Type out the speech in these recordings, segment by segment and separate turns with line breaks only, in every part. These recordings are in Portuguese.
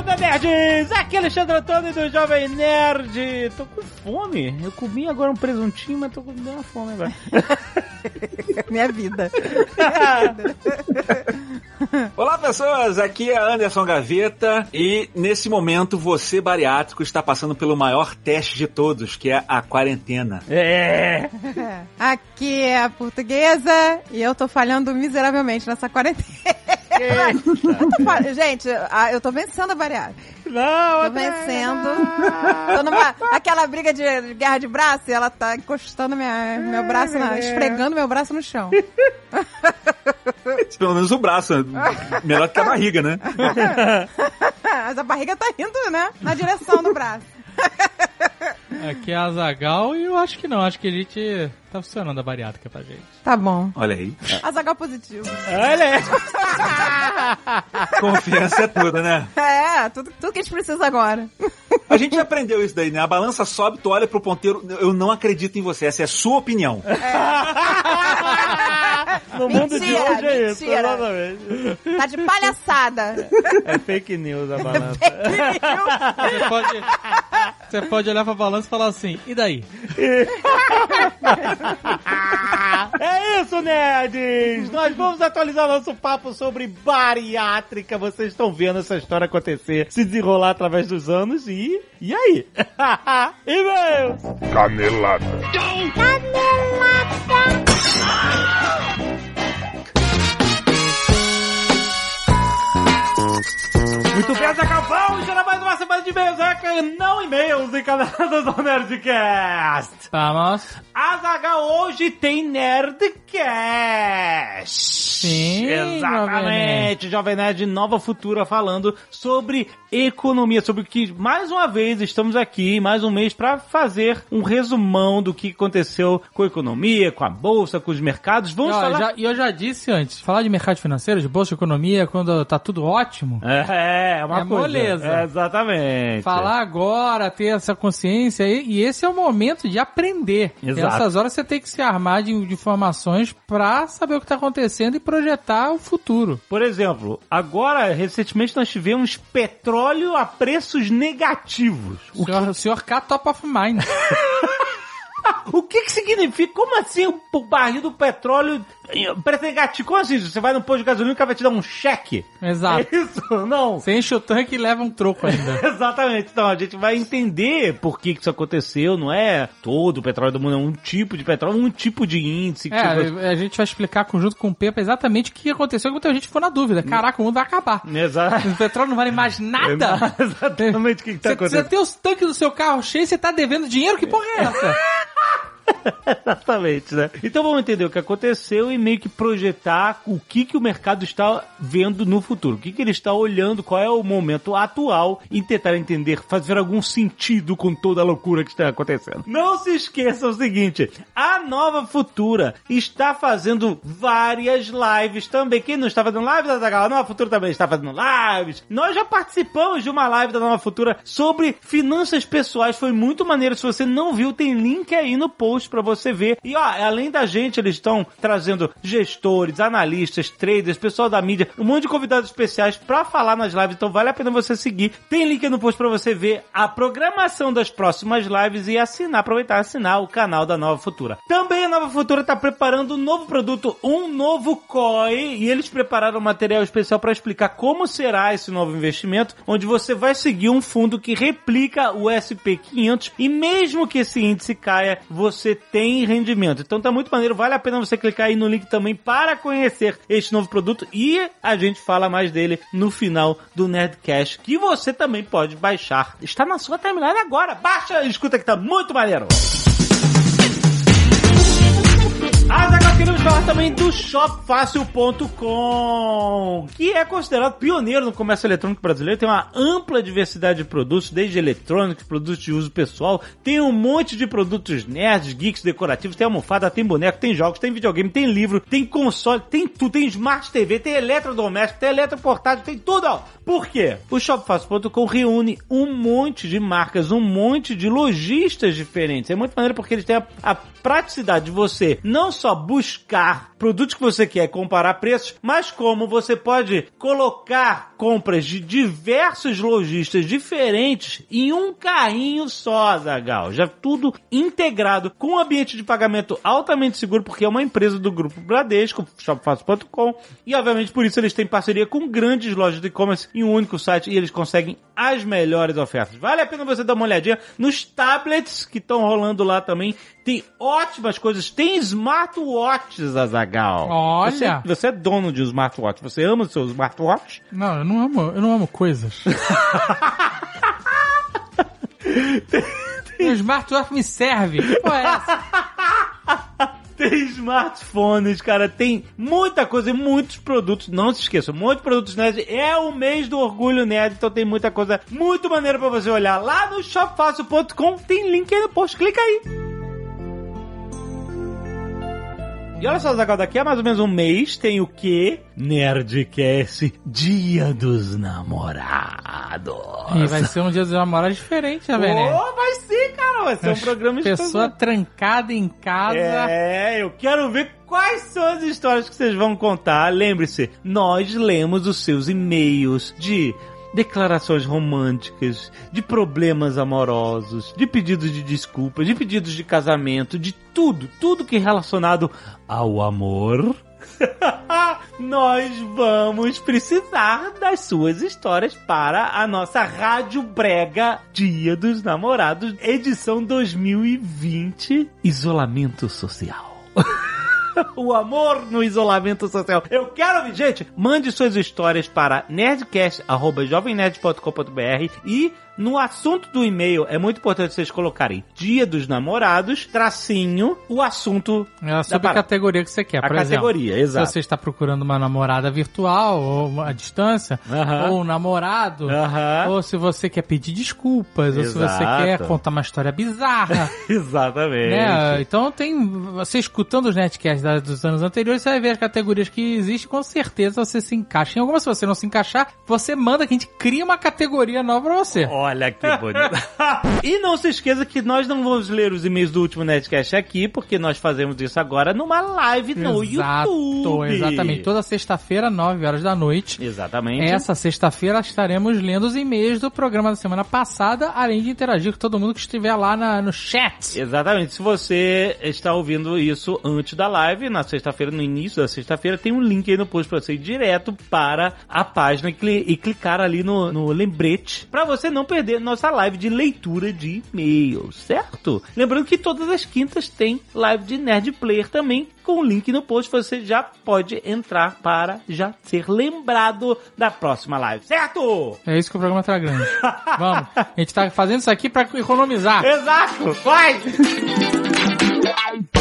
Lada, nerds! Aqui é Alexandre Antônio do Jovem Nerd. Tô com fome. Eu comi agora um presuntinho, mas tô com uma fome agora.
Minha vida.
Olá pessoas, aqui é Anderson Gaveta e nesse momento você bariátrico está passando pelo maior teste de todos, que é a quarentena.
É!
Aqui é a portuguesa e eu tô falhando miseravelmente nessa quarentena. Eu tô fa- Gente, a- eu tô vencendo a bariátrica.
Não,
Tô vencendo. Tô numa. Aquela briga de, de guerra de braço e ela tá encostando minha, meu braço, na, esfregando meu braço no chão.
Pelo menos o braço, melhor que a barriga, né?
Mas a barriga tá indo, né? Na direção do braço.
Aqui é a Zagal e eu acho que não. Acho que a gente tá funcionando a bariátrica pra gente.
Tá bom.
Olha aí,
Azagal positivo.
Olha!
confiança é tudo, né?
É, tudo, tudo que a gente precisa agora.
A gente já aprendeu isso daí, né? A balança sobe, tu olha pro ponteiro, eu não acredito em você, essa é a sua opinião.
No mundo de
Mentira,
hoje é isso,
mentira.
exatamente.
Tá de palhaçada.
É fake news a balança.
Você pode, você pode olhar pra balança e falar assim, e daí?
É isso, nerds! Nós vamos atualizar nosso papo sobre bariátrica. Vocês estão vendo essa história acontecer, se desenrolar através dos anos e... E aí? E-mails!
Canelada.
Muito bem, Zagal, vamos tirar mais uma semana de e-mails, é, não e-mails encanadas do Nerdcast.
Vamos.
Azagal hoje tem Nerdcast.
Sim,
Exatamente, Jovem Nerd Nova Futura falando sobre economia, sobre o que mais uma vez estamos aqui, mais um mês para fazer um resumão do que aconteceu com a economia, com a bolsa, com os mercados. Vamos
Ó,
falar
E eu já disse antes, falar de mercado financeiro, de bolsa de economia, quando tá tudo ótimo,
É, é uma
É
coisa.
moleza.
É, exatamente.
falar agora, ter essa consciência e esse é o momento de aprender.
Exato.
Nessas horas você tem que se armar de, de informações pra saber o que tá acontecendo e projetar o futuro.
Por exemplo, agora, recentemente, nós tivemos petróleo a preços negativos.
O senhor, o senhor K top of mind.
O que que significa? Como assim o barril do petróleo preço negativo? Como assim? Você vai no posto de gasolina e o cara vai te dar um cheque?
Exato.
É isso? Não.
Você enche o tanque e leva um troco ainda.
Exatamente. Então, a gente vai entender por que que isso aconteceu. Não é todo o petróleo do mundo, é um tipo de petróleo, um tipo de índice. você-
É, a gente vai explicar junto com o Pepa exatamente o que aconteceu, que muita gente ficou na dúvida. Caraca, o mundo vai acabar.
Exato.
O petróleo não vale mais nada.
Exatamente o que, que tá
Você, você
acontecendo.
tem os tanques do seu carro cheio e você tá devendo dinheiro? Que porra é essa?
Exatamente, né? Então vamos entender o que aconteceu e meio que projetar o que, que o mercado está vendo no futuro. O que, que ele está olhando, qual é o momento atual e tentar entender, fazer algum sentido com toda a loucura que está acontecendo. Não se esqueça o seguinte, a Nova Futura está fazendo várias lives também. Quem não está fazendo live da Zagal? A Nova Futura também está fazendo lives. Nós já participamos de uma live da Nova Futura sobre finanças pessoais. Foi muito maneiro. Se você não viu, tem link aí no post pra você ver. E ó, além da gente, eles estão trazendo gestores, analistas, traders, pessoal da mídia, um monte de convidados especiais pra falar nas lives. Então vale a pena você seguir. Tem link no post pra você ver a programação das próximas lives e assinar, aproveitar e assinar o canal da Nova Futura. Também a Nova Futura tá preparando um novo produto, um novo COI, e eles prepararam um material especial pra explicar como será esse novo investimento, onde você vai seguir um fundo que replica o SP500 e mesmo que esse índice caia, você tem rendimento. Então tá muito maneiro, vale a pena você clicar aí no link também para conhecer este novo produto e a gente fala mais dele no final do Nerdcast, que você também pode baixar. Está na sua timeline agora. Baixa escuta que tá muito maneiro. Azaghal queremos falar também do shopfácil.com, que é considerado pioneiro no comércio eletrônico brasileiro. Tem uma ampla diversidade de produtos, desde eletrônicos, produtos de uso pessoal. Tem um monte de produtos nerds, geeks, decorativos. Tem almofada, tem boneco, tem jogos, tem videogame, tem livro, tem console, tem tudo. Tem smart TV, tem eletrodoméstico, tem eletroportátil, tem tudo. Ó. Por quê? O shopfácil.com reúne um monte de marcas, um monte de lojistas diferentes. É muito maneiro porque eles têm a, a praticidade de você não só buscar produtos que você quer comparar preços, mas como você pode colocar compras de diversos lojistas diferentes em um carrinho só, Zagal. Já tudo integrado com um ambiente de pagamento altamente seguro, porque é uma empresa do grupo Bradesco, shopfácil.com, e obviamente por isso eles têm parceria com grandes lojas de e-commerce em um único site e eles conseguem as melhores ofertas. Vale a pena você dar uma olhadinha nos tablets que estão rolando lá também. Tem ótimas coisas. Tem smartwatches, Azagal.
Olha.
Você, você é dono de um smartwatch. Você ama o seu smartwatch?
Não, eu não amo, eu não amo coisas. o smartwatch me serve. Que porra é essa?
Tem smartphones, cara, tem muita coisa e muitos produtos. Não se esqueça, muitos produtos nerd. É o mês do orgulho nerd, então tem muita coisa muito maneira pra você olhar. Lá no shopfácil.com tem link aí no post, clica aí. E olha só, Zagal, daqui a mais ou menos um mês tem o quê? Nerdcast Dia dos Namorados.
E vai ser um dia dos namorados diferente, né, velho?
Oh, vai ser, cara, vai ser um programa
Pessoa
especial.
trancada em casa.
É, eu quero ver quais são as histórias que vocês vão contar. Lembre-se, nós lemos os seus e-mails de declarações românticas, de problemas amorosos, de pedidos de desculpas, de pedidos de casamento, de tudo, tudo que é relacionado ao amor. Nós vamos precisar das suas histórias para a nossa Rádio Brega Dia dos Namorados, edição 2020, isolamento social. o amor no isolamento social. Eu quero ouvir. Gente, mande suas histórias para nerdcast.jovemnerd.com.br e no assunto do e-mail é muito importante vocês colocarem Dia dos Namorados, tracinho, o assunto
É a subcategoria que você quer,
A
por exemplo.
categoria, exato.
Se você está procurando uma namorada virtual, ou à distância,
Aham.
ou um namorado,
Aham.
ou se você quer pedir desculpas, ou se você
Exato.
quer contar uma história bizarra.
Exatamente.
né? Então tem. Você escutando os netcasts dos anos anteriores, você vai ver as categorias que existem, com certeza você se encaixa em alguma. Se você não se encaixar, você manda que a gente cria uma categoria nova pra você.
Olha que bonito. e não se esqueça que nós não vamos ler os e-mails do último Netcast aqui, porque nós fazemos isso agora numa live no
Exato,
YouTube.
exatamente. Toda sexta-feira, 9 horas da noite.
Exatamente.
Essa sexta-feira estaremos lendo os e-mails do programa da semana passada, além de interagir com todo mundo que estiver lá na- no chat.
Exatamente. Se você está ouvindo isso antes da live, na sexta-feira, no início da sexta-feira, tem um link aí no post para você ir direto para a página e, cli- e clicar ali no, no lembrete para você não perder nossa live de leitura de e-mails, certo? Lembrando que todas as quintas tem live de Nerd Player também, com o link no post você já pode entrar para já ser lembrado da próxima live, certo?
É isso que o programa tá grande. Vamos. A gente tá fazendo isso aqui pra economizar.
Exato! Vai!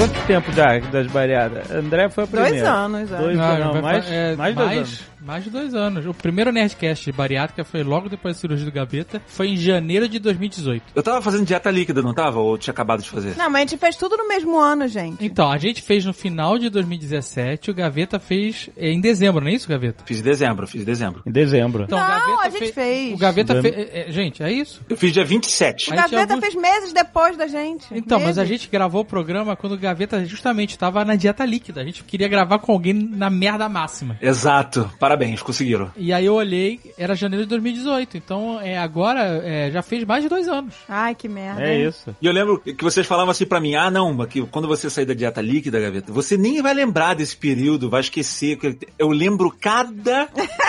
Quanto tempo já das bariadas? André foi a
Dois
primeira.
anos já.
Dois
Não,
anos, não, mais,
é,
mais dois
mais,
anos.
Mais de dois anos. O primeiro Nerdcast bariátrica foi logo depois da cirurgia do Gaveta. Foi em janeiro de 2018.
Eu tava fazendo dieta líquida, não tava? Ou tinha acabado de fazer?
Não, mas a gente fez tudo no mesmo ano, gente.
Então, a gente fez no final de 2017, o Gaveta fez em dezembro, não é isso, Gaveta?
Fiz em dezembro, fiz em dezembro.
Em dezembro.
Então,
Não,
o Gaveta
a gente fez.
O Gaveta fez. é, é, gente, é isso?
Eu fiz dia 27.
O Gaveta
alguns-
fez meses depois da gente.
Então, mas a
Meses.
gente gravou o programa quando o Gaveta justamente estava na dieta líquida. A gente queria gravar com alguém na merda máxima.
Exato. Parabéns, conseguiram.
E aí eu olhei, era janeiro de 2018. Então, é, agora é, já fez mais de dois anos.
Ai, que merda.
É
hein?
isso.
E eu lembro que vocês falavam assim pra mim, ah não, que quando você sair da dieta líquida, Gaveta, você nem vai lembrar desse período, vai esquecer. que Eu lembro cada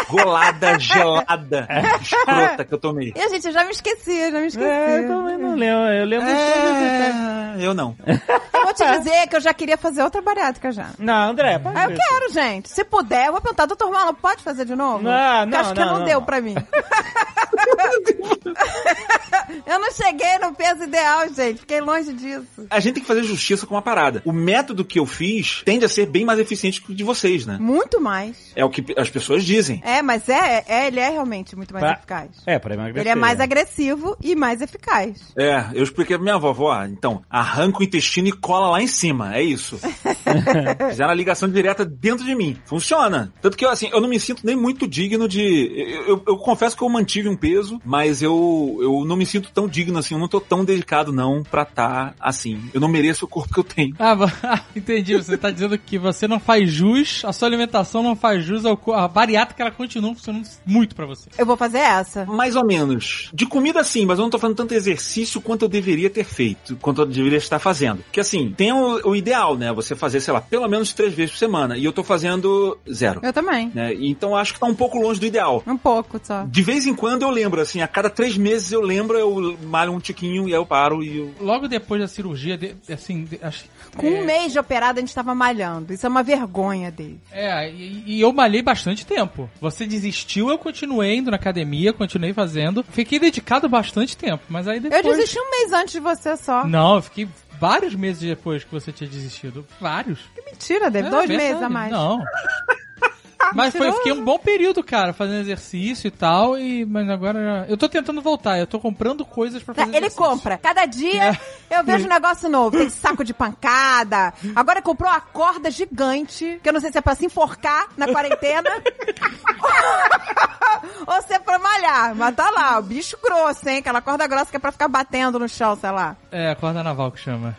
golada gelada, escrota que eu tomei.
E, gente, eu já me esqueci, eu já me esqueci.
É, eu também não lembro. Eu lembro
É, eu não.
Eu vou te dizer que eu já queria fazer outra bariátrica já.
Não, André, para
Ah, eu
isso.
quero, gente. Se puder, eu vou perguntar, doutor Marlon, pode fazer de novo?
Não,
Porque
não,
acho que
não,
não,
não,
deu
não.
pra mim. Eu não cheguei no peso ideal, gente. Fiquei longe disso.
A gente tem que fazer justiça com uma parada. O método que eu fiz tende a ser bem mais eficiente que o de vocês, né?
Muito mais.
É o que as pessoas dizem.
É, mas é, é ele é realmente muito mais
Pra-
eficaz.
É, pra emagrecer.
Ele é mais agressivo e mais eficaz.
É, eu expliquei pra minha vovó, então, arranca o intestino e cola lá em cima, é isso. Fizeram a ligação direta dentro de mim. Funciona. Tanto que, assim, eu não me sinto nem muito digno de... Eu, eu- eu confesso que eu mantive um peso, mas eu, eu não me sinto tão digno assim, eu não tô tão dedicado não pra tá assim. Eu não mereço o corpo que eu tenho.
Ah, entendi. Você tá dizendo que você não faz jus, a sua alimentação não faz jus ao a bariátrica, ela continua funcionando muito pra você.
Eu vou fazer essa.
Mais ou menos. De comida sim, mas eu não tô fazendo tanto exercício quanto eu deveria ter feito, quanto eu deveria estar fazendo. Porque assim, tem o, o ideal, né? Você fazer, sei lá, pelo menos três vezes por semana. E eu tô fazendo zero.
Eu também.
Né? Então acho que tá um pouco longe do ideal.
Um pouco só.
De vez em quando eu lembro, assim, a cada três meses eu lembro, eu malho um tiquinho e aí eu paro e eu.
Logo depois da cirurgia, de- assim, de- acho,
Com um mês de operado a gente tava malhando. Isso é uma vergonha dele.
É, e, e eu malhei bastante tempo. Você desistiu, eu continuei indo na academia, continuei fazendo. Fiquei dedicado bastante tempo, mas aí
Eu
depois...
desisti um mês antes de você só.
Não, eu fiquei vários meses depois que você tinha desistido. Vários.
Que mentira, Dave.
É,
Dois
verdade.
meses a mais.
Não. Mas foi, eu fiquei um bom período, cara, fazendo exercício e tal, e mas agora eu tô tentando voltar, eu tô comprando coisas pra
Tá,
fazer
Ele
exercício.
compra. Cada dia eu vejo um negócio novo. Tem saco de pancada. Agora ele comprou uma corda gigante. Que eu não sei se é pra se enforcar na quarentena. ou se é pra malhar. Mas tá lá, o bicho grosso, hein? Aquela corda grossa que é pra ficar batendo no chão, sei lá.
É, a corda naval que chama.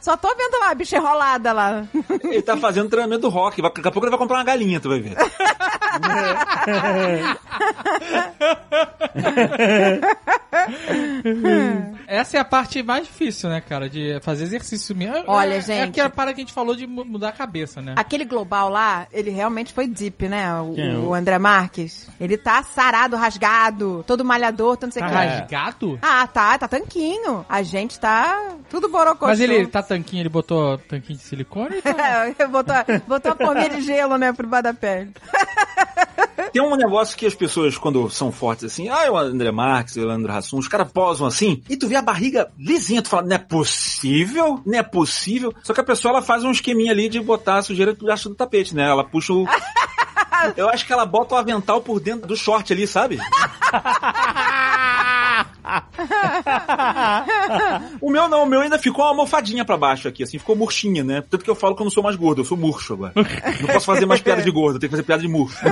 Só tô vendo lá, a bicha enrolada lá.
Ele tá fazendo treinamento do rock. Daqui a pouco ele vai comprar uma galinha, tu vai ver.
Essa é a parte mais difícil, né, cara, de fazer exercício mesmo.
Olha,
é, É
gente.
aquela para que a gente falou de mu- mudar a cabeça, né?
Aquele global lá, ele realmente foi deep, né? O,
é
o
o-
André Marques. Ele tá sarado, rasgado, todo malhador, tanto sei o
Tá
que.
rasgado?
Ah, tá, tá tanquinho. A gente tá tudo borocô.
Mas ele tá tanquinho, ele botou tanquinho de silicone? Então...
É, botou, botou a pominha de gelo, né, por debaixo da pele.
Tem um negócio que as pessoas, quando são fortes assim, ah, o André Marques, o Leandro Hassum, os caras posam assim, e tu vê a barriga lisinha, tu fala, não é possível? Não é possível? Só que a pessoa, ela faz um esqueminha ali de botar a sujeira debaixo do tapete, né? Ela puxa o... Eu acho que ela bota o avental por dentro do short ali, sabe? o meu não, o meu ainda ficou uma almofadinha pra baixo aqui, assim, ficou murchinha, né? Tanto que eu falo que eu não sou mais gordo, eu sou murcho agora. Não posso fazer mais piada de gordo, eu tenho que fazer piada de murcho.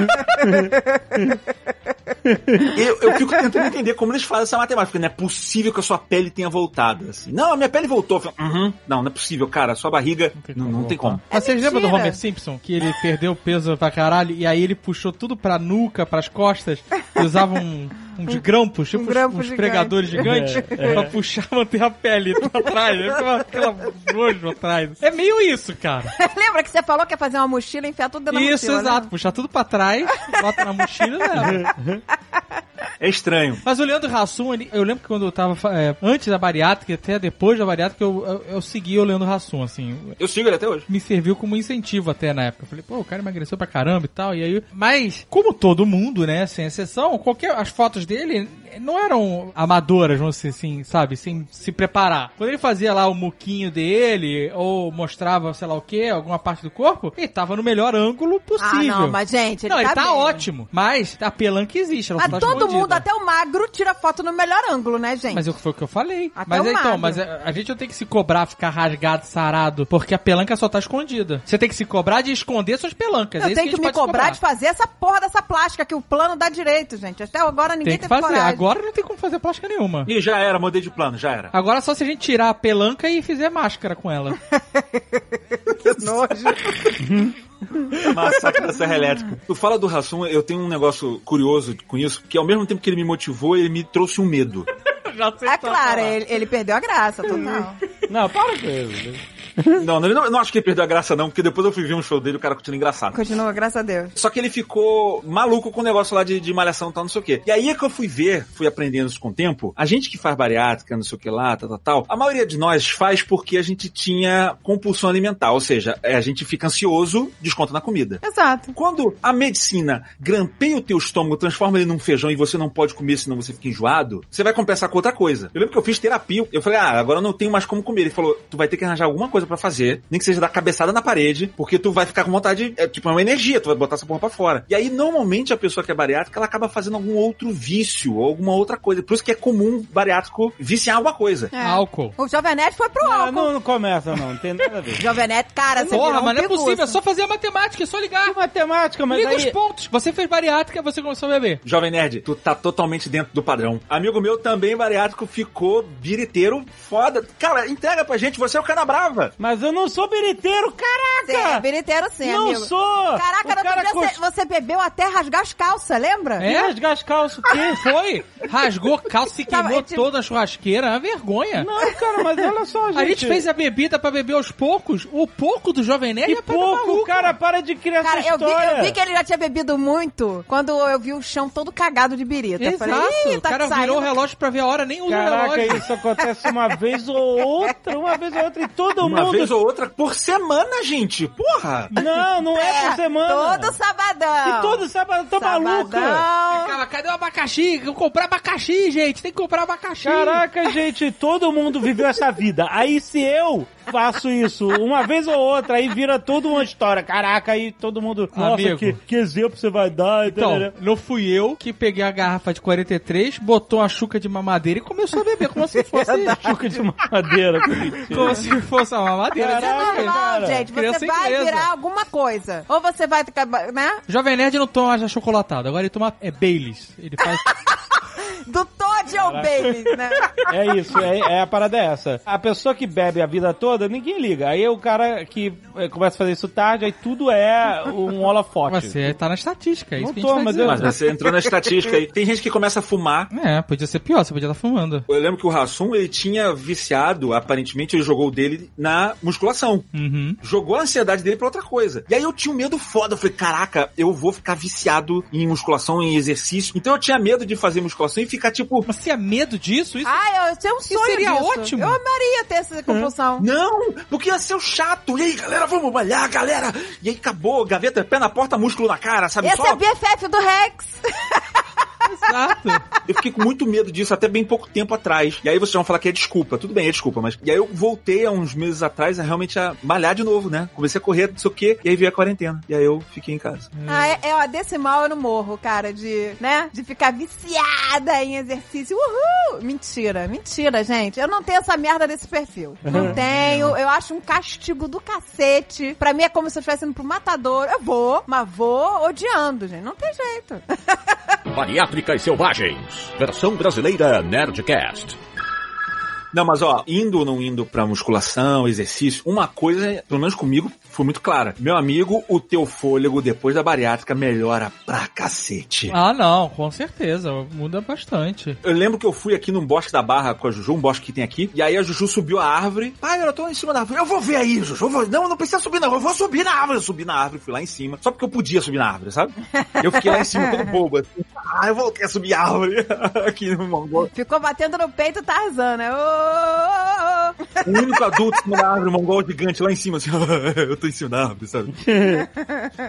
eu, eu fico tentando entender como eles fazem essa matemática, porque não é possível que a sua pele tenha voltado, assim. Não, a minha pele voltou. Falo, uhum. Não, não é possível, cara, a sua barriga, não, não tem como.
Mas Vocês lembram do. Homer Simpson? Que ele perdeu peso pra caralho e aí ele puxou tudo pra nuca, pras costas e usava um, uns grampos, tipo
Um
uns-
grampo
uns,
gigante.
pregadores gigantes pra puxar manter a pele pra trás. Ficava aquela nojo atrás. É meio isso, cara.
Lembra que você falou que ia fazer uma mochila e enfiar tudo dentro
Isso,
da mochila,
exato.
né?
Puxar tudo pra trás, bota na mochila e leva.
É estranho.
Mas o Leandro Hassum, ele- eu lembro que quando eu tava é, antes da bariátrica e até depois da bariátrica, eu, eu, eu segui o Leandro Hassum, assim.
Eu sigo ele até hoje.
me serviu como incentivo até na época. Eu falei, pô, o cara emagreceu pra caramba e tal. E aí, mas, como todo mundo, né, sem exceção, qualquer as fotos dele não eram amadoras, vamos dizer assim, sabe, sem se preparar. Quando ele fazia lá o muquinho dele ou mostrava, sei lá o que, alguma parte do corpo, ele tava no melhor ângulo possível.
Ah, não, mas gente, ele
não,
tá
ele tá
bem.
ótimo. Mas a pelanca existe, ela
Mas
tá
todo
escondida.
mundo, até o magro, tira foto no melhor ângulo, né, gente?
Mas foi o que eu falei.
Até
mas
o
então,
magro.
mas a, a gente não tem que se cobrar ficar rasgado, sarado, porque a pelanca só tá escondida. Você tem que se cobrar de esconder suas pelancas. é
eu
isso
tenho
que,
que, me
se
cobrar de fazer essa porra dessa plástica que o plano dá direito, gente. Até agora ninguém
Tem que
teve
fazer.
coragem.
Agora não tem como fazer plástica nenhuma.
Ih, já era, mudei de plano, já era.
Agora só se a gente tirar a pelanca e fizer máscara com ela.
Que nojo.
Massacre da Serra Elétrica. Tu fala do Hassum, eu tenho um negócio curioso com isso, que ao mesmo tempo que ele me motivou, ele me trouxe um medo.
Já sei
É claro, ele, ele perdeu a graça, total.
Não, para com isso.
Não, não, não, não acho que ele perdeu a graça, não, porque depois eu fui ver um show dele o cara continua engraçado.
Continua, graças a Deus.
Só que ele ficou maluco com o negócio lá de, de malhação e tal, não sei o quê. E aí é que eu fui ver, fui aprendendo isso com o tempo. A gente que faz bariátrica, não sei o que lá, tal, tal, tal. A maioria de nós faz porque a gente tinha compulsão alimentar. Ou seja, é, a gente fica ansioso, desconta na comida.
Exato.
Quando a medicina grampeia o teu estômago, transforma ele num feijão e você não pode comer, senão você fica enjoado, você vai compensar com outra coisa. Eu lembro que eu fiz terapia, eu falei, ah, agora eu não tenho mais como comer. Ele falou, tu vai ter que arranjar alguma coisa pra fazer, nem que seja dar cabeçada na parede, porque tu vai ficar com vontade, é tipo é uma energia, tu vai botar essa porra pra fora. E aí, normalmente, a pessoa que é bariátrica, ela acaba fazendo algum outro vício, ou alguma outra coisa. Por isso que é comum bariátrico viciar alguma coisa.
É.
Álcool.
O Jovem Nerd foi pro
Não,
álcool.
não, não começa, não. Não tem nada a ver.
Jovem Nerd, cara, você
Porra, mas não é possível, é só fazer a matemática, é só ligar.
Que matemática, mas
Liga os
aí...
pontos. Você fez bariátrica, você começou a beber.
Jovem Nerd, tu tá totalmente dentro do padrão. Amigo meu também bariátrico ficou biriteiro foda. Cara, entrega pra gente, você é o cana brava.
Mas eu não sou biriteiro,
Sim, é
caraca!
biriteiro sim,
não
amigo.
sou!
Caraca,
o
no
cara
outro dia
cons-
você, você bebeu até rasgar as calças, lembra?
É?
E rasgar as calças, o quê?
Foi. Rasgou calça e queimou toda a churrasqueira. É uma vergonha.
Não, cara, mas olha só, gente.
A gente fez a bebida pra beber aos poucos. O pouco do Jovem Nerd
Que
é
pouco,
maluco.
cara, para de criar
Cara,
essa
eu vi,
história.
eu vi que ele já tinha bebido muito quando eu vi o chão todo cagado de birita. Eu
Exato.
falei, Ih,
o
tá
cara
saindo.
virou o relógio pra ver a hora, nem usa o
Caraca,
relógio.
isso acontece uma vez ou outra, uma vez ou outra, e todo
Uma vez ou outra por semana, gente. Porra!
Não, não é, por semana.
Todo sabadão.
E todo sábado, tô maluca.
Sabadão.
Ficava, cadê o abacaxi? Eu comprar abacaxi, gente. Tem que comprar abacaxi.
Caraca, gente, todo mundo viveu essa vida. Aí se eu faço isso uma vez ou outra, aí vira toda uma história. Caraca, aí todo mundo. Nossa,
Amigo.
que, que exemplo você vai dar.
Então,
tarará.
não fui eu que peguei a garrafa de 43, botou uma chuca de mamadeira e começou a beber como se fosse...
Chuca de madeira. que mentira.
como se fosse uma mamadeira.
Isso é normal,
cara.
gente. Você
Criança
vai
inglesa.
virar alguma coisa. Ou você vai ficar, né?
Jovem Nerd não toma mais achocolatado, agora ele toma é Baileys. Ele faz...
Do Todd ao Baby, né?
É isso, é, é a parada é essa. A pessoa que bebe a vida toda, ninguém liga. Aí o cara que eh, começa a fazer isso tarde, aí tudo é um holofote.
Você tá na estatística, é isso
Não
que
tô,
a gente tá
mas
dizendo.
Mas você entrou na estatística aí. Tem gente que começa a fumar.
É, podia ser pior, você podia estar fumando.
Eu lembro que o Rassum, ele tinha viciado, aparentemente ele jogou o dele na musculação.
Uhum.
Jogou a ansiedade dele pra outra coisa. E aí eu tinha um medo foda. Eu falei, caraca, eu vou ficar viciado em musculação, em exercício. Então eu tinha medo de fazer musculação e ficar tipo,
Mas você tinha medo disso? Isso
Ah, eu tinha um sonho
seria
disso.
ótimo.
Eu amaria ter essa compulsão.
Não, porque ia ser o chato. E aí, galera, vamos malhar, galera. E aí acabou, gaveta, pé na porta, músculo na cara, sabe?
Esse
Só
é BFF do Rex.
exato.
Eu fiquei com muito medo disso até bem pouco tempo atrás. E aí vocês vão falar que é desculpa. Tudo bem, é desculpa, mas. E aí eu voltei há uns meses atrás a realmente a malhar de novo, né? Comecei a correr, não sei o quê, e aí veio a quarentena. E aí eu fiquei em casa.
Ah, é, é, ó, desse mal eu não morro, cara, de, né, de ficar viciada em exercício. Uhul! Mentira, mentira, gente. Eu não tenho essa merda desse perfil. Não tenho, eu acho um castigo do cacete. Pra mim é como se eu estivesse indo pro matador. Eu vou, mas vou odiando, gente. Não tem jeito.
Bariátricas Selvagens. Versão brasileira Nerdcast.
Não, mas ó, indo ou não indo pra musculação, exercício, uma coisa, pelo menos comigo, foi muito clara. Meu amigo, o teu fôlego depois da bariátrica melhora pra cacete.
Ah, não, com certeza. Muda bastante.
Eu lembro que eu fui aqui num bosque da Barra com a Juju, um bosque que tem aqui, e aí a Juju subiu a árvore. Pai, eu tô em cima da árvore. Eu vou ver aí, Juju. eu vou- Não, não precisa subir, não. Eu vou subir na árvore. Eu subi na árvore, fui lá em cima. Só porque eu podia subir na árvore, sabe? Eu fiquei lá em cima todo bobo. Assim. Ah, eu vou querer subir a árvore. aqui no Mongol.
Ficou batendo no peito Tarzan, né? Ô.
O único adulto em cima da árvore, mongol gigante lá em cima, assim. eu tô em cima da árvore, sabe?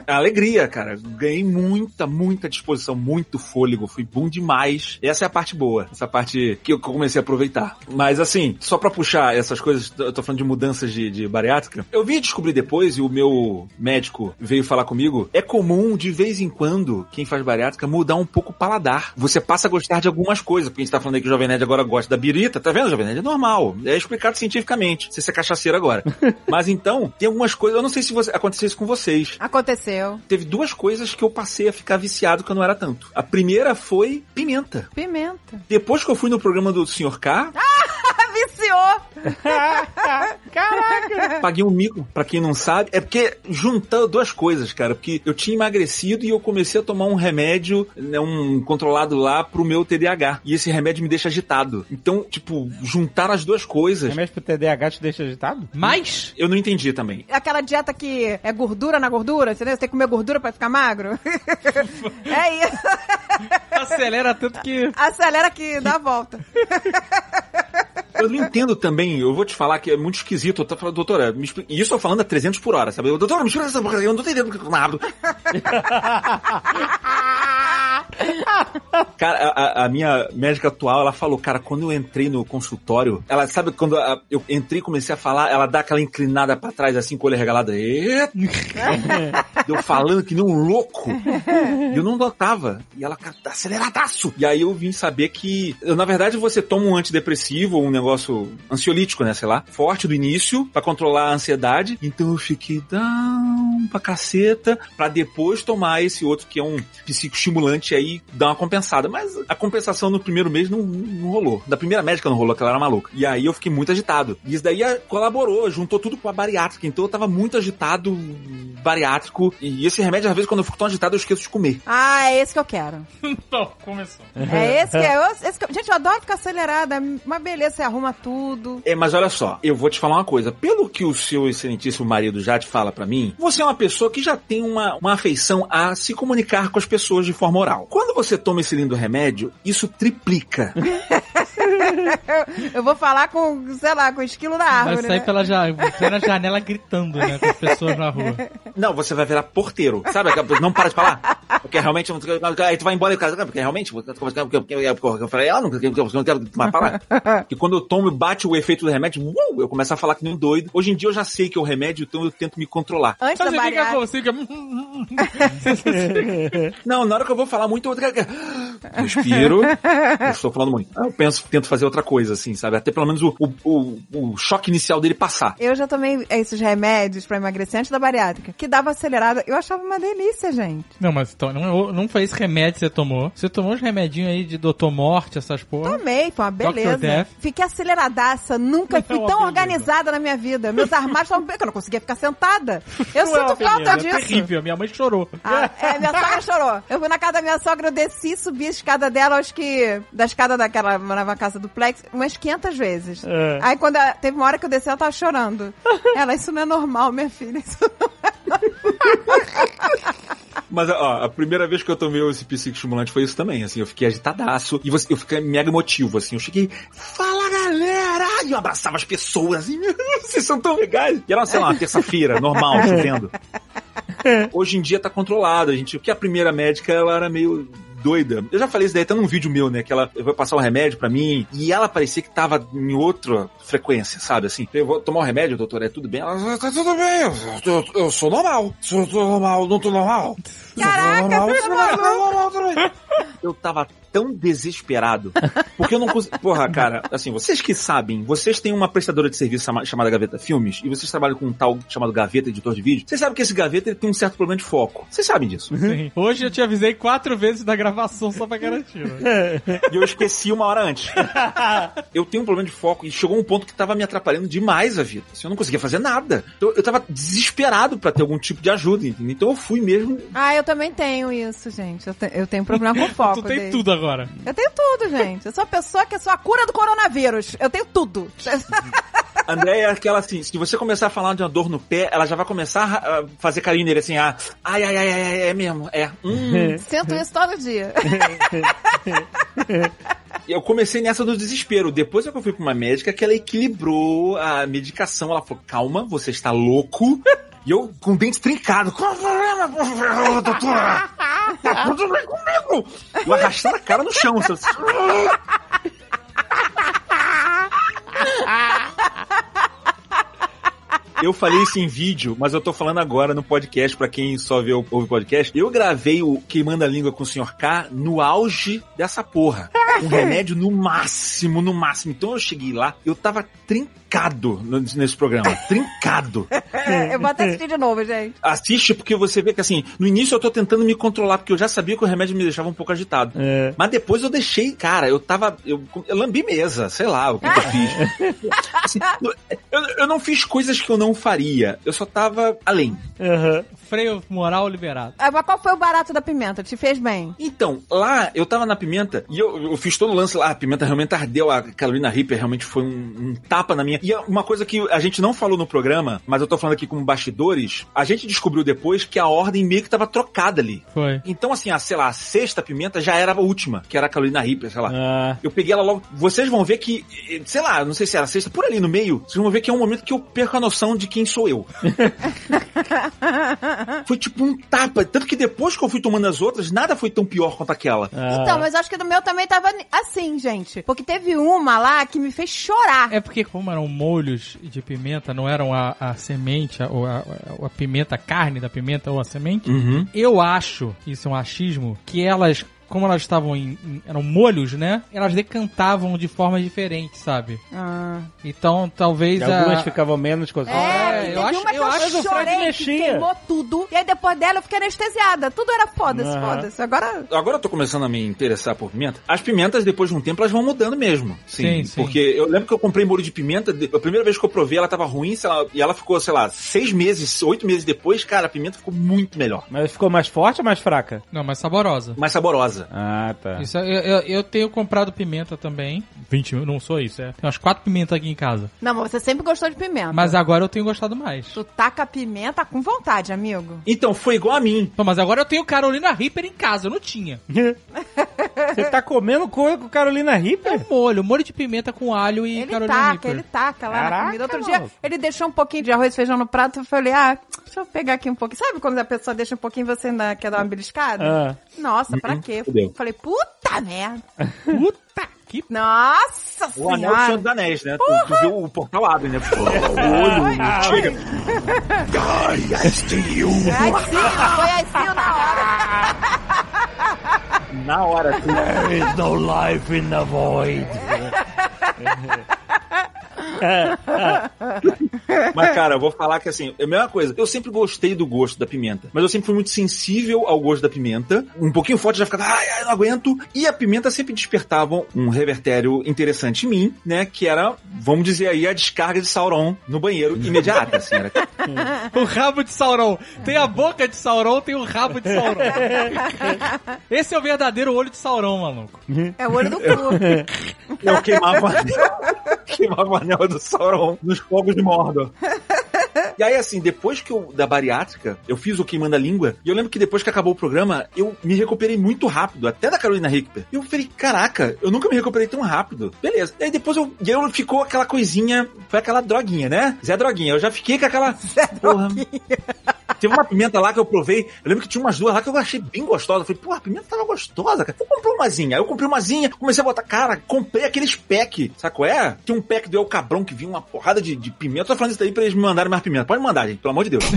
É alegria, cara. Ganhei muita, muita disposição, muito fôlego. Fui bom demais. Essa é a parte boa. Essa parte que eu comecei a aproveitar. Mas assim, só pra puxar essas coisas, eu tô falando de mudanças de, de bariátrica. Eu vim descobrir depois, e o meu médico veio falar comigo, é comum, de vez em quando, quem faz bariátrica, mudar um pouco o paladar. Você passa a gostar de algumas coisas. Porque a gente tá falando aí que o Jovem Nerd agora gosta da birita. Tá vendo, Jovem Nerd? Normal. É explicado cientificamente. Você é cachaceiro agora. Mas então, tem algumas coisas, eu não sei se você, aconteceu isso com vocês
Aconteceu.
teve duas coisas que eu passei a ficar viciado que eu não era tanto. A primeira foi pimenta.
Pimenta.
Depois que eu fui no programa do Sr. K,
Ah,
Caraca!
Paguei um mico, pra quem não sabe. É porque juntou duas coisas, cara. Porque eu tinha emagrecido e eu comecei a tomar um remédio, né, um controlado lá pro meu TDAH. E esse remédio me deixa agitado. Então, tipo, juntar as duas coisas,
Remédio pro TDAH te deixa agitado?
Mas,
eu não entendi também.
Aquela dieta que é gordura na gordura, entendeu? Você tem que comer gordura pra ficar magro. é isso.
acelera tanto que...
Acelera que dá a volta.
Eu não entendo também, eu vou te falar que é muito esquisito. Eu tô falando, doutora, me. E isso eu tô falando a 300 por hora, sabe? Doutora, me explica essa porra, eu não tô entendendo o que eu nada. Cara, a, a- minha médica atual, ela falou, cara, quando eu entrei no consultório, ela sabe quando a- eu entrei e comecei a falar, ela dá aquela inclinada pra trás, assim, com o olho regalado. Eita! eu falando que nem um louco. Eu não notava. E ela, cara, tá aceleradaço. E aí eu vim saber que, na verdade, você toma um antidepressivo, um negócio ansiolítico, né, sei lá, forte do início, pra controlar a ansiedade. Então eu fiquei down pra caceta, pra depois tomar esse outro que é um psicoestimulante aí dar uma compensada. Mas a compensação no primeiro mês não, não rolou. Da primeira médica não rolou, que ela era maluca. E aí eu fiquei muito agitado. E isso daí colaborou, juntou tudo com a bariátrica. Então eu tava muito agitado, bariátrico. E esse remédio, às vezes, quando eu fico tão agitado, eu esqueço de comer.
Ah, é esse que eu quero.
Não, começou.
É esse que é. eu- esse que eu- gente, eu adoro ficar acelerada. Uma beleza, você arruma tudo.
É, mas olha só, eu vou te falar uma coisa. Pelo que o seu excelentíssimo marido já te fala pra mim, você é uma pessoa que já tem uma, uma afeição a se comunicar com as pessoas de forma oral. Quando você toma esse lindo remédio, isso triplica.
Eu vou falar com, sei lá, com o esquilo da
Vai
árvore.
sair
né?
pela, ja pela janela gritando, né, com as pessoas na rua.
Não, você vai virar porteiro. Sabe? Não para de falar. Porque realmente. Aí tu vai embora e o cara. Porque realmente. Eu falei, ah, não não quero mais falar. E quando eu tomo e bate o efeito do remédio, uou, eu começo a falar que nem um doido. Hoje em dia eu já sei que é o remédio, então eu tento me controlar.
Antes
Mas
da
você fica
bariátrica.
como? Você fica...
Não, na hora que eu vou falar muito, eu respiro. Eu estou falando muito. Eu penso, tento fazer outra coisa, assim, sabe? Até pelo menos o, o, o, o choque inicial dele passar.
Eu já tomei esses remédios pra emagrecer antes da bariátrica, que dava acelerada. Eu achava uma delícia, gente.
Não, mas então, não, não foi esse remédio que você tomou. Você tomou uns remedinhos aí de Doutor Morte, essas porra.
Tomei, foi uma beleza. Fiquei aceleradaça, nunca fui
É uma
tão
beleza.
organizada na minha vida. Meus armários estavam bem, que eu não conseguia ficar sentada. Eu
Não é
sinto falta
beleza,
disso.
É terrível, minha mãe chorou.
Ah, é, minha sogra chorou. Eu fui na casa da minha sogra, eu desci, subi a escada dela, acho que da escada daquela, morava na casa do Plex, umas 500 vezes.
É.
Aí quando a- teve uma hora que eu desci, ela tava chorando. Ela, isso não é normal, minha filha. Isso não
Mas, ó, a primeira vez que eu tomei esse psicoestimulante foi isso também, assim, eu fiquei agitadaço e você, eu fiquei mega emotivo, assim, eu cheguei, fala galera! E eu abraçava as pessoas, assim, vocês são tão legais. E era, sei lá, uma terça-feira, normal, chovendo. Hoje em dia tá controlado, a gente, porque a primeira médica, ela era meio doida. Eu já falei isso daí até num vídeo meu, né? Que ela vai passar o remédio pra mim e ela parecia que tava em outra frequência, sabe? Assim, eu vou tomar o remédio, doutor, é tudo bem? Ela, tá tudo bem, eu, eu- eu sou normal. Tô normal, não tô normal.
Caraca, você
eu tava tão desesperado. Porque eu não consigo. Porra, cara, assim, vocês que sabem, vocês têm uma prestadora de serviço chama- chamada Gaveta Filmes e vocês trabalham com um tal chamado Gaveta, editor de vídeo. Vocês sabem que esse Gaveta ele tem um certo problema de foco. Vocês sabem disso.
Sim. Hoje eu te avisei quatro vezes da gravação só pra garantir. né?
E eu esqueci uma hora antes. Eu tenho um problema de foco e chegou um ponto que tava me atrapalhando demais a vida. Assim, eu não conseguia fazer nada. Então, eu tava desesperado pra ter algum tipo de ajuda, entendeu? Então eu fui mesmo.
Ah, eu também tenho isso, gente. Eu, te- eu tenho problema com foco.
tu tem
dele.
tudo agora.
Eu tenho tudo, gente. Eu sou a pessoa que sou a cura do coronavírus. Eu tenho tudo.
André é aquela assim, se você começar a falar de uma dor no pé, ela já vai começar a fazer carinho nele assim, ah, ai, ai, ai, ai, é mesmo, é. Hum.
Sinto isso todo dia.
Eu comecei nessa do desespero. Depois é que eu fui pra uma médica que ela equilibrou a medicação. Ela falou, calma, você está louco. E eu com o dente trincado. Qual o problema, doutora? Tá tudo bem comigo? Eu arrastando a cara no chão. Eu falei isso em vídeo, mas eu tô falando agora no podcast, pra quem só vê o ouve podcast. Eu gravei o Queimando a Língua com o Sr. K no auge dessa porra. Um remédio no máximo, no máximo. Então eu cheguei lá, eu tava trincado nesse programa. Trincado.
eu vou até assistir de novo, gente.
Assiste porque você vê que assim, no início eu tô tentando me controlar, porque eu já sabia que o remédio me deixava um pouco agitado.
É.
Mas depois eu deixei, cara, eu tava. Eu, eu lambi mesa, sei lá o que, que eu fiz. Assim, eu, eu não fiz coisas que eu não faria. Eu só tava além.
Aham.
Freio moral liberado.
Ah, Mas qual foi o barato da pimenta? Te fez bem?
Então, lá eu tava na pimenta e eu, eu fiz todo o lance lá, a pimenta realmente ardeu, a Carolina Reaper realmente foi um, um tapa na minha. E é uma coisa que a gente não falou no programa, mas eu tô falando aqui como bastidores, a gente descobriu depois que a ordem meio que tava trocada ali.
Foi.
Então, assim, a, sei lá, a sexta pimenta já era a última, que era a Carolina Reaper, sei lá.
Ah,
Eu peguei ela logo. Vocês vão ver que, sei lá, não sei se era a sexta, por ali no meio, vocês vão ver que é um momento que eu perco a noção de quem sou eu. foi tipo um tapa. Tanto que depois que eu fui tomando as outras, nada foi tão pior quanto aquela.
ah.
Então, mas acho que do meu também tava assim, gente. Porque teve uma lá que me fez chorar.
É porque como eram molhos de pimenta, não eram a, a semente, a, ou a, a- a pimenta, a carne da pimenta ou a semente,
Uhum.
eu acho, isso é um achismo, que elas, como elas estavam em, em- eram molhos, né? Elas decantavam de forma diferente, sabe?
Ah.
Então, talvez
E algumas
a...
ficavam menos cozidas.
É,
É, eu acho-
uma que
eu
eu,
acho
chorei, que
mexia.
queimou tudo. E aí depois dela eu fiquei anestesiada. Tudo era foda-se,
Aham.
foda-se. Agora...
Agora eu tô começando a me interessar por pimenta. As pimentas, depois de um tempo, elas vão mudando mesmo. Sim,
Sim, sim.
Porque eu lembro que eu comprei molho de pimenta, a primeira vez que eu provei, ela tava ruim, sei lá, e ela ficou, sei lá, seis meses, oito meses depois, cara, a pimenta ficou muito melhor.
Mas ficou mais forte ou mais fraca?
Não, mas saborosa.
Mais saborosa.
Ah, tá.
Isso, eu, eu, eu tenho comprado pimenta também. 20 mil, não sou isso, é. Tem umas quatro pimentas aqui em casa.
Não, mas você sempre gostou de pimenta.
Mas agora eu tenho gostado mais.
Tu taca pimenta com vontade, amigo.
Então, foi igual a mim.
Pô, mas agora eu tenho Carolina Reaper em casa, eu não tinha.
Você tá comendo coisa com Carolina
É
Reaper?
um molho, molho de pimenta com alho e
Ele
Carolina
taca,
Reaper.
ele taca lá
Caraca,
na comida. Outro dia, ele deixou um pouquinho de arroz e feijão no prato. Eu falei, ah, deixa eu pegar aqui um pouquinho. Sabe quando a pessoa deixa um pouquinho e você ainda quer dar uma beliscada?
Ah.
Nossa, pra quê?
Fudeu.
Falei, puta merda.
Puta que...
Nossa
O anel do
senhora.
Senhor dos Anéis, né? Tu, tu viu o portal abre, né? O olho chega.
I see you.
Ai, sim, foi assim na hora.
Na hora. Tu...
There is no life in the void.
Mas, cara, eu vou falar que assim, é a mesma coisa. Eu sempre gostei do gosto da pimenta. Mas eu sempre fui muito sensível ao gosto da pimenta. Um pouquinho forte já ficava, ai, ai, não aguento. E a pimenta sempre despertava um revertério interessante em mim, né? Que era, vamos dizer aí, a descarga de Sauron no banheiro imediata, assim. Era...
O rabo de Sauron. Tem a boca de Sauron, tem o rabo de Sauron. Esse é o verdadeiro olho de Sauron, maluco.
É o olho do cu.
Eu queimava, queimava o anel do Sauron nos fogos de Mordor. E aí, assim, depois que eu, da bariátrica, eu fiz o queimando a língua, e eu lembro que depois que acabou o programa, eu me recuperei muito rápido, até da Carolina Rickper. E eu falei, caraca, eu nunca me recuperei tão rápido. Beleza. E aí depois eu, e aí ficou aquela coisinha, foi aquela droguinha, né? Zé Droguinha. Eu já fiquei com aquela. Porra. Teve uma pimenta lá que eu provei. Eu lembro que tinha umas duas lá que eu achei bem gostosa. Eu falei, pô, a pimenta tava gostosa, cara. Vou comprar umazinha. Aí eu comprei umazinha, comecei a botar, cara, comprei aqueles pack. Sabe qual é? Tinha um pack do El Cabrão que vinha uma porrada de, de pimenta. Eu tô falando isso daí pra eles me mandarem mais pimenta. Pode mandar, gente, pelo amor de Deus.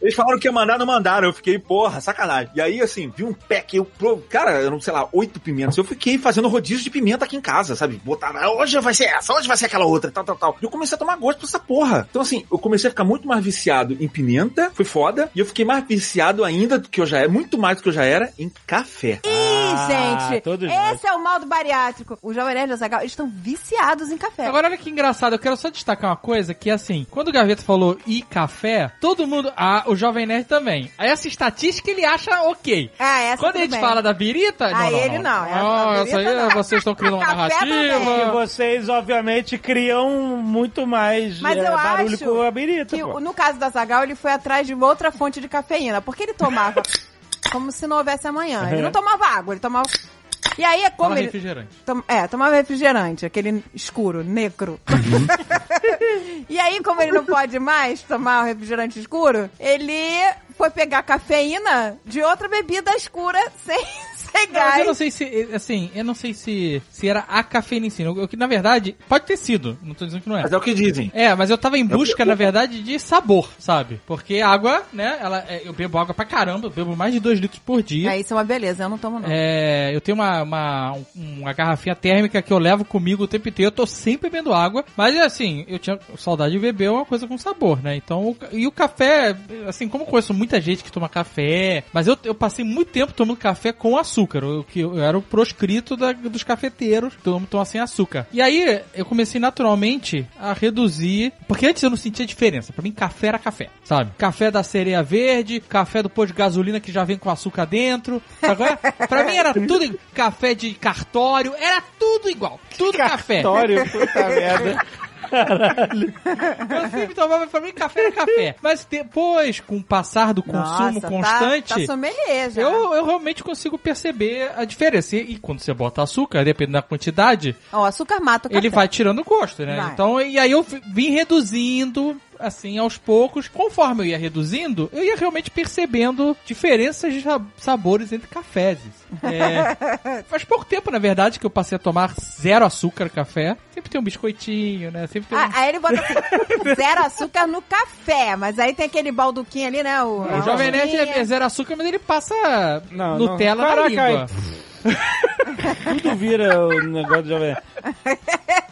Eles falaram que ia mandar, não mandaram. Eu fiquei, porra, sacanagem. E aí, assim, vi um pack, eu, pro- cara, eram, sei lá, oito pimentas. Eu fiquei fazendo rodízio de pimenta aqui em casa, sabe? Botar, "Ah, hoje vai ser essa, hoje vai ser aquela outra, tal, tal, tal. E eu comecei a tomar gosto pra essa porra. Então, assim, eu comecei a ficar muito mais viciado em pimenta, foi foda. E eu fiquei mais viciado ainda do que eu já era, muito mais do que eu já era, em café.
Ih,
Ah,
gente, esse é o mal do bariátrico. O Jovem Nerd e o eles estão viciados em café.
Agora olha que engraçado, eu quero só destacar uma coisa, que assim, quando o Gaveta falou e café, todo mundo, ah, o Jovem Nerd também. Aí essa estatística ele acha ok.
Ah, essa
Quando a gente
bem.
fala da birita,
Ah,
não, não,
ele não, essa
Não,
da
essa aí
birita não.
vocês estão criando uma narrativa.
E vocês, obviamente, criam muito mais
Mas
é,
eu
barulho
acho
com a birita,
que
pô.
no caso da Zagal, ele foi atrás de outra fonte de cafeína, porque ele tomava como se não houvesse amanhã. Ele não tomava água, ele tomava... E aí, é como
Fala
ele...
refrigerante.
Tom- é, tomava refrigerante, aquele escuro, negro. e aí, como ele não pode mais tomar o refrigerante escuro, ele foi pegar cafeína de outra bebida escura sem,
mas eu não sei se, assim, eu não sei se, se era a si. O que, na verdade, pode ter sido. Não tô dizendo que não é.
Mas é o que dizem.
É, mas eu tava em busca, na verdade, de sabor, sabe? Porque água, né? Ela, é, eu bebo água pra caramba, eu bebo mais de 2 litros por dia.
É, isso é uma beleza, eu não tomo não.
É, eu tenho uma, uma, um- uma garrafinha térmica que eu levo comigo o tempo inteiro. Eu tô sempre bebendo água. Mas assim, eu tinha saudade de beber uma coisa com sabor, né? Então, e o café, assim, como eu conheço muita gente que toma café, mas eu, eu passei muito tempo tomando café com açúcar. Eu, que eu era o proscrito da- dos cafeteiros, tomam tomar sem açúcar. E aí, eu comecei naturalmente a reduzir, porque antes eu não sentia diferença. Pra mim, café era café, sabe? Café da sereia verde, café do posto de gasolina que já vem com açúcar dentro. Agora, pra mim era tudo café de cartório, era tudo igual. Tudo café.
Vitório, puta merda.
Eu sempre tomava, pra mim, café era café. Mas depois, com o passar do consumo
Nossa, tá-
constante,
Tá, sommelier já.
eu, eu realmente consigo perceber a diferença. E, e quando você bota açúcar, dependendo da quantidade,
Ó, açúcar mata o café.
ele vai tirando o gosto, né?
Vai.
Então, e aí eu vi- vim reduzindo, assim, aos poucos. Conforme eu ia reduzindo, eu ia realmente percebendo diferenças de sa- sabores entre cafés. É, faz pouco tempo, na verdade, que eu passei a tomar zero açúcar café. Sempre tem um biscoitinho, né? Sempre tem um...
Ah, aí ele bota assim, zero açúcar no café, mas aí tem aquele balduquinho ali, né? O,
O Jovem Nerd é zero açúcar, mas ele passa
Não,
Nutella
não.
na língua.
Tudo vira o negócio de jovem.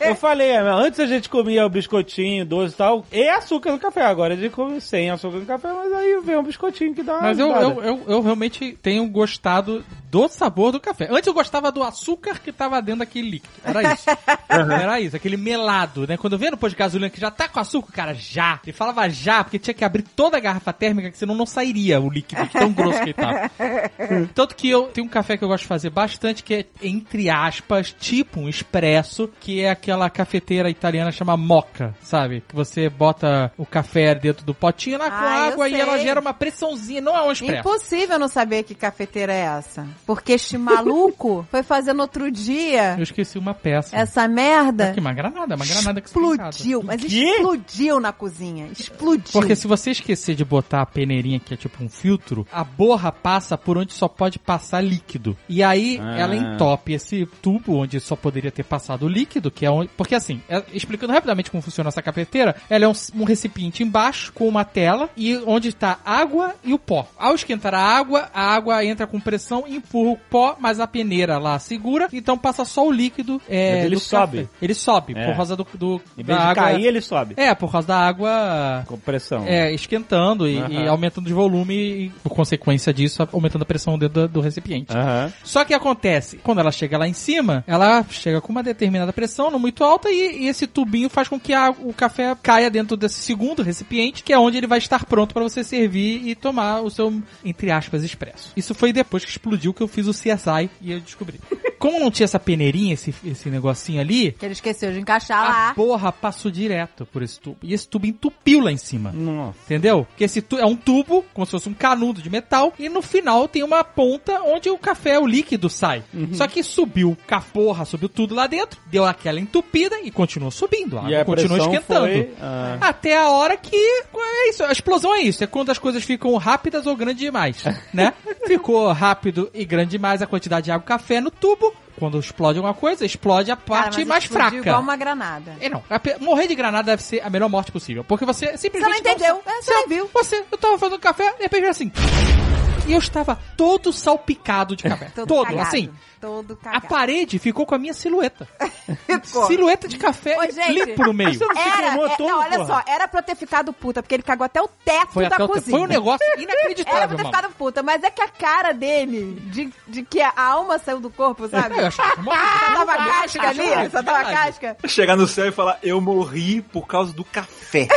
Eu falei, é, antes a gente comia o biscoitinho, doce e tal, e açúcar no café. Agora a gente come sem açúcar no café, mas aí vem um biscoitinho que dá uma
Mas eu, eu, eu, eu realmente tenho gostado do sabor do café. Antes eu gostava do açúcar que tava dentro daquele líquido. Era isso. Era isso, aquele melado, né? Quando eu via no posto de gasolina que já tá com açúcar, cara, já. Ele falava já, porque tinha que abrir toda a garrafa térmica, que senão não sairia o líquido tão grosso que ele tava. Tanto que eu tenho um café que eu gosto de fazer bastante, que é, entre aspas, tipo um expresso, que é aquela cafeteira italiana chama moca, sabe? Que você bota o café dentro do potinho lá com
Ah,
água e ela gera uma pressãozinha, não é um expresso.
Impossível não saber que cafeteira é essa. Porque este maluco foi fazendo outro dia
Eu esqueci uma peça.
essa merda.
Aqui, uma granada, uma granada que.
Explodiu, mas
quê?
explodiu na cozinha. Explodiu.
Porque se você esquecer de botar a peneirinha, que é tipo um filtro, a borra passa por onde só pode passar líquido. E aí
Ah.
ela entope esse tubo onde só poderia ter passado o líquido, que é onde. Porque assim, é- explicando rapidamente como funciona essa cafeteira, ela é um, um recipiente embaixo com uma tela e onde está água e o pó. Ao esquentar a água, a água entra com pressão e empurra o pó, mas a peneira lá segura, então passa só o líquido. É,
ele sobe.
café. Ele sobe,
É.
por causa do. do
Em
da
vez de
água.
cair, ele sobe.
É, por causa da água
Com pressão.
é, esquentando e,
Aham.
e aumentando de volume e, por consequência disso, aumentando a pressão dentro do, do recipiente.
Aham.
Só que acontece, quando ela chega lá em cima, ela chega com uma determinada pressão, não muito alta, e, e esse tubinho faz com que a- o café caia dentro desse segundo recipiente, que é onde ele vai estar pronto para você servir e tomar o seu, entre aspas, expresso. Isso foi depois que explodiu que eu fiz o CSI e eu descobri. Como não tinha essa peneirinha, esse, esse negocinho ali,
Que ele esqueceu de encaixar
a
lá.
porra passou direto por esse tubo. E esse tubo entupiu lá em cima.
Nossa.
Entendeu? Porque esse tu- é um tubo, como se fosse um canudo de metal, e no final tem uma ponta onde o café, o líquido, sai.
Uhum.
Só que subiu com a porra, subiu tudo lá dentro, deu aquela entupida e continuou subindo. A
E a
continuou esquentando.
foi, ah.
Até a hora que. É isso, a explosão é isso. É quando as coisas ficam rápidas ou grandes demais. né? Ficou rápido e grande demais a quantidade de água e café no tubo. Quando explode alguma coisa, explode a
Cara,
parte
mas
mais fraca.
igual uma granada.
É, não. Morrer de granada deve ser a melhor morte possível. Porque você simplesmente.
Você não entendeu. É, você não viu.
Você, eu tava fazendo café, de repente assim. E eu estava todo salpicado de café.
Todo,
todo,
cagado.
assim.
Todo
A parede ficou com a minha silhueta. Silhueta de café
Ô, gente,
limpo no meio.
Você não se
Era, é,
todo,
não, olha
porra?
só, era pra eu ter ficado puta, porque ele cagou até o teto
Foi,
da
até o-
cozinha.
foi um negócio
Era
inacreditável,
pra ter
mano.
ficado puta, mas é que a cara dele, de, de que a alma saiu do corpo, sabe?
Eu achei que uma-
Só tava
Verdade,
casca ali, só tava casca.
Chegar no céu e falar, eu morri por causa do café.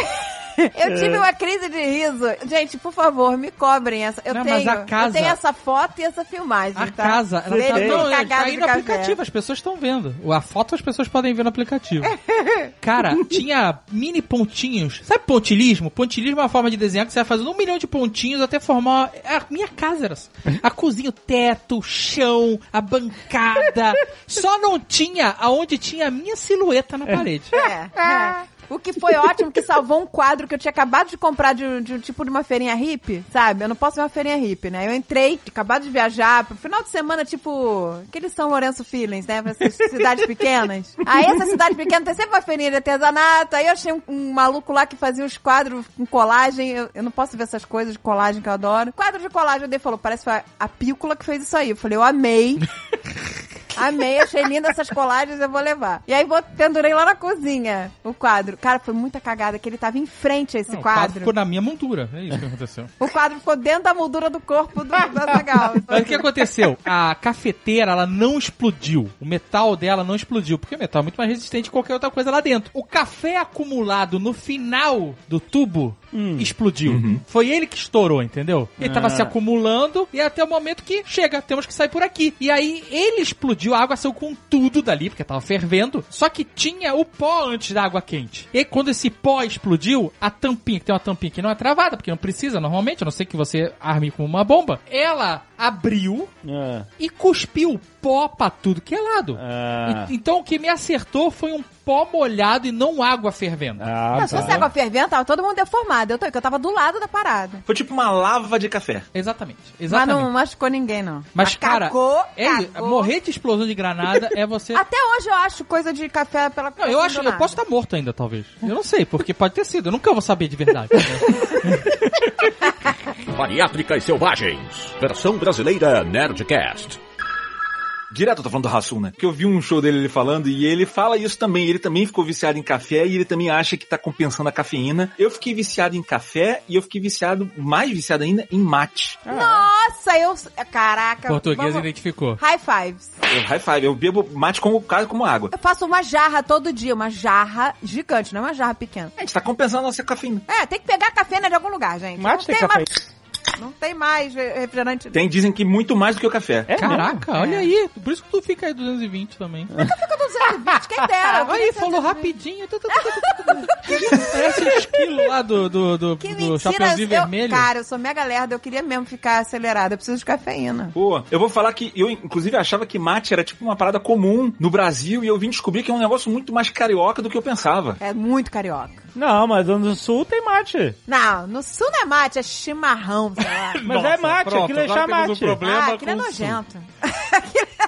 Eu tive uma crise de riso. Gente, por favor, me cobrem essa. Eu
Não,
tenho,
casa-
eu tenho essa foto e essa filmagem,
A
tá?
casa, ela tá, não, tá aí no aplicativo, as pessoas estão vendo. A foto as pessoas podem ver no aplicativo. Cara, tinha mini pontinhos. Sabe pontilismo? Pontilismo é uma forma de desenhar que você vai fazendo um milhão de pontinhos até formar. A minha casa era assim. A cozinha, o teto, o chão, a bancada. Só não tinha aonde tinha a minha silhueta na parede.
É, é. O que foi ótimo, que salvou um quadro que eu tinha acabado de comprar de, de um tipo de uma feirinha hippie, sabe? Eu não posso ver uma feirinha hippie, né? Eu entrei, acabado de viajar, pro final de semana, tipo, aqueles São Lourenço Feelings, né? Pra essas cidades pequenas. Aí essa cidade pequena tem sempre uma feirinha de artesanato, aí eu achei um, um maluco lá que fazia os quadros com colagem, eu, eu não posso ver essas coisas de colagem que eu adoro. Quadro de colagem, ele falou, parece que foi a pícola que fez isso aí. Eu falei, eu amei. Amei, achei linda essas colagens, eu vou levar. E aí vou, pendurei lá na cozinha o quadro. Cara, foi muita cagada que ele tava em frente a esse
Não, o quadro
quadro.
ficou na minha moldura. É isso que aconteceu.
O quadro ficou dentro da moldura do corpo do, do Azaghal.
Mas o que aconteceu? A cafeteira, ela não explodiu. O metal dela não explodiu, porque o metal é muito mais resistente que qualquer outra coisa lá dentro. O café acumulado no final do tubo explodiu. Foi ele que estourou, entendeu? Ele tava se acumulando e até o momento que chega, temos que sair por aqui. E aí ele explodiu, a água saiu com tudo dali, porque tava fervendo. Só que tinha o pó antes da água quente. E quando esse pó explodiu, a tampinha, que tem uma tampinha que não é travada, porque não precisa normalmente, a não ser que você arme com uma bomba, ela abriu
Ah,
e cuspiu pó pra tudo que é lado.
ah,
E- então o que me acertou foi um pó molhado e não água fervendo.
ah,
Mas se fosse
tá.
água fervendo, tava todo mundo deformado. Eu, tô, que eu tava do lado da parada.
Foi tipo uma lava de café.
Exatamente.
Mas
Exatamente.
não machucou ninguém, não.
Mas, cara,
cagou,
é-
cagou.
morrer de explosão de granada é você.
Até hoje eu acho coisa de café pela
Não, eu
assim,
acho, eu posso estar morto ainda, talvez. Eu não sei, porque pode ter sido. Eu nunca vou saber de verdade.
Bariátricas Selvagens. Versão brasileira Nerdcast.
Direto eu tô falando do Hassum, né? Que eu vi um show dele ele falando e ele fala isso também. Ele também ficou viciado em café e ele também acha que tá compensando a cafeína. Eu fiquei viciado em café e eu fiquei viciado, mais viciado ainda, em mate.
Nossa, eu... Caraca.
Português
vamos-
identificou.
High fives.
Eu, high five, eu bebo mate como, quase como água.
Eu faço uma jarra todo dia, uma jarra gigante, não é uma jarra pequena.
A gente tá compensando a nossa cafeína.
É, tem que pegar cafeína de algum lugar, gente.
Mate tem
não
café.
mais, Não tem mais refrigerante.
Tem, dizem que muito mais do que o café.
É
Caraca,
mesmo?
olha
É.
aí. Por isso que tu fica aí 220 também.
Fica 220, quem dera. queria
Aí, falou
220.
rapidinho. Parece o esquilo lá do, do, do,
Que
do
eu,
Vermelho.
cara, eu sou mega lerda, eu queria mesmo ficar acelerada. Eu preciso de cafeína.
Pô, eu vou falar que eu, inclusive, achava que mate era tipo uma parada comum no Brasil e eu vim descobrir que é um negócio muito mais carioca do que eu pensava.
É muito carioca.
Não, mas no sul tem mate.
Não, no sul não é mate, é chimarrão, sei lá.
Mas é mate, aquilo é chamate.
um problema
ah, aquilo é nojento.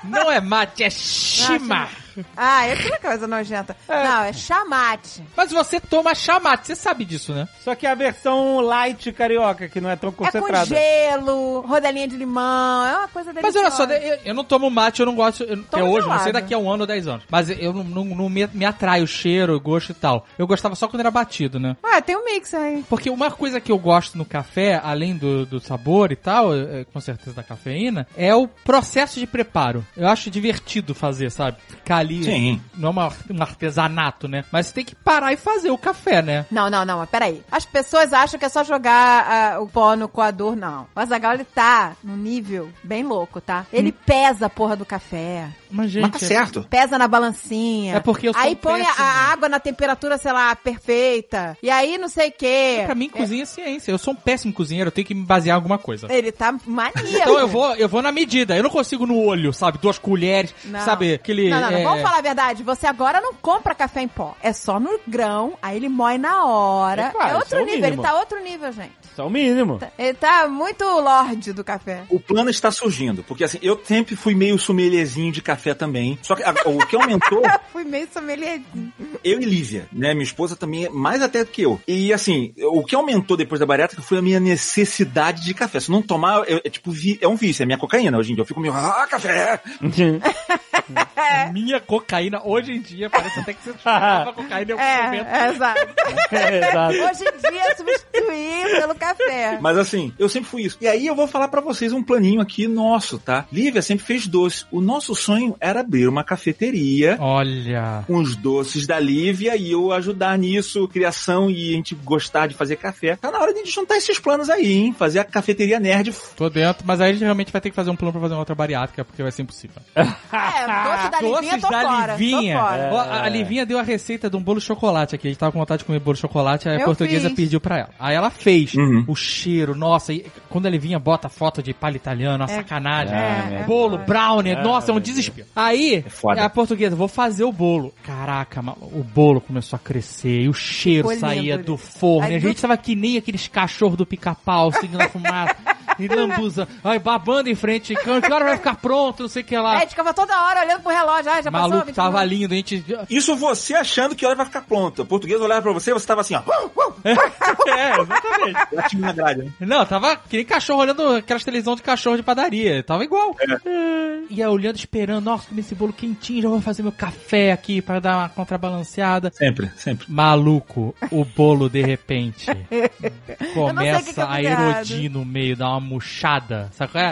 Não é mate, é chima.
Ah, é coisa nojenta. Não, é chamate.
Mas você toma chamate, você sabe disso, né?
Só que a versão light carioca, que não é tão
É com
concentrada.
gelo, rodelinha de limão, é uma coisa
Mas
deliciosa.
olha só, eu, eu não tomo mate, eu não gosto. Eu, até hoje, não sei daqui a um ano ou dez anos. Mas eu não, não, não me, me atrai o cheiro, o gosto e tal. Eu gostava só quando era batido, né?
Ah, tem um mix aí.
Porque uma coisa que eu gosto no café, além do, do sabor e tal, é, com certeza da cafeína, é o processo de preparo. Eu acho divertido fazer, sabe? Ficar ali.
Sim.
Não é uma, um artesanato, né? Mas você tem que parar e fazer o café, né?
Não, não, não, mas peraí. As pessoas acham que é só jogar ah, o pó no coador, não. O Azaghal, ele tá num nível bem louco, tá? Ele pesa a porra do café.
Mas, gente.
Mas tá certo.
Pesa na balancinha.
É porque eu sou
Aí põe a,
péssimo.
a água na temperatura, sei lá, perfeita. E aí não sei o quê.
Pra mim, cozinha é ciência. Eu sou um péssimo cozinheiro, eu tenho que me basear em alguma coisa.
Ele tá maníaco.
Então eu vou, eu vou na medida. Eu não consigo no olho, sabe? Duas colheres,
Não.
sabe? Aquele.
Não, não, não.
é,
Vamos falar a verdade. Você agora não compra café em pó. É só no grão, aí ele moe na hora.
É claro, isso
outro
é
nível.
mínimo.
Ele tá outro nível, gente.
Isso é o mínimo.
Ele tá muito lorde do café.
O plano está surgindo, porque assim, eu sempre fui meio sommelierzinho de café também. Só que a- o que aumentou,
Fui meio sommelierzinho.
Eu e Lívia, né? Minha esposa também é mais até que eu. E assim, o que aumentou depois da bariátrica foi a minha necessidade de café. Se não tomar, é, é tipo, vi- é um vício, é minha cocaína hoje em dia. Eu fico meio, ah, café!
Minha cocaína, hoje em dia, parece até que você tomava cocaína em algum momento.
É, é, exato.
É, exato.
Hoje em dia, substituir pelo café.
Mas assim, eu sempre fui isso. E aí eu vou falar pra vocês um planinho aqui nosso, tá? Lívia sempre fez doce. O nosso sonho era abrir uma cafeteria
Olha.
com os doces da Lívia e eu ajudar nisso, criação e a gente gostar de fazer café. Tá na hora de a gente juntar esses planos aí, hein? Fazer a cafeteria nerd.
Tô dentro, mas aí a gente realmente vai ter que fazer um plano pra fazer uma outra bariátrica, porque vai ser impossível.
É, doce da Livinha,
Doces
tô
da
fora.
Livinha.
Tô fora.
Ó, A, a Livinha deu a receita de um bolo de chocolate aqui. A gente tava com vontade de comer bolo de chocolate, aí a
Eu
portuguesa
fiz.
pediu pra ela. Aí ela fez.
Uhum.
O cheiro, nossa, e quando a Livinha bota foto de palha italiana, uma
É.
sacanagem.
É, é
bolo,
foda.
brownie, nossa, é um desespero. Aí, a portuguesa, vou fazer o bolo. Caraca, o o bolo começou a crescer e o cheiro
Ficou
saía
lindo.
do forno.
Aí
e a gente tava que nem aqueles cachorros do pica-pau, seguindo a fumaça. E lambuza, aí babando em frente, que hora vai ficar pronto, não sei o que
É, a
lá.
gente ficava toda hora olhando pro relógio. Ah, já passou?
Maluco,
20
tava
minutos.
lindo, a gente.
Isso você achando que a hora vai ficar pronta. O português olhava pra você, você tava assim, ó.
É, exatamente.
Latindo na grade, né?
Não, tava que nem cachorro olhando aquelas televisão de cachorro de padaria. Tava igual. E aí olhando, esperando, nossa, comi esse bolo quentinho, já vou fazer meu café aqui pra dar uma contrabalanceada.
Sempre, sempre.
Maluco, o bolo de repente
eu
começa a erodir no meio, dá uma murchada, sabe qual é?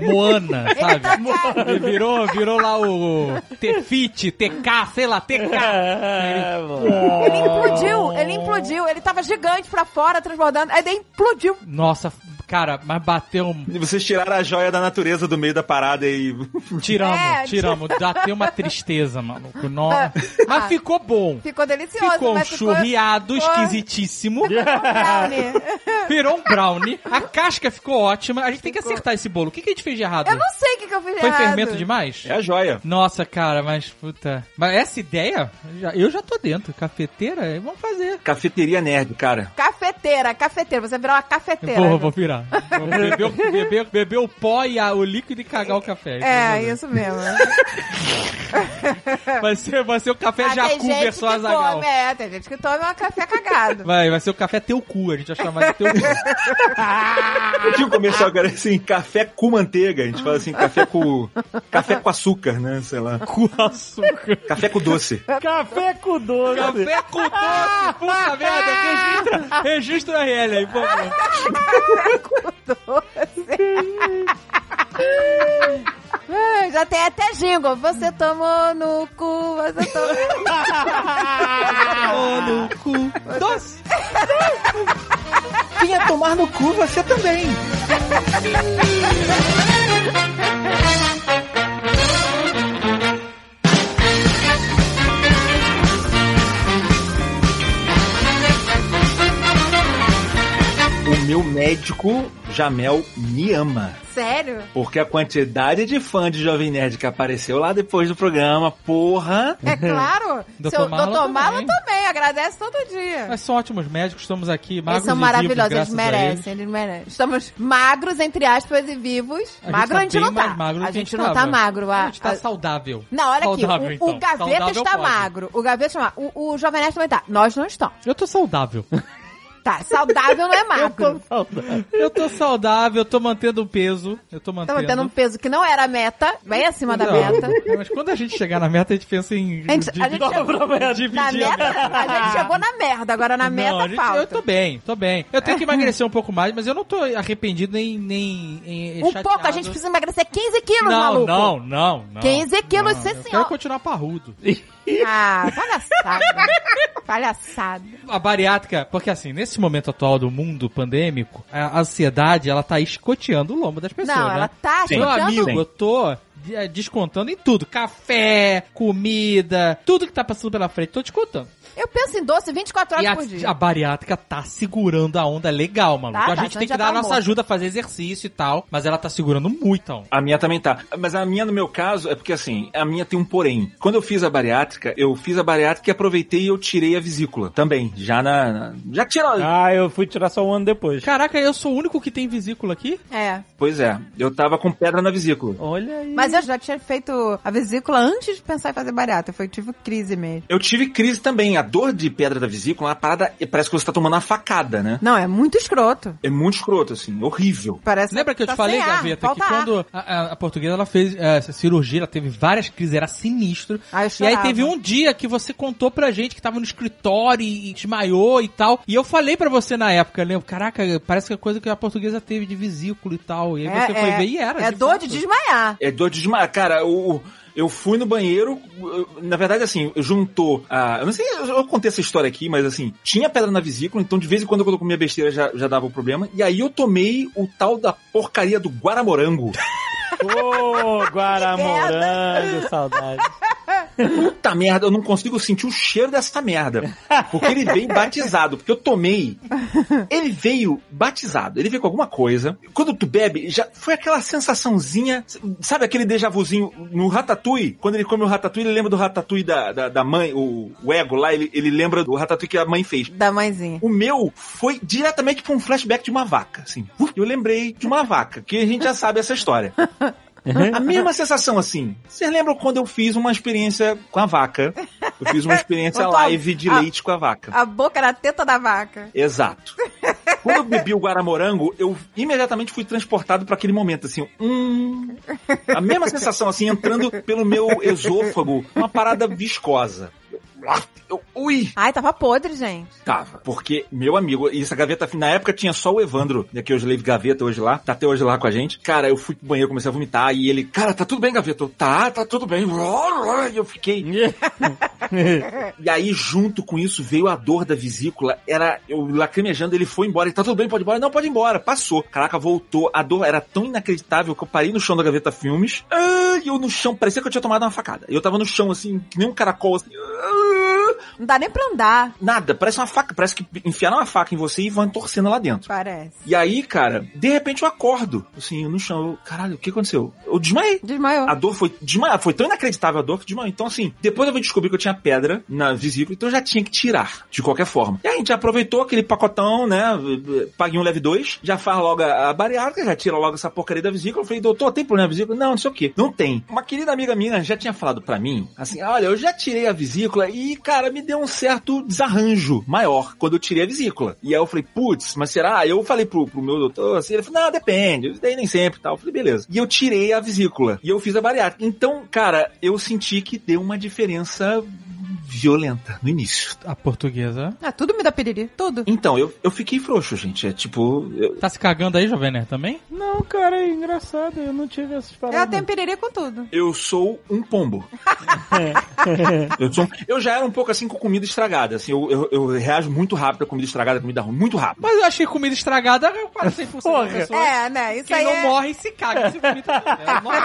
Moana, sabe? E virou, virou lá o Tefite, TK, sei lá, TK.
É, mano.
Ele implodiu, ele implodiu. Ele tava gigante pra fora, transbordando. Aí daí implodiu.
Nossa, cara, mas bateu um
E vocês tiraram a joia da natureza do meio da parada e.
Tiramos,
É,
tiramos. Dá até uma tristeza, maluco. Nossa. Mas
Ah.
ficou bom.
Ficou delicioso,
Ficou um
mas ficou...
churriado
ficou-
esquisitíssimo.
brownie.
Virou um brownie. A casca ficou ótima. A gente tem que acertar esse bolo. O que, que a gente fez de errado?
Eu não sei o que, que eu fiz de
Foi
errado.
fermento demais?
É a joia.
Nossa, cara, mas puta. Mas essa ideia, eu já tô dentro. Cafeteira, vamos fazer.
Cafeteria nerd, cara.
Cafeteira, cafeteira. Você virou uma cafeteira.
Vou, vou virar. Vou beber, o- beber, beber o pó e a- o líquido e cagar o café.
É, isso mesmo.
Vai ser, vai ser o café
Ah,
Jacu versão
que
Azagal.
come, é, tem gente que toma um café cagado.
Vai, vai ser o café teu cu, a gente vai chamar de teu cu.
Tinha um comercial que era assim, café com manteiga. A gente fala assim, café com. Café com açúcar, né? Sei lá.
com açúcar.
Café com doce.
Café com doce.
Café com doce, puta merda, registra, registra a RL aí, por favor.
Ah, Já tem até jingle. Você tomou no cu, você tomou...
Ô, no cu. Doce.
Vinha tomar no cu você também. Médico, Jamel, me ama.
Sério?
Porque a quantidade de fã de Jovem Nerd que apareceu lá depois do programa, porra.
É claro.
Dr.
Seu
Marlon
Dr. Marlon
também.
também. Agradece todo dia.
Mas são ótimos médicos, estamos aqui magros
Eles são
e
maravilhosos,
vivos,
eles
a eles.
merecem, eles merecem. Estamos magros, entre aspas, e vivos.
A gente
magro
tá
a gente
bem
não tá. a gente não tá magro. A,
A gente tá saudável.
Não, olha
Saudável,
aqui. O,
então.
o Gaveta
Saudável
está
pode.
magro. O Gaveta está magro. O, o Jovem Nerd também tá. Nós não estamos.
Eu tô saudável.
Tá, saudável não é magro.
Eu tô saudável, eu tô mantendo o peso. Eu tô
Tá
mantendo.
mantendo um peso que não era a meta, bem acima da
Não,
meta.
Mas quando a gente chegar na meta, a gente pensa em.
A gente, a gente
dividir-
chegou, na
dividir a
meta, a gente chegou na merda, agora na meta
Não, a gente-
falta.
Eu tô bem, tô bem. Eu tenho que emagrecer um pouco mais, mas eu não tô arrependido nem, nem, nem
Um
chateado.
pouco, a gente precisa emagrecer 15 quilos,
não,
maluco.
não, não, não.
15 quilos,
não.
sim,
Eu
senhor.
quero continuar parrudo.
Ah, palhaçada. palhaçada.
A bariátrica, porque assim, nesse momento atual do mundo pandêmico, a ansiedade, ela tá escoteando o lombo das pessoas,
Não,
né?
ela tá
Meu
escutando-
amigo, eu tô eh, descontando em tudo. Café, comida, tudo que tá passando pela frente, tô descontando.
Eu penso em doce 24 horas
E a,
por dia.
a bariátrica tá segurando a onda legal, mano.
Tá,
a
tá,
gente
então
tem que dar
tá
a nossa
morto.
ajuda a fazer exercício e tal, mas ela tá segurando muito a onda.
A minha também tá. Mas a minha, no meu caso, é porque assim, a minha tem um porém. Quando eu fiz a bariátrica, eu fiz a bariátrica e aproveitei e eu tirei a vesícula. Também. Já na. na- já tirou.
Ah, eu fui tirar só um ano depois.
Caraca, eu sou o único que tem vesícula aqui?
É.
Pois é. Eu tava com pedra na vesícula.
Olha aí.
Mas eu já tinha feito a vesícula antes de pensar em fazer bariátrica. Foi tipo crise mesmo.
Eu tive crise também. A dor de pedra da vesícula é uma parada. Parece que você tá tomando uma facada, né?
Não, é muito escroto.
É muito escroto, assim. Horrível.
Parece
Lembra que eu te
tá
falei,
sem ar,
Gaveta, que
ar.
quando a, a- a portuguesa ela fez é, essa cirurgia, ela teve várias crises, era sinistro.
Ah, eu
e aí teve um dia que você contou pra gente que tava no escritório e, desmaiou e tal. E eu falei pra você na época, lembro, caraca, parece que é coisa que a portuguesa teve de vesículo e tal. E aí
É,
você foi
é,
ver e era.
É
de
dor
fato.
de desmaiar.
É dor de desmaiar. Cara, o. Eu fui no banheiro, na verdade, assim, juntou a. Eu não sei, eu contei essa história aqui, mas assim, tinha pedra na vesícula, então de vez em quando quando eu comia besteira já, já dava o problema. E aí eu tomei o tal da porcaria do Guaramorango.
Ô, Guaramorango, saudade.
puta merda, eu não consigo sentir o cheiro dessa merda. Porque ele veio batizado, porque eu tomei. Ele veio batizado, ele veio com alguma coisa. Quando tu bebe, já foi aquela sensaçãozinha, sabe aquele déjà vuzinho no Ratatouille? Quando ele come o Ratatouille, ele lembra do Ratatouille da, da, da mãe, o, o ego lá, ele, ele lembra do Ratatouille que a mãe fez.
Da mãezinha.
O meu foi diretamente pra um flashback de uma vaca, assim. Eu lembrei de uma vaca, que a gente já sabe essa história. A mesma sensação, assim. Vocês lembram quando eu fiz uma experiência com a vaca? Eu fiz uma experiência live de
a-
leite com a vaca.
A boca era a teta da vaca.
Exato. Quando eu bebi o Guaramorango, eu imediatamente fui transportado para aquele momento, assim, hum, a mesma sensação, assim, entrando pelo meu esôfago, uma parada viscosa. Eu, ui,
Ai, tava podre, gente.
Tava. Porque, meu amigo, e essa gaveta, na época tinha só o Evandro, né, que hoje leve gaveta hoje lá, tá até hoje lá com a gente. Cara, eu fui pro banheiro, comecei a vomitar, e ele, cara, tá tudo bem, gaveta? Eu, tá, tá tudo bem. E eu fiquei. e aí, junto com isso, veio a dor da vesícula, era, eu lacrimejando, ele foi embora, ele tá tudo bem, pode ir embora? Não, pode ir embora. Passou. Caraca, voltou. A dor era tão inacreditável que eu parei no chão da gaveta filmes, ah, e eu no chão, parecia que eu tinha tomado uma facada. Eu tava no chão, assim, que nem um caracol, assim, Ooh.
Não dá nem pra andar,
Nada, parece uma faca, parece que enfiaram uma faca em você e vão torcendo lá dentro.
parece.
E aí, cara, de repente eu acordo, assim, no chão. Eu, caralho, o que aconteceu? Eu desmaiei.
Desmaiou.
A dor foi desmaiar, foi tão inacreditável a dor que desmaiou. Então, assim, depois eu vim descobrir que eu tinha pedra na vesícula, então eu já tinha que tirar, de qualquer forma. E aí a gente aproveitou aquele pacotão, né? Paguei um leve 2, já faz logo a, bariátrica, já tira logo essa porcaria da vesícula. Eu falei, doutor, tem problema na vesícula? Não, não sei o quê. Não tem. Uma querida amiga minha já tinha falado pra mim, assim, olha, eu já tirei a vesícula e, cara, me deu um certo desarranjo maior quando eu tirei a vesícula. E aí eu falei, putz, mas será? Eu falei pro, pro meu doutor, assim, ele falou, não, depende, daí nem sempre e tal. Eu falei, beleza. E eu tirei a vesícula. E eu fiz a bariátrica. Então, cara, eu senti que deu uma diferença violenta no início.
A portuguesa.
Ah, tudo me dá piriri. Tudo.
Então, eu, eu fiquei frouxo, gente. É tipo. eu-
Tá se cagando aí, Jovem Nerd, também?
Não, cara, é engraçado. Eu não tive essas
Eu
paradas.
tenho piriri com tudo.
Eu sou um pombo. eu, sou um- eu já era um pouco assim com comida estragada. Assim, eu, eu, eu reajo muito rápido a comida estragada, comida ruim, muito rápido.
Mas eu achei comida estragada é quase 100%
Porra.
das pessoas.
É, né? Isso
Quem
aí
não
é...
morre se caga. Se vomita, ela morre.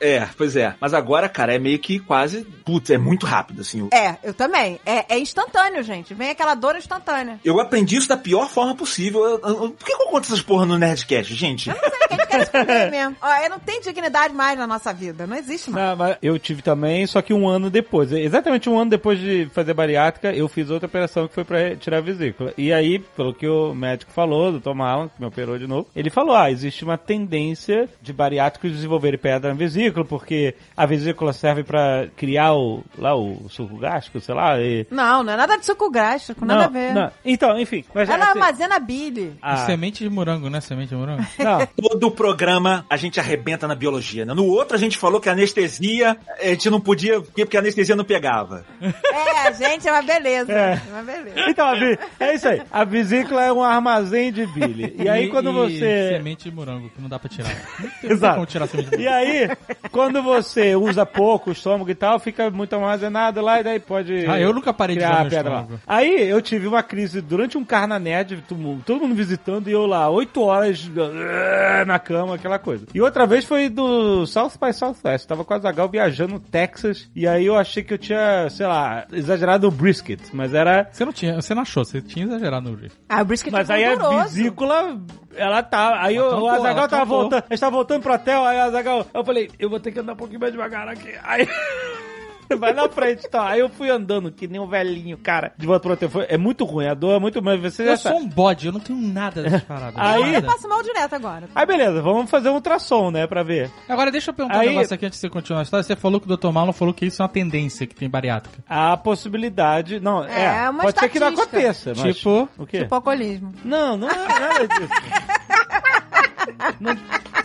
É, pois é. Mas agora, cara, é meio que quase. Putz, é muito rápido, assim. Eu,
É, eu também. É, é instantâneo, gente. Vem aquela dor instantânea.
eu aprendi isso da pior forma possível. Eu- eu- por que que eu conto essas porra no Nerdcast, gente?
Não sei, que a gente quer esconder mesmo. Ó, eu não tenho dignidade mais na nossa vida. Não existe mais.
Não, mas eu tive também, só que um ano depois. Exatamente um ano depois de fazer bariátrica, eu fiz outra operação que foi pra tirar a vesícula. E aí, pelo que o médico falou, do Tom Allen, que me operou de novo, ele falou, ah, existe uma tendência de bariátricos desenvolverem pedra na vesícula, porque a vesícula serve pra criar o, lá, o suco gástrico, sei lá, e...
Não, não é nada de suco gástrico, nada
não,
a ver.
não. Então, enfim. Mas
Ela
assim,
armazena bile.
ah,
Semente de morango, né? Semente de morango.
não,
Todo o programa a gente arrebenta na biologia, né? No outro a gente falou que a anestesia, a gente não podia, porque a anestesia não pegava.
É, gente, é uma beleza.
É.
É uma beleza.
Então, a vi- é isso aí. A vesícula é um armazém de bile. E aí, quando você.
Semente de morango, que não dá pra tirar. Não tem
Exato.
como tirar semente de
E
morango.
aí, quando você usa pouco o estômago e tal, fica muito armazenado lá e daí pode.
Ah, eu nunca parei de usar meu
pedra lá. Aí eu tive uma crise durante um carna nerd, todo mundo, todo mundo visitando e eu lá, 8 horas uh, na cama, aquela coisa. E outra vez foi do South by Southwest. Tava com a Zagal viajando no Texas e aí eu achei que eu tinha, sei lá, exagerado o brisket, mas era.
Você não tinha, você não achou, você tinha exagerado no brief.
Ah, o brisket
Mas
é
aí a vesícula, ela tá. Aí o,
tampou,
o Azagal
ela
tava
tampou.
voltando. A gente tava voltando pro hotel, aí o Azagal. Eu falei, eu vou ter que andar um pouquinho mais devagar aqui. Aí. Vai na frente, tá? Aí eu fui andando que nem um velhinho, cara, de volta pro hotel. Foi- É muito ruim, a dor é muito. Mas você já
Eu
sabe.
sou um bode, eu não tenho nada dessas paradas.
Aí-
Eu passo mal direto agora.
Aí beleza, vamos fazer um ultrassom, né, pra ver.
Agora deixa eu perguntar
Aí-
um negócio aqui antes de você continuar a história. Você falou que o Dr. Marlon falou que isso é uma tendência que tem bariátrica.
A possibilidade. Não, é.
É, uma
pode ser que não aconteça. Mas,
Tipo?
O quê?
Tipo alcoolismo.
Não, não é nada disso. Não-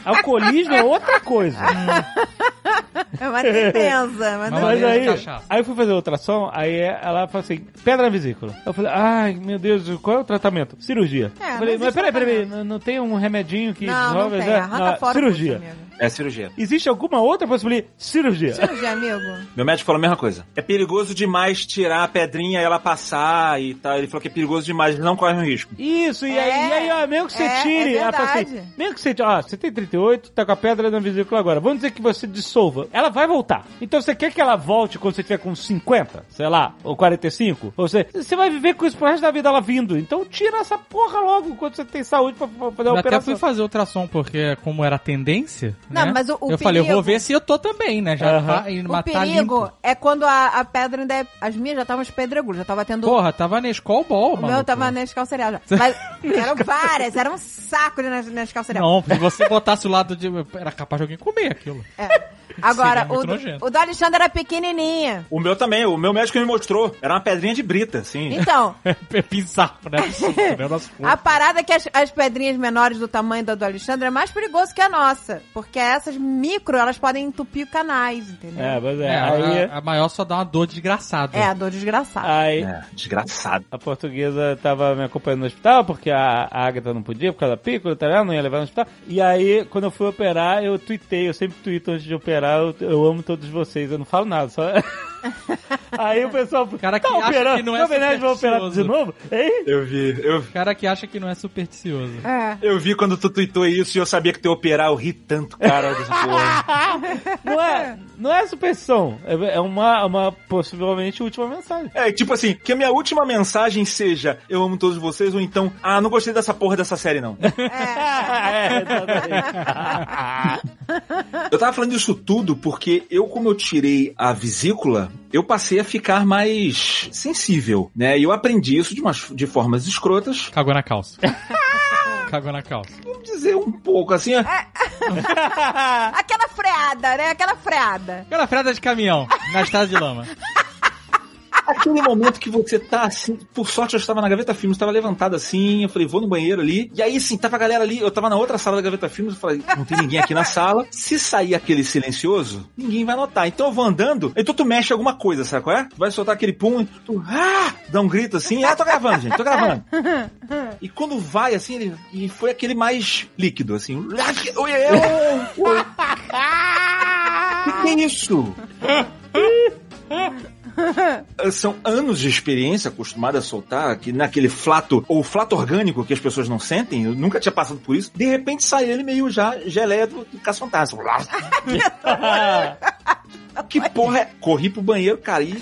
Alcoolismo é outra coisa.
É uma tendência, mas não
Mas
Mas aí, aí eu fui fazer ultrassom, aí ela falou assim, pedra na vesícula. Eu falei, ai, meu Deus, qual é o tratamento? Cirurgia.
É,
eu falei,
não
mas peraí, peraí, não, não tem um remedinho que
Não, não
desenvolve?
tem.
né?
Arranca fora o
cirurgia.
puxo, amigo.
É cirurgia.
Existe alguma outra possibilidade? Cirurgia.
Cirurgia, amigo.
Meu médico falou a mesma coisa. É perigoso demais tirar a pedrinha e ela passar e tal. Ele falou que é perigoso demais, não corre um risco.
Isso, e
É,
aí, e aí, ó, mesmo que você
é,
tire,
é
ela fala assim, mesmo que você tire, ó, você tem 38, tá com a pedra na vesícula agora, vamos dizer que você dissolva, ela vai voltar. Então você quer que ela volte quando você tiver com 50, sei lá, ou 45? Ou você, você vai viver com isso pro resto da vida ela vindo. Então tira essa porra logo quando você tem saúde pra, pra fazer a
Eu até fui fazer ultrassom, porque como era tendência,
Não,
né?
mas o- o
Eu falei, eu vou
perigo-
ver se eu tô também, né? Já
Aham.
tá, e
O
matar
perigo
limpo.
é quando a, a pedra ainda é... As minhas já estavam pedregulhas, já tava tendo...
Porra, tava Skull Ball,
o
mano.
meu tava Nescau cereal já. Mas eram várias, era um saco de Nes- Nescau cereal.
Não, você botasse o lado de... Era capaz de alguém comer aquilo.
É. Agora, o, do, o do Alexandre era pequenininha.
O meu também, o meu médico me mostrou. Era uma pedrinha de brita, assim.
Então,
É bizarro, né? Absurdo, né? Nosso corpo.
a parada é que as, as pedrinhas menores do tamanho da do Alexandre é mais perigoso que a nossa. Porque essas micro, elas podem entupir canais, entendeu?
É, mas é,
É,
aí,
a, a maior só dá uma dor desgraçada.
É, a dor desgraçada.
aí
É, desgraçado.
a portuguesa tava me acompanhando no hospital, porque a, a Agatha não podia, por causa da pícola, tá, não ia levar no hospital. E aí, quando eu fui operar, eu tuitei, eu sempre tuito antes de operar, eu, eu amo todos vocês, eu não falo nada, só... aí o pessoal...
cara que
tá
acha
operando,
que não é
na verdade, vai operar de
supersticioso.
novo? Hein?
Eu vi, eu,
O cara que acha que não é supersticioso.
É.
eu vi quando tu tweetou isso e eu sabia que tu ia operar, eu ri tanto, cara.
Não é, não é superstição, é, é uma, uma possivelmente última mensagem.
É, tipo assim, que a minha última mensagem seja eu amo todos vocês, ou então, ah, não gostei dessa porra dessa série, não.
é, exatamente.
Eu tava falando disso tudo porque eu, como eu tirei a vesícula, eu passei a ficar mais sensível, né? E eu aprendi isso de, umas, de formas escrotas.
Cagou na calça. Cagou na calça.
Vamos dizer um pouco assim, ó.
Aquela freada, né? Aquela freada.
Aquela freada de caminhão, na estrada de lama.
Aquele momento que você tá assim, por sorte eu estava na Gaveta Filmes, estava levantado assim, eu falei, vou no banheiro ali. E aí, assim, tava a galera ali, eu tava na outra sala da Gaveta Filmes, eu falei, não tem ninguém aqui na sala. Se sair aquele silencioso, ninguém vai notar. Então eu vou andando, então tu mexe alguma coisa, sabe qual é? Tu vai soltar aquele pum, tu, ah, dá um grito assim, ah, tô gravando, gente, tô gravando. E quando vai, assim, ele, e foi aquele mais líquido, assim. Que que é isso? São anos de experiência acostumado a soltar que naquele flato, ou flato orgânico que as pessoas não sentem, eu nunca tinha passado por isso. De repente sai ele meio já geleia do, do Caça Fantasma. Que porra é? Corri pro banheiro, cara, e...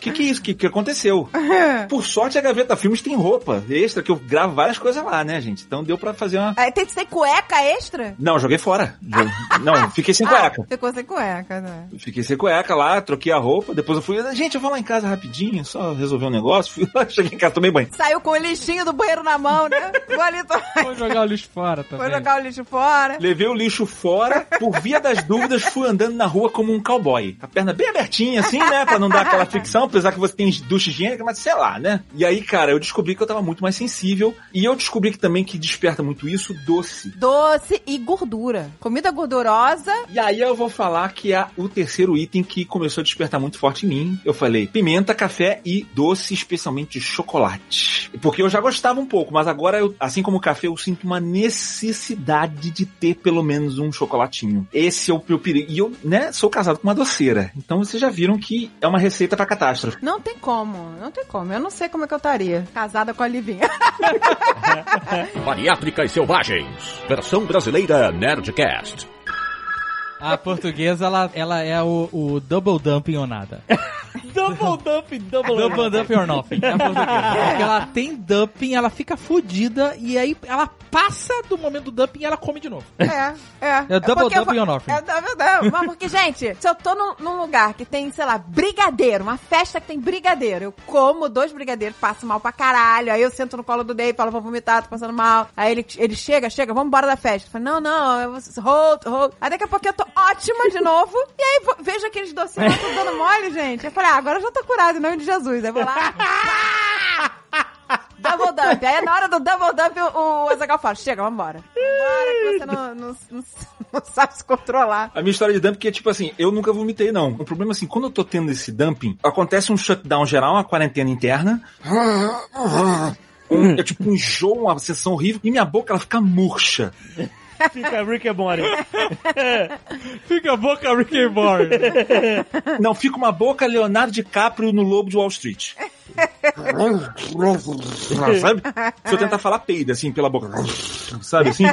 Que que é isso? Que que aconteceu? Por sorte, a Gaveta Filmes tem roupa extra, que eu gravo várias coisas lá, né, gente? Então deu pra fazer uma...
Aí tem, tem cueca extra?
Não, joguei fora. Não, fiquei sem cueca.
Ah, ficou sem cueca, né?
Fiquei sem cueca lá, troquei a roupa, depois eu fui, gente, eu vou lá em casa rapidinho, só resolver um negócio. Fui lá, cheguei em casa, tomei banho.
Saiu com o lixinho do banheiro na mão, né? Vou ali
Vou jogar o lixo fora também.
Vou jogar o lixo fora.
Levei o lixo fora, por via das dúvidas, fui andando na rua como um cowboy. A perna bem abertinha, assim, né? Pra não dar aquela fricção, apesar que você tem ducha higiênica, mas sei lá, né? E aí, cara, eu descobri que eu tava muito mais sensível. E eu descobri que também que desperta muito isso, doce.
Doce e gordura. Comida gordurosa.
E aí eu vou falar que é o terceiro item que começou a despertar muito forte em mim. Eu falei pimenta, café e doce, especialmente chocolate. Porque eu já gostava um pouco, mas agora, eu, assim como o café, eu sinto uma necessidade de ter pelo menos um chocolatinho. Esse é o meu perigo. E eu, né, sou casado com uma doceira. Então vocês já viram que é uma receita pra catástrofe.
Não tem como, não tem como. Eu não sei como é que eu estaria. Casada com a Livinha.
Bariátricas Selvagens. Versão brasileira Nerdcast.
A portuguesa, ela, ela é o, o double dumping ou nada.
double dump, double
Double dumping or nothing. É a portuguesa. Porque ela tem dumping, ela fica fodida e aí ela passa do momento do dumping e ela come de novo.
É, é.
É double
porque
dumping or nothing.
É double dumping. Mas porque, gente, se eu tô num, num lugar que tem, sei lá, brigadeiro, uma festa que tem brigadeiro, eu como dois brigadeiros, passo mal pra caralho, aí eu sento no colo do Dave, falo, vou vomitar, tô passando mal. Aí ele, ele chega, chega, vamos embora da festa. Eu falo, não, não, eu vou, hold, hold. Aí daqui a pouco eu tô ótima de novo, e aí vejo aqueles docinhos lá tudo dando mole, gente. Eu falei, ah, agora eu já tô curado, em nome de Jesus. Aí vou lá... Double dump. Aí na hora do double dump, o, o Azaghal fala, chega, vambora. Vambora que você não, não, não, não sabe se controlar.
A minha história de dumping é tipo assim, eu nunca vomitei, não. O problema é assim, quando eu tô tendo esse dumping, acontece um shutdown geral, uma quarentena interna. Um, é tipo um enjoo, uma sensação horrível, e minha boca ela fica murcha.
Fica Rick and Morty.
Fica a boca Rick and Morty.
Não, fica uma boca Leonardo DiCaprio no Lobo de Wall Street. sabe? Se eu tentar falar peida, assim, pela boca. Sabe assim?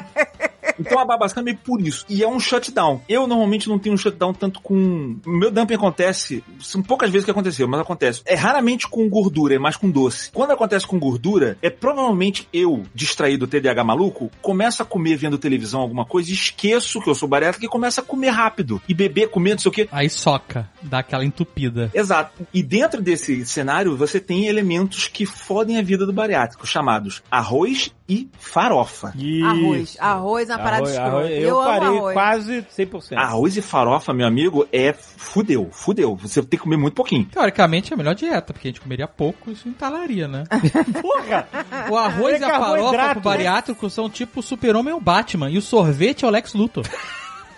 Então a babasca é meio por isso. E é um shutdown. Eu normalmente não tenho um shutdown tanto com. Meu dumping acontece. São poucas vezes que aconteceu, mas acontece. É raramente com gordura, é mais com doce. Quando acontece com gordura, é provavelmente eu, distraído TDAH maluco, começo a comer vendo televisão, alguma coisa, esqueço que eu sou bariátrico e começo a comer rápido. E beber, comer, não sei o quê.
Aí soca, dá aquela entupida.
Exato. E dentro desse cenário, você tem elementos que fodem a vida do bariátrico, chamados arroz e farofa.
E-
Arroz. Arroz é uma parada
Arroz,
escrota.
arroz.
Eu,
Eu,
amo
parei
arroz.
quase 100%.
Arroz e farofa, meu amigo, é fudeu, fudeu. Você tem que comer muito pouquinho.
Teoricamente é a melhor dieta, porque a gente comeria pouco e isso entalaria, né?
Porra!
O arroz e a farofa pro bariátrico são tipo o super-homem e o Batman. E o sorvete é o Lex Luthor.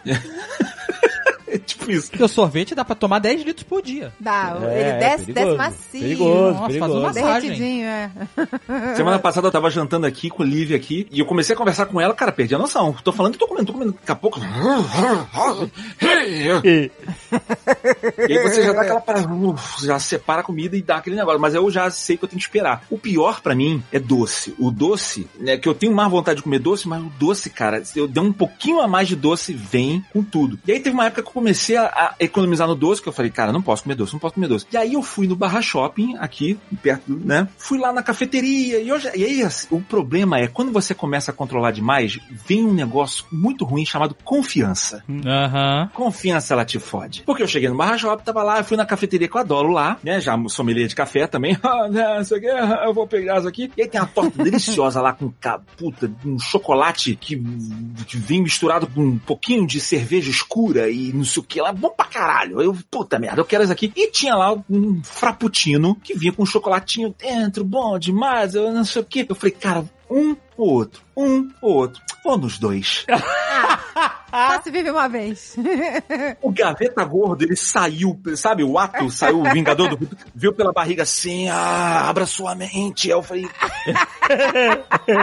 Isso.
Porque o sorvete dá pra tomar 10 litros por dia.
Dá,
É,
ele desce,
perigoso.
desce macio.
Perigoso,
Nossa, faz
perigoso.
uma massagem.
Derretidinho, é.
Semana passada eu tava jantando aqui com a Lívia aqui e eu comecei a conversar com ela, cara, perdi a noção. Tô falando e tô comendo, tô comendo. Daqui a pouco.
E-
aí você já dá aquela parada, já separa a comida e dá aquele negócio. Mas eu já sei que eu tenho que esperar. O pior pra mim é doce. O doce, né, que eu tenho mais vontade de comer doce, mas o doce, cara, se eu der um pouquinho a mais de doce, vem com tudo. E aí teve uma época que eu comecei a, a economizar no doce, que eu falei, cara, não posso comer doce, não posso comer doce. E aí eu fui no Barra Shopping, aqui, perto, né? Fui lá na cafeteria e, eu já, e aí assim, o problema é, quando você começa a controlar demais, vem um negócio muito ruim chamado confiança.
Aham.
Confiança ela te fode. Porque eu cheguei no Barra Shopping, tava lá, eu fui na cafeteria que eu adoro lá, né? Já sommelier de café também. Ah, né, isso aqui, eu vou pegar isso aqui. E aí tem uma torta deliciosa lá com ca- puta, um chocolate que, que vem misturado com um pouquinho de cerveja escura e não sei o que lá. Bom pra caralho. Eu, puta merda, eu quero isso aqui. E tinha lá um frappuccino que vinha com um chocolatinho dentro, bom demais, eu não sei o que. Eu falei, cara, um ou outro, um ou outro. Vou nos dois.
Só se vive uma vez.
O gaveta gordo, ele saiu, sabe, o ato, saiu o Vingador do Futuro, viu pela barriga assim, ah, abra sua mente. Aí eu falei.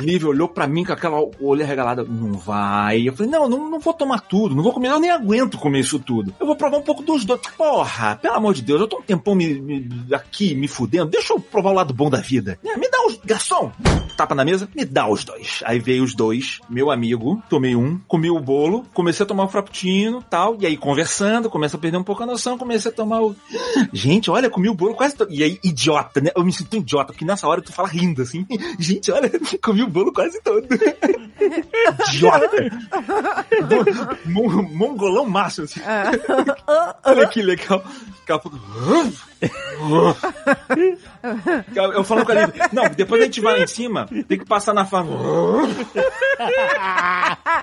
Lívia olhou pra mim com aquela olho regalada, não vai. Eu falei, não, não, não vou tomar tudo, não vou comer, eu nem aguento comer isso tudo. Eu vou provar um pouco dos dois. Porra, pelo amor de Deus, eu tô um tempão me, me- aqui me fudendo, deixa eu provar o lado bom da vida. É, Me dá os. Garçom! Tapa na mesa, me dá os dois. Aí veio os dois, meu amigo, tomei um, comi o bolo, comecei a tomar o frappuccino tal, e aí conversando, começa a perder um pouco a noção, comecei a tomar o. Gente, olha, comi o bolo quase todo. E aí, idiota, né? Eu me sinto idiota, porque nessa hora tu fala rindo assim. Gente, olha, comi o bolo quase todo. idiota! Mon- mongolão macho, assim. Olha que legal. Daqui a pouco. Eu falando com a Lívia, não, depois a gente vai lá em cima, tem que passar na fama.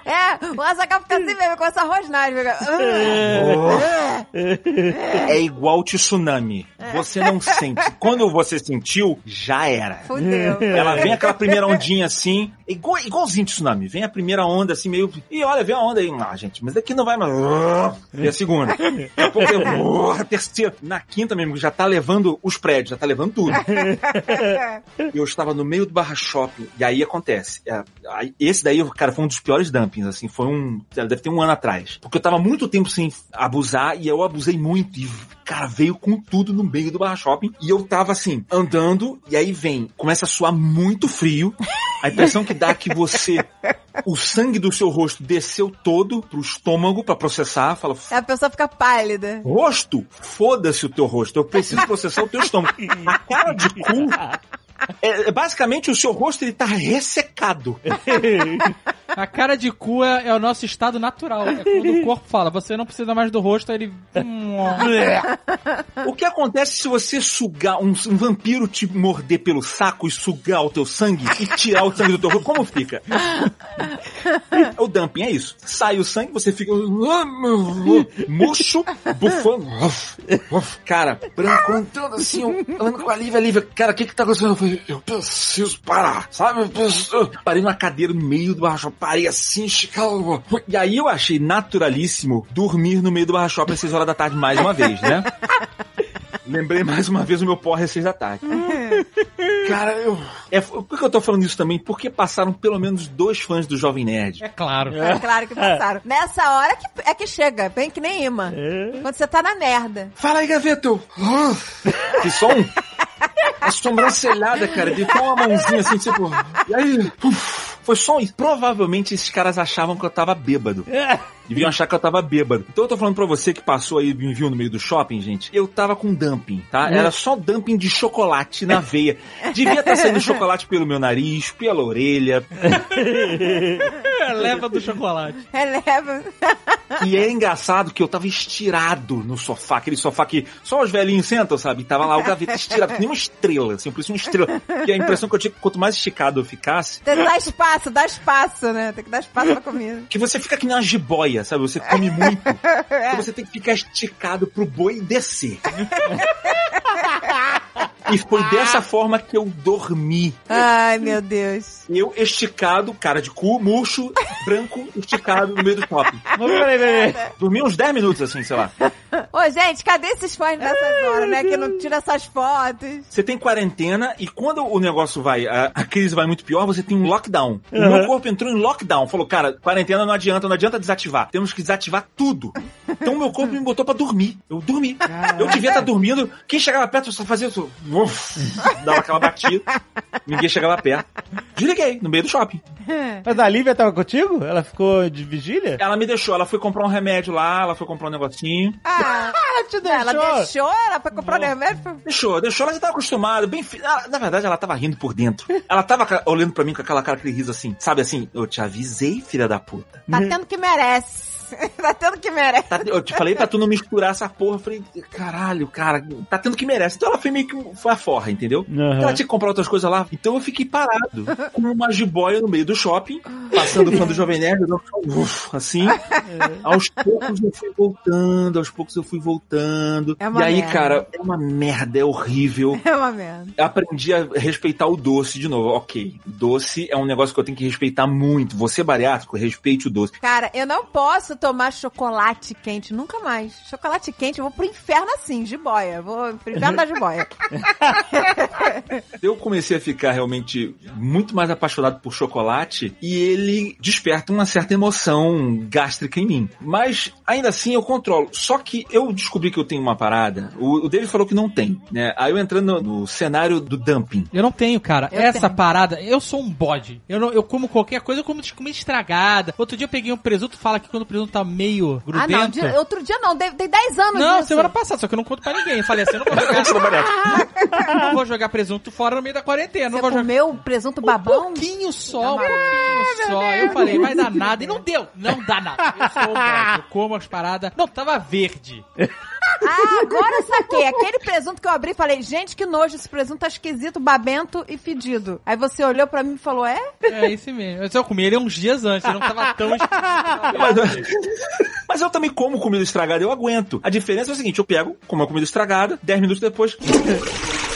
é, o Azaghal fica assim mesmo, com essa rosnagem. Fica...
É igual tsunami. Você não sente. Quando você sentiu, já era.
Fudeu.
Ela vem aquela primeira ondinha assim, igual, igualzinho tsunami. Vem a primeira onda assim, meio. E olha, vem a onda aí. Ah, gente, mas daqui não vai mais. E a segunda. Daqui a pouco a terceira. Na quinta mesmo, já tá levando os prédios, já tá levando tudo. Eu estava no meio do barra shopping, e aí acontece. é, Esse daí, cara, foi um dos piores dumpings, assim, foi um. Deve ter um ano atrás. Porque eu tava muito tempo sem abusar, e eu abusei muito. E, cara, veio com tudo no meio do barra shopping. E eu tava assim, andando, e aí vem, começa a suar muito frio. A impressão que dá é que você. O sangue do seu rosto desceu todo pro estômago pra processar. Fala,
A pessoa fica pálida.
rosto, foda-se o teu rosto. Eu preciso processar o teu estômago. A cara de cu é, é basicamente o seu rosto ele tá ressecado.
A cara de cu é, é o nosso estado natural. É quando o corpo fala, você não precisa mais do rosto, aí ele.
O que acontece se você sugar um, um vampiro te morder pelo saco e sugar o teu sangue e tirar o sangue do teu rosto? Como fica? O dumping é isso. Sai o sangue, você fica murcho, bufando. Cara, branco andando assim, eu andando com a Lívia, Lívia, cara, o que que tá acontecendo? Eu falei, eu preciso parar, sabe? Eu preciso... Parei numa cadeira no meio do barra parei assim, esticado. E aí eu achei naturalíssimo dormir no meio do barra shopping às 6 horas da tarde mais uma vez, né? Lembrei mais uma vez o meu porra seis da tarde. Cara, eu. É, por que eu tô falando isso também? Porque passaram pelo menos dois fãs do Jovem Nerd.
É claro.
É claro que passaram. Nessa hora que, é que chega, bem que nem imã. Quando você tá na merda.
Fala aí, gaveto! Que som? A sobrancelhada, cara, de com uma mãozinha assim, tipo. E aí, uf, foi só isso. Provavelmente esses caras achavam que eu tava bêbado. Deviam achar que eu tava bêbado. Então eu tô falando pra você que passou aí e me viu no meio do shopping, gente. Eu tava com dumping, tá? Era só dumping de chocolate na veia. Devia estar saindo chocolate pelo meu nariz, pela orelha.
Leva do chocolate.
Releva.
E é engraçado que eu tava estirado no sofá, aquele sofá que só os velhinhos sentam, sabe? Tava lá o gaveta estirado, nem uma estrela, assim, por isso uma estrela. E a impressão que eu tinha que quanto mais esticado eu ficasse,
Tem que dar espaço, dá espaço, né? Tem que dar espaço pra comida.
que você fica que nem uma jiboia, sabe? Você come muito. Então você tem que ficar esticado pro boi descer. E foi dessa forma que eu dormi.
Ai, meu Deus.
Eu esticado, cara de cu, murcho, branco, esticado no meio do shopping.
Mas peraí, peraí.
Dormi uns 10 minutos, assim, sei lá.
Ô, gente, cadê esses fãs nessas horas, né? Que não tira essas fotos.
Você tem quarentena e quando o negócio vai, a, a crise vai muito pior, você tem um lockdown. O meu corpo entrou em lockdown. Falou, cara, quarentena não adianta, não adianta desativar. Temos que desativar tudo. Então meu corpo me botou pra dormir. Eu dormi. Eu devia estar dormindo. Quem chegava perto só fazia isso. Uf, dava aquela batida. Ninguém chegava perto. Desliguei, no meio do shopping.
Mas a Lívia tava contigo? Ela ficou de vigília?
Ela me deixou, ela foi comprar um remédio lá, ela foi comprar um negocinho.
Ah,
Ela te deixou.
ela deixou? Ela foi comprar o remédio? Foi-
Deixou, deixou, ela já tava acostumada, bem ela- Na verdade, ela tava rindo por dentro. Ela tava olhando pra mim com aquela cara, aquele riso assim, sabe assim? Eu te avisei, filha da puta.
Tá tendo que merece. tá tendo que merece.
Tá- eu te falei pra tu não misturar essa porra. Eu falei, caralho, cara, tá tendo que merece. Então ela foi meio que um- foi a forra, entendeu?
Aham.
Ela tinha que comprar outras coisas lá. Então eu fiquei parado, com uma jiboia no meio do shopping, passando o fã do Jovem Nerd, eu uf, assim. Aos poucos eu fui voltando, aos poucos eu fui voltando.
É uma
e aí,
merda.
cara, é uma merda, é horrível.
É uma merda.
aprendi a respeitar o doce de novo. Ok, doce é um negócio que eu tenho que respeitar muito. Você, bariátrico, respeite o doce.
Cara, eu não posso tomar chocolate quente, nunca mais. Chocolate quente, eu vou pro inferno assim, jiboia. Vou pro inferno da jiboia.
Eu comecei a ficar realmente muito mais apaixonado por chocolate e ele desperta uma certa emoção gástrica em mim. Mas ainda assim eu controlo. Só que eu descobri que eu tenho uma parada. O, o David falou que não tem, né? Aí eu entrando no, no cenário do dumping.
Eu não tenho, cara.
Eu
Essa
tenho.
parada, eu sou um bode. Eu, não, eu como qualquer coisa, eu como comida estragada. Outro dia eu peguei um presunto, fala que quando o presunto tá meio
ah, não.
grudento.
dia- outro dia não. Tem tem 10 anos
Não,
disso.
semana passada, só que eu não conto pra ninguém. Eu falei assim, eu não vou jogar, não vou jogar presunto fora no meio da quarentena. Não
Você
vou jogar.
comeu presunto
Um
babão?
pouquinho só, um
Tá
pouquinho só. Eu falei, vai dar nada. E não deu. Não dá nada. Eu sou um bode. Eu como as paradas. Não, tava verde.
Ah, agora eu saquei. Aquele presunto que eu abri, falei, gente, que nojo, esse presunto tá esquisito, babento e fedido. Aí você olhou pra mim e falou, é?
É isso mesmo. Eu comi ele uns dias antes. Ele não tava tão
Mas, mas eu também como comida estragada, eu aguento. A diferença é o seguinte, eu pego, como a comida estragada, 10 minutos depois,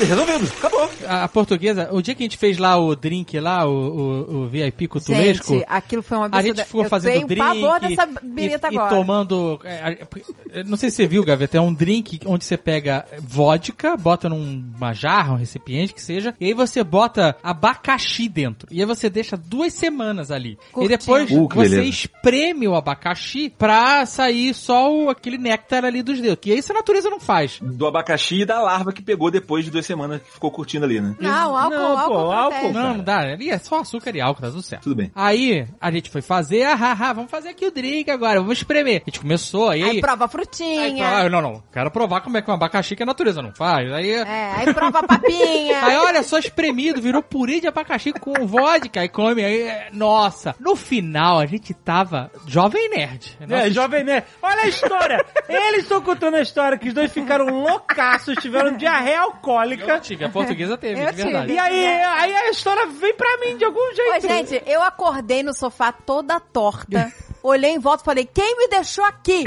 resolvido, acabou.
A, a portuguesa, o dia que a gente fez lá o drink lá, o, o, o VIP cutulesco,
Gente, aquilo foi uma
a gente ficou
eu
fazendo
tenho
drink
pavor dessa
e,
birita
e
agora.
tomando... é, não sei se você viu, Gaveta, é um drink onde você pega vodka, bota numa jarra, um recipiente que seja, e aí você bota abacaxi dentro. E aí você deixa duas semanas ali.
Curtindo.
E depois
Uh,
você
beleza.
espreme o abacaxi pra sair só o, aquele néctar ali dos dedos. Que isso a natureza não faz.
Do abacaxi e da larva que pegou depois de duas semanas que ficou curtindo ali, né?
Não, álcool,
Não, pô,
álcool,
álcool.
Não, não dá. Ali é só açúcar e álcool, tá tudo certo.
Tudo bem.
Aí a gente foi fazer, ah, ah, ah, vamos fazer aqui o drink agora, vamos espremer. A gente começou, aí.
Aí prova a
aí
frutinha.
prova- não, não, quero provar como é que um abacaxi que a natureza não faz. Aí,
É, aí prova a papinha.
aí olha só espremido, virou purê de abacaxi com vodka e come. Aí, é, nossa, no final a gente tava jovem nerd. Nossa,
É, Jovem Nerd. Olha a história. Eles estão contando a história que os dois ficaram loucaços, tiveram diarreia
eu
alcoólica.
tive, a portuguesa teve,
Eu
de verdade.
tive.
E aí, aí a história vem pra mim de algum jeito.
gente, eu acordei no sofá toda torta, olhei em volta e falei, quem me deixou aqui?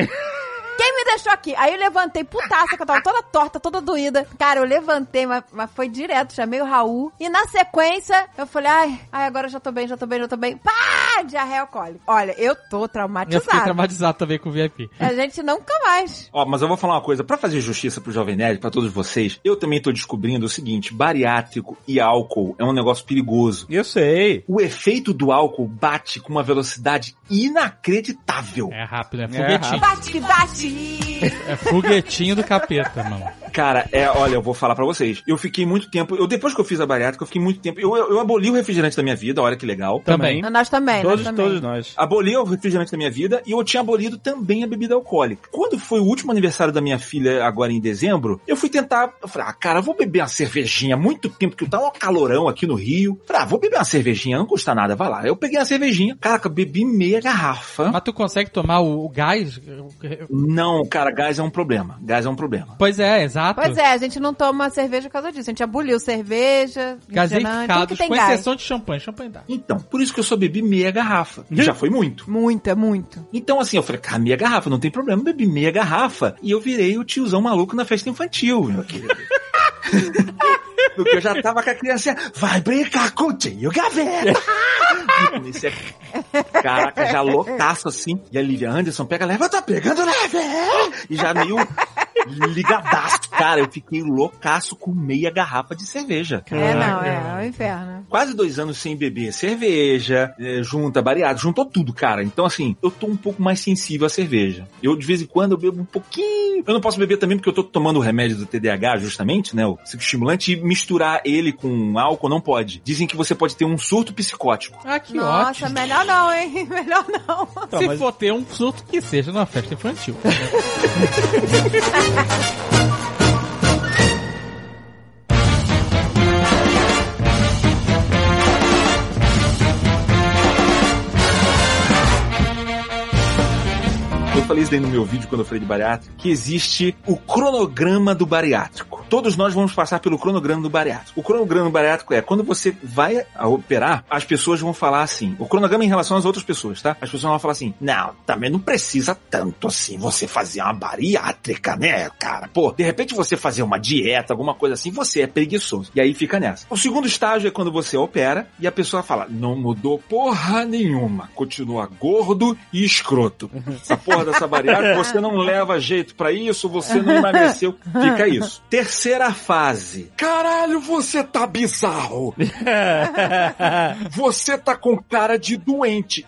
Quem me deixou aqui? Aí eu levantei, putaça, que eu tava toda torta, toda doída. Cara, eu levantei, mas, mas foi direto, chamei o Raul. E na sequência, eu falei, ai, ai, agora eu já tô bem, já tô bem, já tô bem. Pá! Diarreia alcoólica. Olha, eu tô
Eu
traumatizada.
fiquei traumatizado também com o VIP.
A gente nunca mais.
Ó, mas eu vou falar uma coisa, pra fazer justiça pro Jovem Nerd, pra todos vocês, eu também tô descobrindo o seguinte, bariátrico e álcool é um negócio perigoso.
Eu sei.
O efeito do álcool bate com uma velocidade inacreditável.
É rápido, é
É
foguetinho.
Bate que bate!
É foguetinho do capeta, mano.
Cara, é, olha, eu vou falar pra vocês. Eu fiquei muito tempo, eu depois que eu fiz a bariátrica, eu fiquei muito tempo, eu, eu, eu aboli o refrigerante da minha vida, olha que legal.
Também.
Nós também,
Todos,
nós também.
todos nós.
Aboli o refrigerante da minha vida e eu tinha abolido também a bebida alcoólica. Quando foi o último aniversário da minha filha, agora em dezembro, eu fui tentar. Eu falei, ah, cara, eu vou beber uma cervejinha. Muito tempo que tá um calorão aqui no Rio. Falei, ah, vou beber uma cervejinha, não custa nada, vai lá. Eu peguei uma cervejinha. Caraca, eu bebi meia garrafa.
Mas tu consegue tomar o, o gás?
Não, cara, gás é um problema. Gás é um problema.
Pois é, exato.
Pois é, a gente não toma cerveja por causa disso. A gente aboliu cerveja,
Gaseificados,
que tem
com
gás.
exceção de champanhe. Champanhe dá.
Então, por isso que eu só bebi meia garrafa. E já foi muito.
Muito, é muito.
Então, assim, eu falei, cara, meia garrafa, não tem problema, bebi meia garrafa. E eu virei o tiozão maluco na festa infantil, meu querido. Porque eu já tava com a criança, vai brincar com o tio Gaveta. Comecei a... Caraca, já loucaço assim. E a Lívia Anderson pega, leva, tá pegando leve. E já meio ligadaço. Cara, eu fiquei loucaço com meia garrafa de cerveja.
É, não, é, é o inferno.
Quase dois anos sem beber cerveja, é, junta, bariátrico, juntou tudo, cara. Então, assim, eu tô um pouco mais sensível à cerveja. Eu, de vez em quando, eu bebo um pouquinho. Eu não posso beber também porque eu tô tomando o remédio do TDAH, justamente, né? O psicoestimulante, e misturar ele com álcool não pode. Dizem que você pode ter um surto psicótico.
Ah, que
Nossa,
ótimo.
melhor não, hein? Melhor não.
Então,
Se
mas-
for ter um surto, que seja numa festa infantil.
Eu falei isso daí no meu vídeo quando eu falei de bariátrico, que existe o cronograma do bariátrico. Todos nós vamos passar pelo cronograma do bariátrico. O cronograma do bariátrico é quando você vai a operar, as pessoas vão falar assim. O cronograma em relação às outras pessoas, tá? As pessoas vão falar assim: não, também não precisa tanto assim você fazer uma bariátrica, né, cara? Pô, de repente você fazer uma dieta, alguma coisa assim, você é preguiçoso. E aí fica nessa. O segundo estágio é quando você opera e a pessoa fala: não mudou porra nenhuma, continua gordo e escroto. Essa porra dessa bariátrica, você não leva jeito pra isso, você não emagreceu. Fica isso. Terceira fase. Caralho, você tá bizarro. Você tá com cara de doente.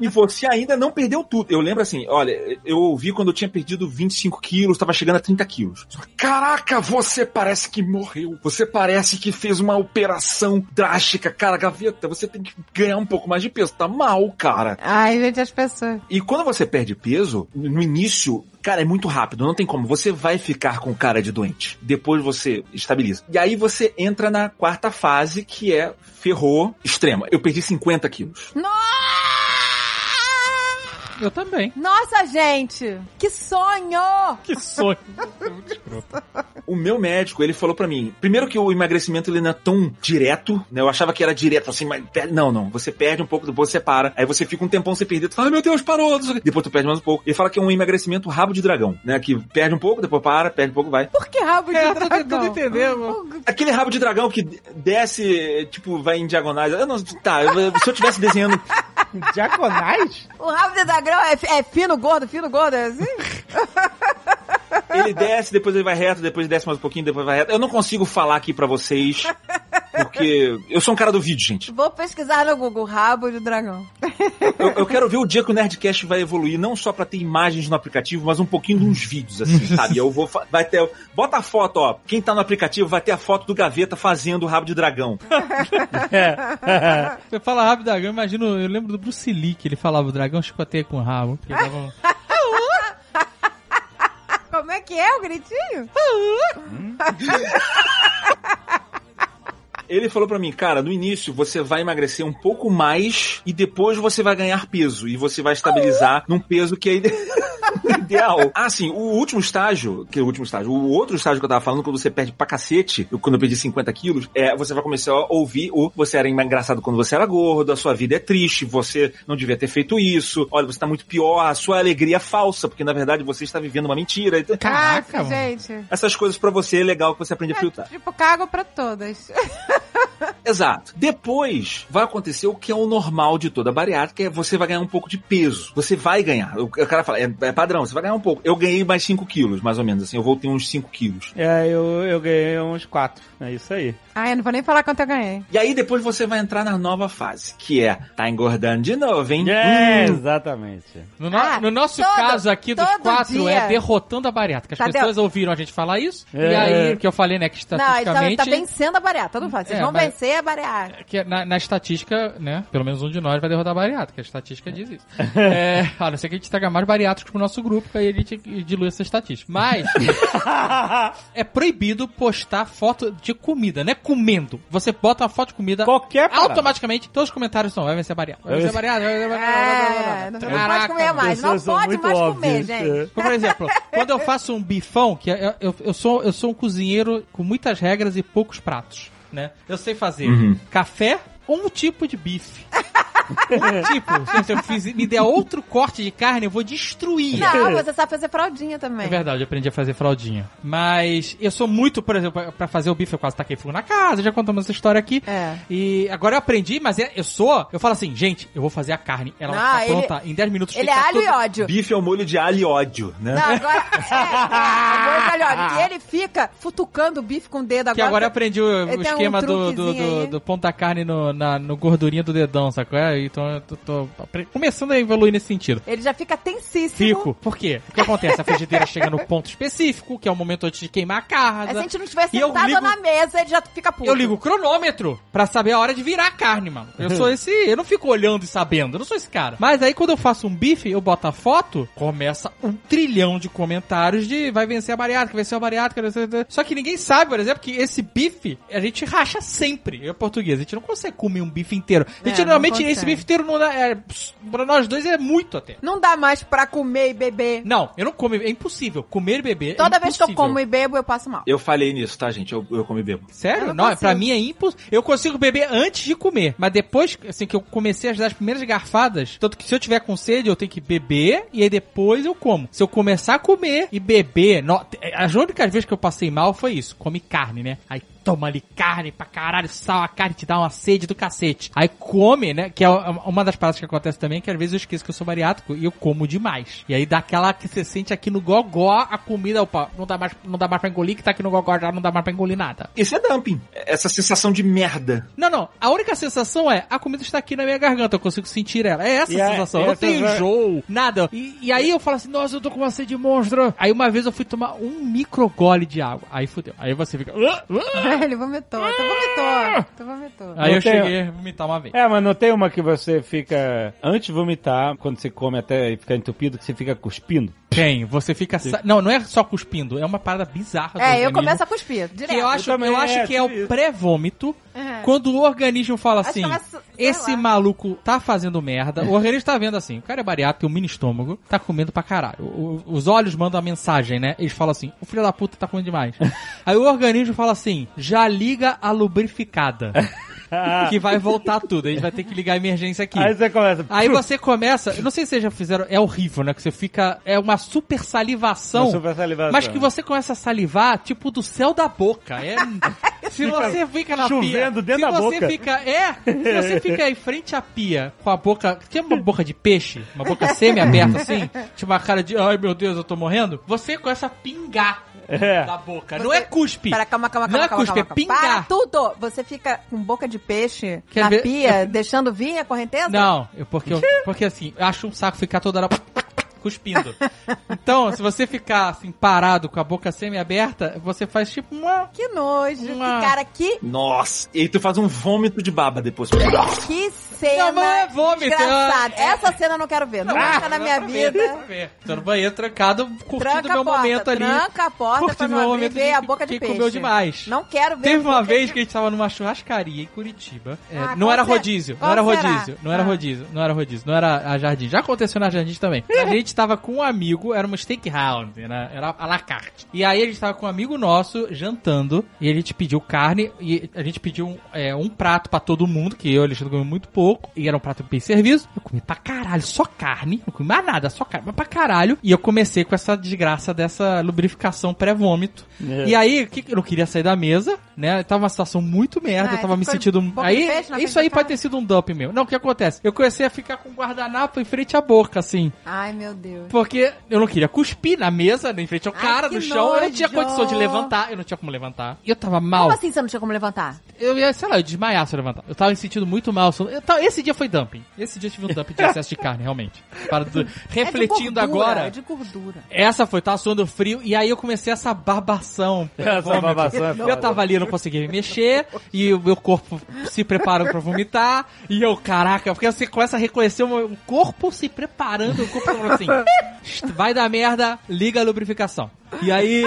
e você ainda não perdeu tudo. Eu lembro assim, olha, eu ouvi quando eu tinha perdido 25 quilos, tava chegando a 30 quilos. Caraca, você parece que morreu. Você parece que fez uma operação drástica. Cara, gaveta, você tem que ganhar um pouco mais de peso. Tá mal, cara.
Ai, gente, as pessoas.
E quando você perde peso, no início, cara, é muito rápido, não tem como. Você vai ficar com cara de doente. Depois você estabiliza. E aí você entra na quarta fase, que é ferrou extrema. Eu perdi 50 quilos.
Eu também.
Nossa, gente! Que sonho!
Que sonho.
O meu médico, ele falou pra mim, primeiro que o emagrecimento ele não é tão direto, né? Eu achava que era direto, assim, mas não, não. Você perde um pouco, depois você para. Aí você fica um tempão sem perder, tu fala, meu Deus, parou. Depois tu perde mais um pouco. Ele fala que é um emagrecimento rabo de dragão, né? Que perde um pouco, depois para, perde um pouco, vai.
Por que rabo de
É, tô
dragão?
tentando entender, mano.
Aquele rabo de dragão que desce, tipo, vai em diagonais. Eu não, tá, eu- se eu tivesse desenhando
Diagonais?
O rabo de dragão é, é fino, gordo, fino, gordo, é assim?
Ele desce, depois ele vai reto, depois desce mais um pouquinho, depois vai reto. Eu não consigo falar aqui pra vocês, porque eu sou um cara do vídeo, gente.
Vou pesquisar no Google, rabo de dragão.
Eu, eu quero ver o dia que o Nerdcast vai evoluir, não só pra ter imagens no aplicativo, mas um pouquinho de uns vídeos, assim, sabe? Eu vou. Vai ter. Bota a foto, ó. Quem tá no aplicativo vai ter a foto do Gaveta fazendo o rabo de dragão.
Você fala rápido dragão, eu imagino, eu lembro do Bruce Lee, que ele falava o dragão chicoteia com o rabo.
Como é que é o gritinho?
Ele falou pra mim, cara, no início você vai emagrecer um pouco mais e depois você vai ganhar peso. E você vai estabilizar num peso que aí. ideal. Ah, sim, o último estágio, que é o último estágio, o outro estágio que eu tava falando, quando você perde pra cacete, eu, quando eu perdi 50 quilos, é, você vai começar a ouvir o você era engraçado quando você era gordo, a sua vida é triste, você não devia ter feito isso, olha, você tá muito pior, a sua alegria é falsa, porque na verdade você está vivendo uma mentira. Então,
Caraca, mano.
gente.
Essas coisas pra você é legal que você aprende a filtrar.
Tipo, cago pra todas.
Exato. Depois vai acontecer o que é o normal de toda bariátrica, é você vai ganhar um pouco de peso. Você vai ganhar. O cara fala, é, é padrão, você vai ganhar um pouco. Eu ganhei mais 5 quilos, mais ou menos, assim, eu voltei uns 5 quilos.
É, eu, eu ganhei uns quatro. É isso aí.
Ai, eu não vou nem falar quanto eu ganhei.
E aí depois você vai entrar na nova fase, que é, tá engordando de novo, hein?
É,
Hum.
exatamente.
No, no-
Ah,
no nosso
todo-
caso aqui dos quatro
dia.
é derrotando a bariátrica. As
Tadeu.
pessoas ouviram a gente falar isso. E
É.
aí, que eu falei, né, que
Não, ele tá,
estatisticamente.
tá vencendo a bariátrica. Todo mundo fala, vocês
É,
vão
mas-
vencer a bariátrica.
que na, na estatística, né? Pelo menos um de nós vai derrotar a bariátrica. A estatística diz isso. é, a não ser que a gente traga mais bariátricos pro nosso grupo, que aí a gente dilui essa estatística. Mas é proibido postar foto de comida, não é comendo. Você bota uma foto de comida,
Qualquer parada.
automaticamente todos os comentários são, vai vencer a bariátrica. Vai vencer a bariátrica, vai vencer a bariátrica.
É, não pode comer mais. Não pode mais comer,
óbvias,
gente.
é.
Por exemplo, quando eu faço um bifão, que é- eu, eu, sou, eu sou um cozinheiro com muitas regras e poucos pratos, né? Eu sei fazer café ou um tipo de bife. tipo. Se eu fiz, me der outro corte de carne, eu vou destruir.
Não, você sabe fazer fraldinha também.
É verdade, eu aprendi a fazer fraldinha. Mas eu sou muito, por exemplo, pra fazer o bife, eu quase taquei fogo na casa, já contamos essa história aqui.
É.
E agora eu aprendi, mas é- eu sou, eu falo assim, gente, eu vou fazer a carne, ela
Não,
ficar
ele-
pronta em 10 minutos.
Ele é alho e ódio.
Bife é o molho de alho e ódio, né?
Não, agora. É, é, muito alho e ódio. E ele fica futucando o bife com o dedo
Que agora eu aprendi o, o
tem um
esquema do, do, do, do ponto da carne no, na, no gordurinha do dedão, sacou? É, Então eu tô, tô começando a evoluir nesse sentido.
Ele já fica tensíssimo.
Fico. Por quê? O que acontece? A frigideira chega no ponto específico, que é o momento antes de queimar a
Aí
carne.
se a gente não estiver sentado
ligo-
na mesa, ele já fica puto.
Eu ligo o cronômetro pra saber a hora de virar a carne, mano. Eu sou esse. Eu não fico olhando e sabendo. Eu não sou esse cara. Mas aí quando eu faço um bife, eu boto a foto, começa um trilhão de comentários de vai vencer a bariátrica, vencer a bariátrica. Só que ninguém sabe, por exemplo, que esse bife a gente racha sempre. Eu português. A gente não consegue comer um bife inteiro. A gente
É,
normalmente esse inteiro não dá. É, pra nós dois é muito até.
Não dá mais pra comer e beber.
Não, eu não como. É impossível. Comer e beber.
Toda
é
vez que eu como e bebo, eu passo mal.
Eu falei nisso, tá, gente? Eu, eu como e bebo.
Sério?
Eu
Não,
não
pra
consigo.
mim é impossível. Eu consigo beber antes de comer. Mas depois, assim, que eu comecei a dar as primeiras garfadas, tanto que se eu tiver com sede, eu tenho que beber e aí depois eu como. Se eu começar a comer e beber. No, as únicas vezes que eu passei mal foi isso. Come carne, né? Aí toma ali carne pra caralho, sal, a carne te dá uma sede do cacete. Aí come, né? Que é uma das paradas que acontece também, que às vezes eu esqueço que eu sou bariátrico e eu como demais. E aí dá aquela que você sente aqui no gogó a comida, opa, não dá mais, não dá mais pra engolir, que tá aqui no gogó já não dá mais pra engolir nada.
Isso é dumping. Essa sensação de merda.
Não, não. A única sensação é a comida está aqui na minha garganta, eu consigo sentir ela. É essa
E
a
a-
sensação. Eu não tenho
vai-
enjoo, nada. E, e aí eu falo assim, nossa, eu tô com uma sede monstro. Aí uma vez eu fui tomar um micro gole de água. Aí fudeu. Aí você fica. "Ah, ah".
Ele vomitou, tu vomitou, tu vomitou.
Aí
Não
eu
tem-
cheguei a vomitar uma vez.
É, mas não tem uma que você fica. Antes de vomitar, quando você come até ficar entupido, que você fica cuspindo.
Tem, você fica. sa- Não, não é só cuspindo, é uma parada bizarra. do
É, eu começo a cuspir, direto.
Que eu acho,
Eu também,
eu acho
é,
que é o
tipo
pré-vômito.
É.
Quando o organismo fala
Acho
assim,
começa-
esse
lá.
maluco tá fazendo merda, o organismo tá vendo assim, o cara é bariátrico, tem um mini estômago, tá comendo pra caralho. O- o- os olhos mandam a mensagem, né? Eles falam assim, o filho da puta tá comendo demais. Aí o organismo fala assim, já liga a lubrificada. que vai voltar tudo, a gente vai ter que ligar a emergência aqui.
Aí você começa.
Aí você começa, eu não sei se vocês já fizeram, é horrível, né? Que você fica, é uma super salivação.
Uma super salivação.
Mas que você começa a salivar, tipo, do céu da boca. É, se você fica na
chovendo
pia,
dentro
se
da
você
boca.
Fica, é, se você fica em frente à pia, com a boca, tem uma boca de peixe, uma boca semi-aberta assim, tipo uma cara de, ai meu Deus, eu tô morrendo, você começa a pingar
É.
da boca.
Você-
Não é cuspe.
Pera, calma, calma,
Não
calma,
é
calma,
cuspe,
calma,
é
calma.
pingar.
Para tudo! Você fica com boca de peixe
Quer
na
ver-
pia, deixando vir a correnteza?
Não, eu, porque, eu, porque assim, eu acho um saco ficar toda hora cuspindo. Então, se você ficar assim, parado com a boca semi-aberta, você faz tipo uma...
Que nojo.
Uma-
Que cara, que,
Nossa. E aí tu faz um vômito de baba depois.
que cena
Não, mas é vômito,
desgraçada.
é-
Essa cena eu não quero ver. Nunca na minha
pra
vida.
pra ver. Tô no banheiro trancado, curtindo
Tranca
meu
a porta,
momento ali.
tranca a porta pra
curtindo
não
meu momento
ver
de
a boca de peixe.
comeu demais.
Não quero ver
Teve uma vez
de-
que a gente tava numa churrascaria em Curitiba. É,
Ah,
não
qual
era rodízio, não era rodízio, não era
Ah.
rodízio, não era rodízio, não era a Jardim. Já aconteceu na Jardim também. A gente gente tava com um amigo, era uma steakhouse, era, era à la carte. E aí a gente tava com um amigo nosso jantando, e a gente pediu carne, e a gente pediu um, é, um prato pra todo mundo, que eu e o Alexandre comemos muito pouco, e era um prato bem serviço. Eu comi pra caralho, só carne, não comi mais nada, só carne, mas pra caralho. E eu comecei com essa desgraça dessa lubrificação pré-vômito.
É.
E aí, que, eu não queria sair da mesa, né? Tava uma situação muito merda,
Ah,
eu tava me sentindo. Aí, isso aí pode ter sido um dump mesmo. Não, o que acontece? Eu comecei a ficar com o guardanapo em frente à boca, assim.
Ai, meu Deus.
Porque eu não queria cuspir na mesa, em frente ao
Ai,
cara, no chão. Eu não tinha
nojo.
condição de levantar. Eu não tinha como levantar. E eu tava mal.
Como assim você não tinha como levantar?
Eu ia, sei lá, eu ia desmaiar se eu levantar. Eu tava me sentindo muito mal. Eu tava- esse dia foi dumping. Esse dia eu tive um dumping de excesso de carne, realmente. Para do- refletindo
é de gordura,
agora.
É de gordura.
Essa foi, tava suando frio, e aí eu comecei essa babação.
Essa
Vômito.
babação é
Eu tava ali, eu não conseguia me mexer, e o meu corpo se preparando pra vomitar, e eu, caraca, porque você começa a reconhecer o meu corpo se preparando, o corpo falando assim, vai dar merda, liga a lubrificação. E aí,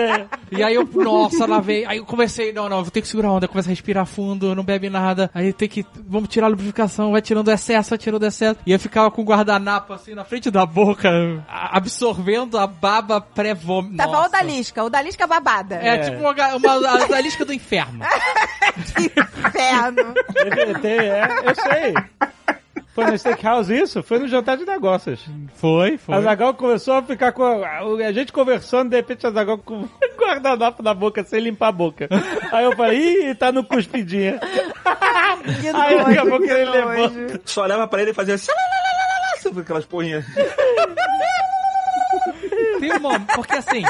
e aí eu, nossa, lá veio, aí eu comecei, não, não, vou ter que segurar a onda, começa a respirar fundo, não bebe nada, aí tem que, vamos tirar a lubrificação, vai tirando o excesso, vai tirando o excesso, e eu ficava com o guardanapo assim na frente da boca, absorvendo a baba pré-vômito.
Tava
Nossa.
o Dalisca, o Dalisca babada.
É, tipo uma, uma, a odalisca do inferno.
Inferno.
Ele tem- é, eu sei. Foi no Steakhouse isso? Foi no jantar de negócios.
Foi, foi.
A Zagal começou a ficar com. A, a gente conversando, de repente a Zagal com guardanapo na boca sem limpar a boca. Aí eu falei, ih, tá no cuspidinha. Aí daqui a pouco
que
ele levanta.
Só olhava pra ele e fazia assim. Aquelas porrinhas.
Tem uma, porque assim,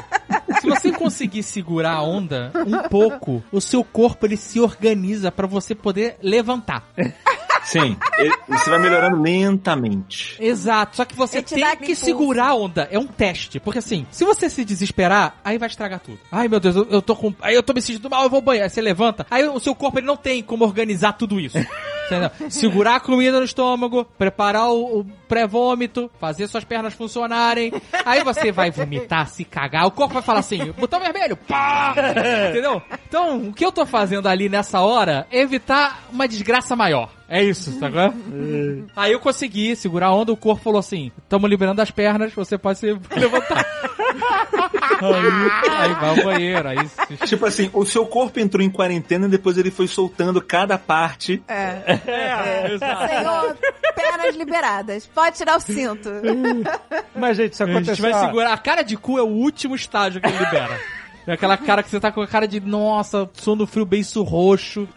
se você conseguir segurar a onda um pouco, o seu corpo ele se organiza pra você poder levantar.
Sim, você vai melhorando lentamente.
Exato, só que você
Ele te
tem
dá
que
impulso.
segurar a onda. É um teste, porque assim, se você se desesperar, aí vai estragar tudo. Ai meu Deus, eu, eu tô com, aí eu tô me sentindo mal, eu vou ao banheiro. Aí você levanta, aí o seu corpo ele não tem como organizar tudo isso. Entendeu? Segurar a comida no estômago, preparar o, o pré-vômito, fazer suas pernas funcionarem. Aí você vai vomitar, se cagar. O corpo vai falar assim: botão vermelho, pá! Entendeu? Então, o que eu tô fazendo ali nessa hora é evitar uma desgraça maior. É isso, tá vendo? Aí eu consegui segurar a onda, o corpo falou assim: tamo liberando as pernas, você pode se levantar. aí, aí vai ao banheiro, aí se
Tipo assim, o seu corpo entrou em quarentena e depois ele foi soltando cada parte.
É.
É, exato.
Senhor, pernas liberadas. Pode tirar o cinto.
Mas, gente, isso
A gente
aconteceu.
vai segurar. A cara de cu é o último estágio que ele libera. É aquela cara que você tá com a cara de, nossa, sono frio, beiço roxo.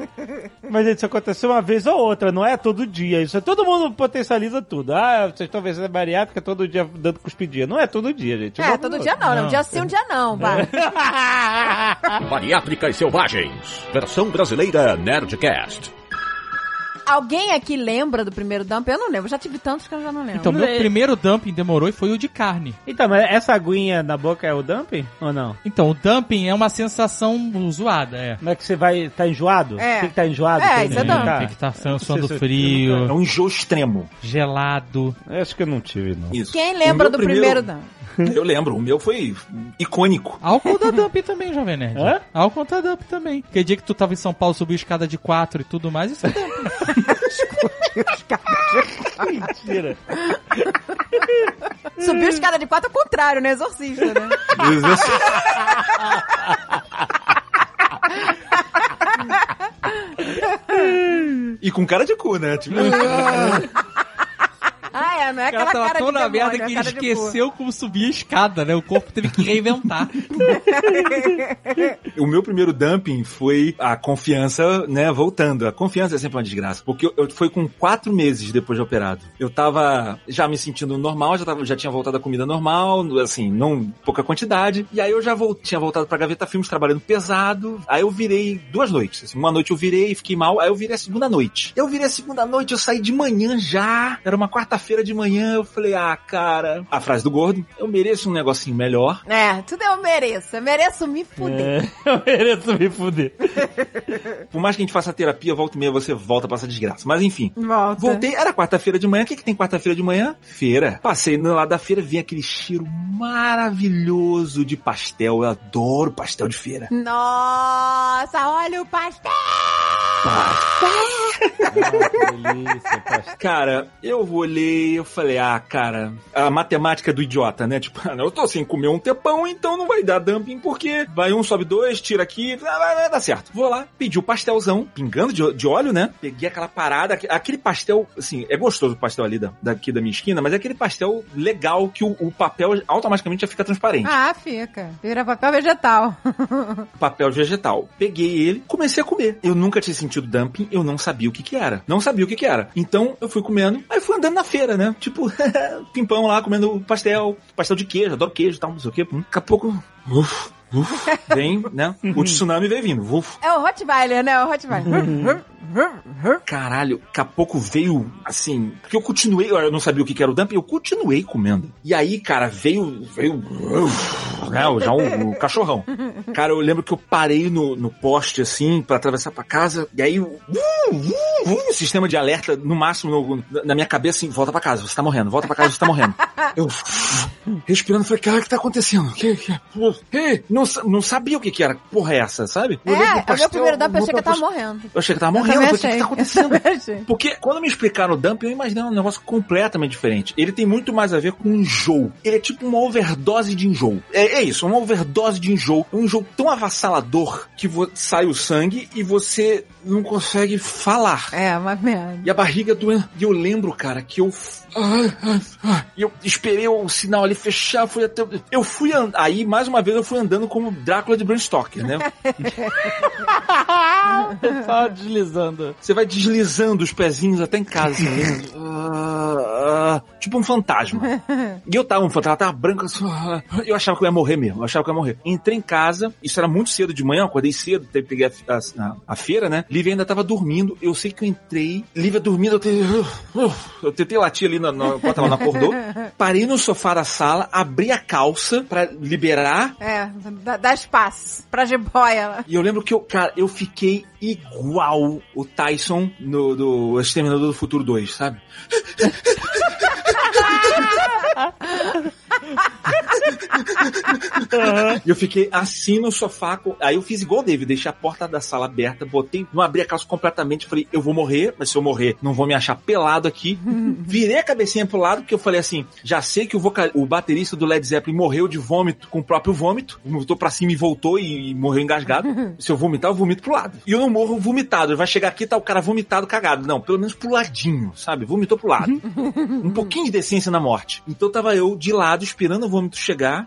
Mas, gente, isso aconteceu uma vez ou outra, não é todo dia. Isso é todo mundo potencializa tudo. Ah, vocês estão vendo a bariátrica todo dia dando cuspidinha. Não é todo dia, gente.
É, todo dia não, né? Um
Não.
dia sim, um dia não, vai.
Bariátricas Selvagens. Versão brasileira Nerdcast.
Alguém aqui lembra do primeiro dump? Eu não lembro. Já tive tantos que eu já não lembro.
Então, meu
É.
primeiro dumping demorou e foi o de carne.
Então, mas essa aguinha na boca é o dumping ou não?
Então, o dumping é uma sensação zoada, é.
Não é que você vai. tá enjoado?
É.
Tem que tá enjoado?
É, isso é
vomitar?
dumping.
Tem que estar tá suando
se-
É
frio,
um enjoo extremo.
gelado.
Eu Acho que eu não tive, não.
Isso.
Quem lembra do primeiro dump?
Eu lembro, o meu foi icônico.
Álcool da dump também, Jovem Nerd.
Hã?
Álcool da dump também. Porque dia que tu tava em São Paulo, subiu escada de quatro e tudo mais, isso é dump.
Mentira.
Subiu escada de quatro ao contrário, né? Exorcista, né?
e com cara de cu, né? Tipo,
Ah, é, não é aquela
tava
cara
tão
de
na merda
é
que ele esqueceu como subir a escada, né? O corpo teve que reinventar.
o meu primeiro dumping foi a confiança, né, voltando. A confiança é sempre uma desgraça. Porque eu, eu foi com quatro meses depois de operado. Eu tava já me sentindo normal, já, tava, já tinha voltado a comida normal, assim, não pouca quantidade. E aí eu já vol, tinha voltado pra Gaveta Filmes trabalhando pesado. Aí eu virei duas noites. Assim, uma noite eu virei e fiquei mal. Aí eu virei a segunda noite. Eu virei a segunda noite, eu saí de manhã já. Era uma quarta-feira de manhã. Eu falei, ah, cara. A frase do gordo, eu mereço um negocinho melhor.
É, tudo eu mereço. Eu mereço me fuder.
É, eu mereço me fuder.
Por mais que a gente faça terapia, volta e meia você volta pra essa desgraça. Mas enfim.
Volta.
Voltei, era quarta-feira de manhã. O que, que tem quarta-feira de manhã? Feira. Passei no lado da feira, vi aquele cheiro maravilhoso de pastel. Eu adoro pastel de feira.
Nossa, olha o pastel!
delícia, pastel.
Cara, eu eu falei, ah, cara, a matemática do idiota, né? Tipo, eu tô sem comer um tempão, então não vai dar dumping, porque vai um, sobe dois, tira aqui, dar certo. Vou lá, pedi o pastelzão, pingando de, de óleo, né? Peguei aquela parada, aque- aquele pastel, assim, é gostoso o pastel ali da, daqui da minha esquina, mas é aquele pastel legal que o, o papel automaticamente já fica transparente.
Ah, fica. Vira papel vegetal.
papel vegetal. Peguei ele, comecei a comer. Eu nunca tinha sentido dumping, eu não sabia o que que era. Não sabia o que que era. Então, eu fui comendo, aí fui andando na feira, né? Tipo, pimpão lá, comendo pastel, pastel de queijo, adoro queijo e tal, não sei o quê. Daqui a pouco, uf, uf, vem, né? O tsunami veio vindo, uf.
É o Rottweiler, né? O Rottweiler.
Caralho, daqui a pouco veio, assim, porque eu continuei, eu não sabia o que que era o dumping, eu continuei comendo. E aí, cara, veio, veio, né, já um, um cachorrão. Cara, eu lembro que eu parei no, no poste, assim, pra atravessar pra casa, e aí, uh, uh, uh, sistema de alerta, no máximo, no- na minha cabeça, assim, volta pra casa, você tá morrendo, volta pra casa, você tá morrendo. Eu, respirando, falei, cara, o que tá acontecendo? Que, que, que? Não, não sabia o que que era, porra é essa, sabe? Eu
É, é o meu
pastel,
primeiro dump, eu achei que eu tava
eu
morrendo.
achei que eu tava
Eu
morrendo, falei, o que que tá acontecendo? Porque quando me explicaram o dumping, eu imaginei um negócio completamente diferente. Ele tem muito mais a ver com enjoo. Ele é tipo uma overdose de enjoo. É, é isso, uma overdose de enjoo. Um enjoo tão avassalador que sai o sangue e você não consegue falar.
É, uma merda.
E a barriga doendo. E eu lembro, cara, que eu. E eu esperei o sinal ali fechar, fui até. Eu fui andando. Aí, mais uma vez, eu fui andando como Drácula de Bram Stoker, né?
Só deslizando.
Você vai deslizando os pezinhos até em casa, assim. Ah, ah, tipo um fantasma. E eu tava um fantasma, tava branco, assim, ah, eu achava que eu ia morrer mesmo, eu achava que eu ia morrer. Entrei em casa, isso era muito cedo de manhã, acordei cedo, peguei a, a- a- feira, né? Lívia ainda tava dormindo, eu sei que eu entrei, Lívia dormindo, eu tentei, eu tentei latir ali na, na, enquanto ela não acordou, parei no sofá da sala, abri a calça pra liberar,
É, dá, dá espaço pra jiboia
e eu lembro que eu, cara, eu fiquei igual o Tyson no do Exterminador do Futuro 2, sabe? E eu fiquei assim no sofá. Aí eu fiz igual o David, deixei a porta da sala aberta, botei, não abri a calça completamente, falei, eu vou morrer, mas se eu morrer, não vou me achar pelado aqui. Virei a cabecinha pro lado, porque eu falei assim, já sei que o, vocal, o baterista do Led Zeppelin morreu de vômito com o próprio vômito, voltou pra cima e voltou e, e morreu engasgado. Se eu vomitar, eu vomito pro lado. E eu não morro vomitado, vai chegar aqui e tá o cara vomitado, cagado. Não, pelo menos pro ladinho, sabe? Vomitou pro lado. um pouquinho de decência na morte. Então tava eu de lado, esperando o vômito chegar,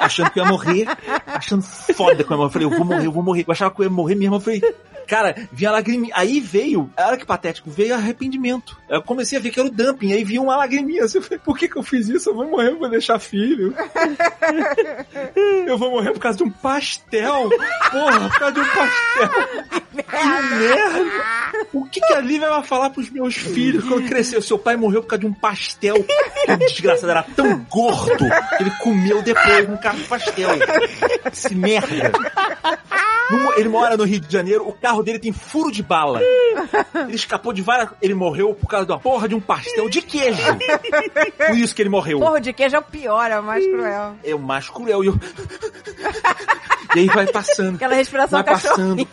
achando que eu ia morrer, achando foda que eu ia morrer. Eu falei, eu vou morrer, eu vou morrer. Eu achava que eu ia morrer mesmo. Eu falei, cara, vinha a lagriminha. Aí veio, olha que patético, veio arrependimento. Eu comecei a ver que era o dumping, aí vinha uma lagriminha. Assim, Eu falei, por que que eu fiz isso? Eu vou morrer, eu vou deixar filho. eu vou morrer por causa de um pastel. Porra, por causa de um pastel. Que merda! O que, que a Lívia vai falar pros meus filhos quando crescer? Seu pai morreu por causa de um pastel. O desgraçado era tão gordo que ele comeu depois um carro de pastel. Esse merda. No- Ele mora no Rio de Janeiro, o carro dele tem furo de bala. Ele escapou de várias. Ele morreu por causa da porra de um pastel de queijo. Por isso que ele morreu.
Porra de queijo é o pior, é o mais cruel.
É o mais cruel. E, eu... e aí vai passando.
Aquela respiração
Vai passando.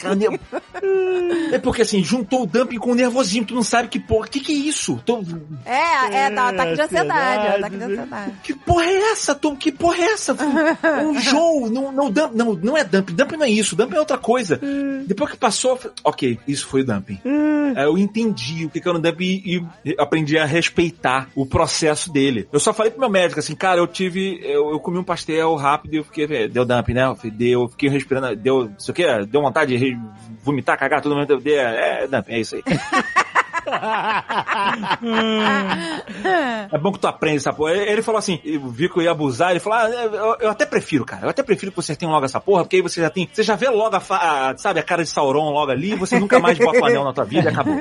É porque assim, juntou o dumping com o nervosismo. Tu não sabe que porra. Que que é isso? Tô-
É, é, dá ataque de ansiedade,
ansiedade.
ataque de ansiedade.
Que porra é essa, Tom? Que porra é essa? Um jogo, não, não, dump, não, não é dumping. Dumping não é isso, dumping é outra coisa. Depois que passou, eu falei, ok, isso foi o dumping. Aí eu entendi o que que era o dumping e, e aprendi a respeitar o processo dele. Eu só falei pro meu médico assim, cara, eu tive, eu, eu comi um pastel rápido e eu fiquei, é, deu dumping, né? Eu falei, deu, fiquei respirando, deu, não sei o que, deu vontade de vomitar, cagar, tudo deu, é, é dumping, é isso aí. É bom que tu aprende essa porra. Ele falou assim, eu vi que eu ia abusar, ele falou, ah, eu, eu até prefiro, cara. Eu até prefiro que vocês tenham logo essa porra, porque aí você já tem, você já vê logo a, a- sabe, a cara de Sauron logo ali, você nunca mais bota o anel na tua vida e acabou.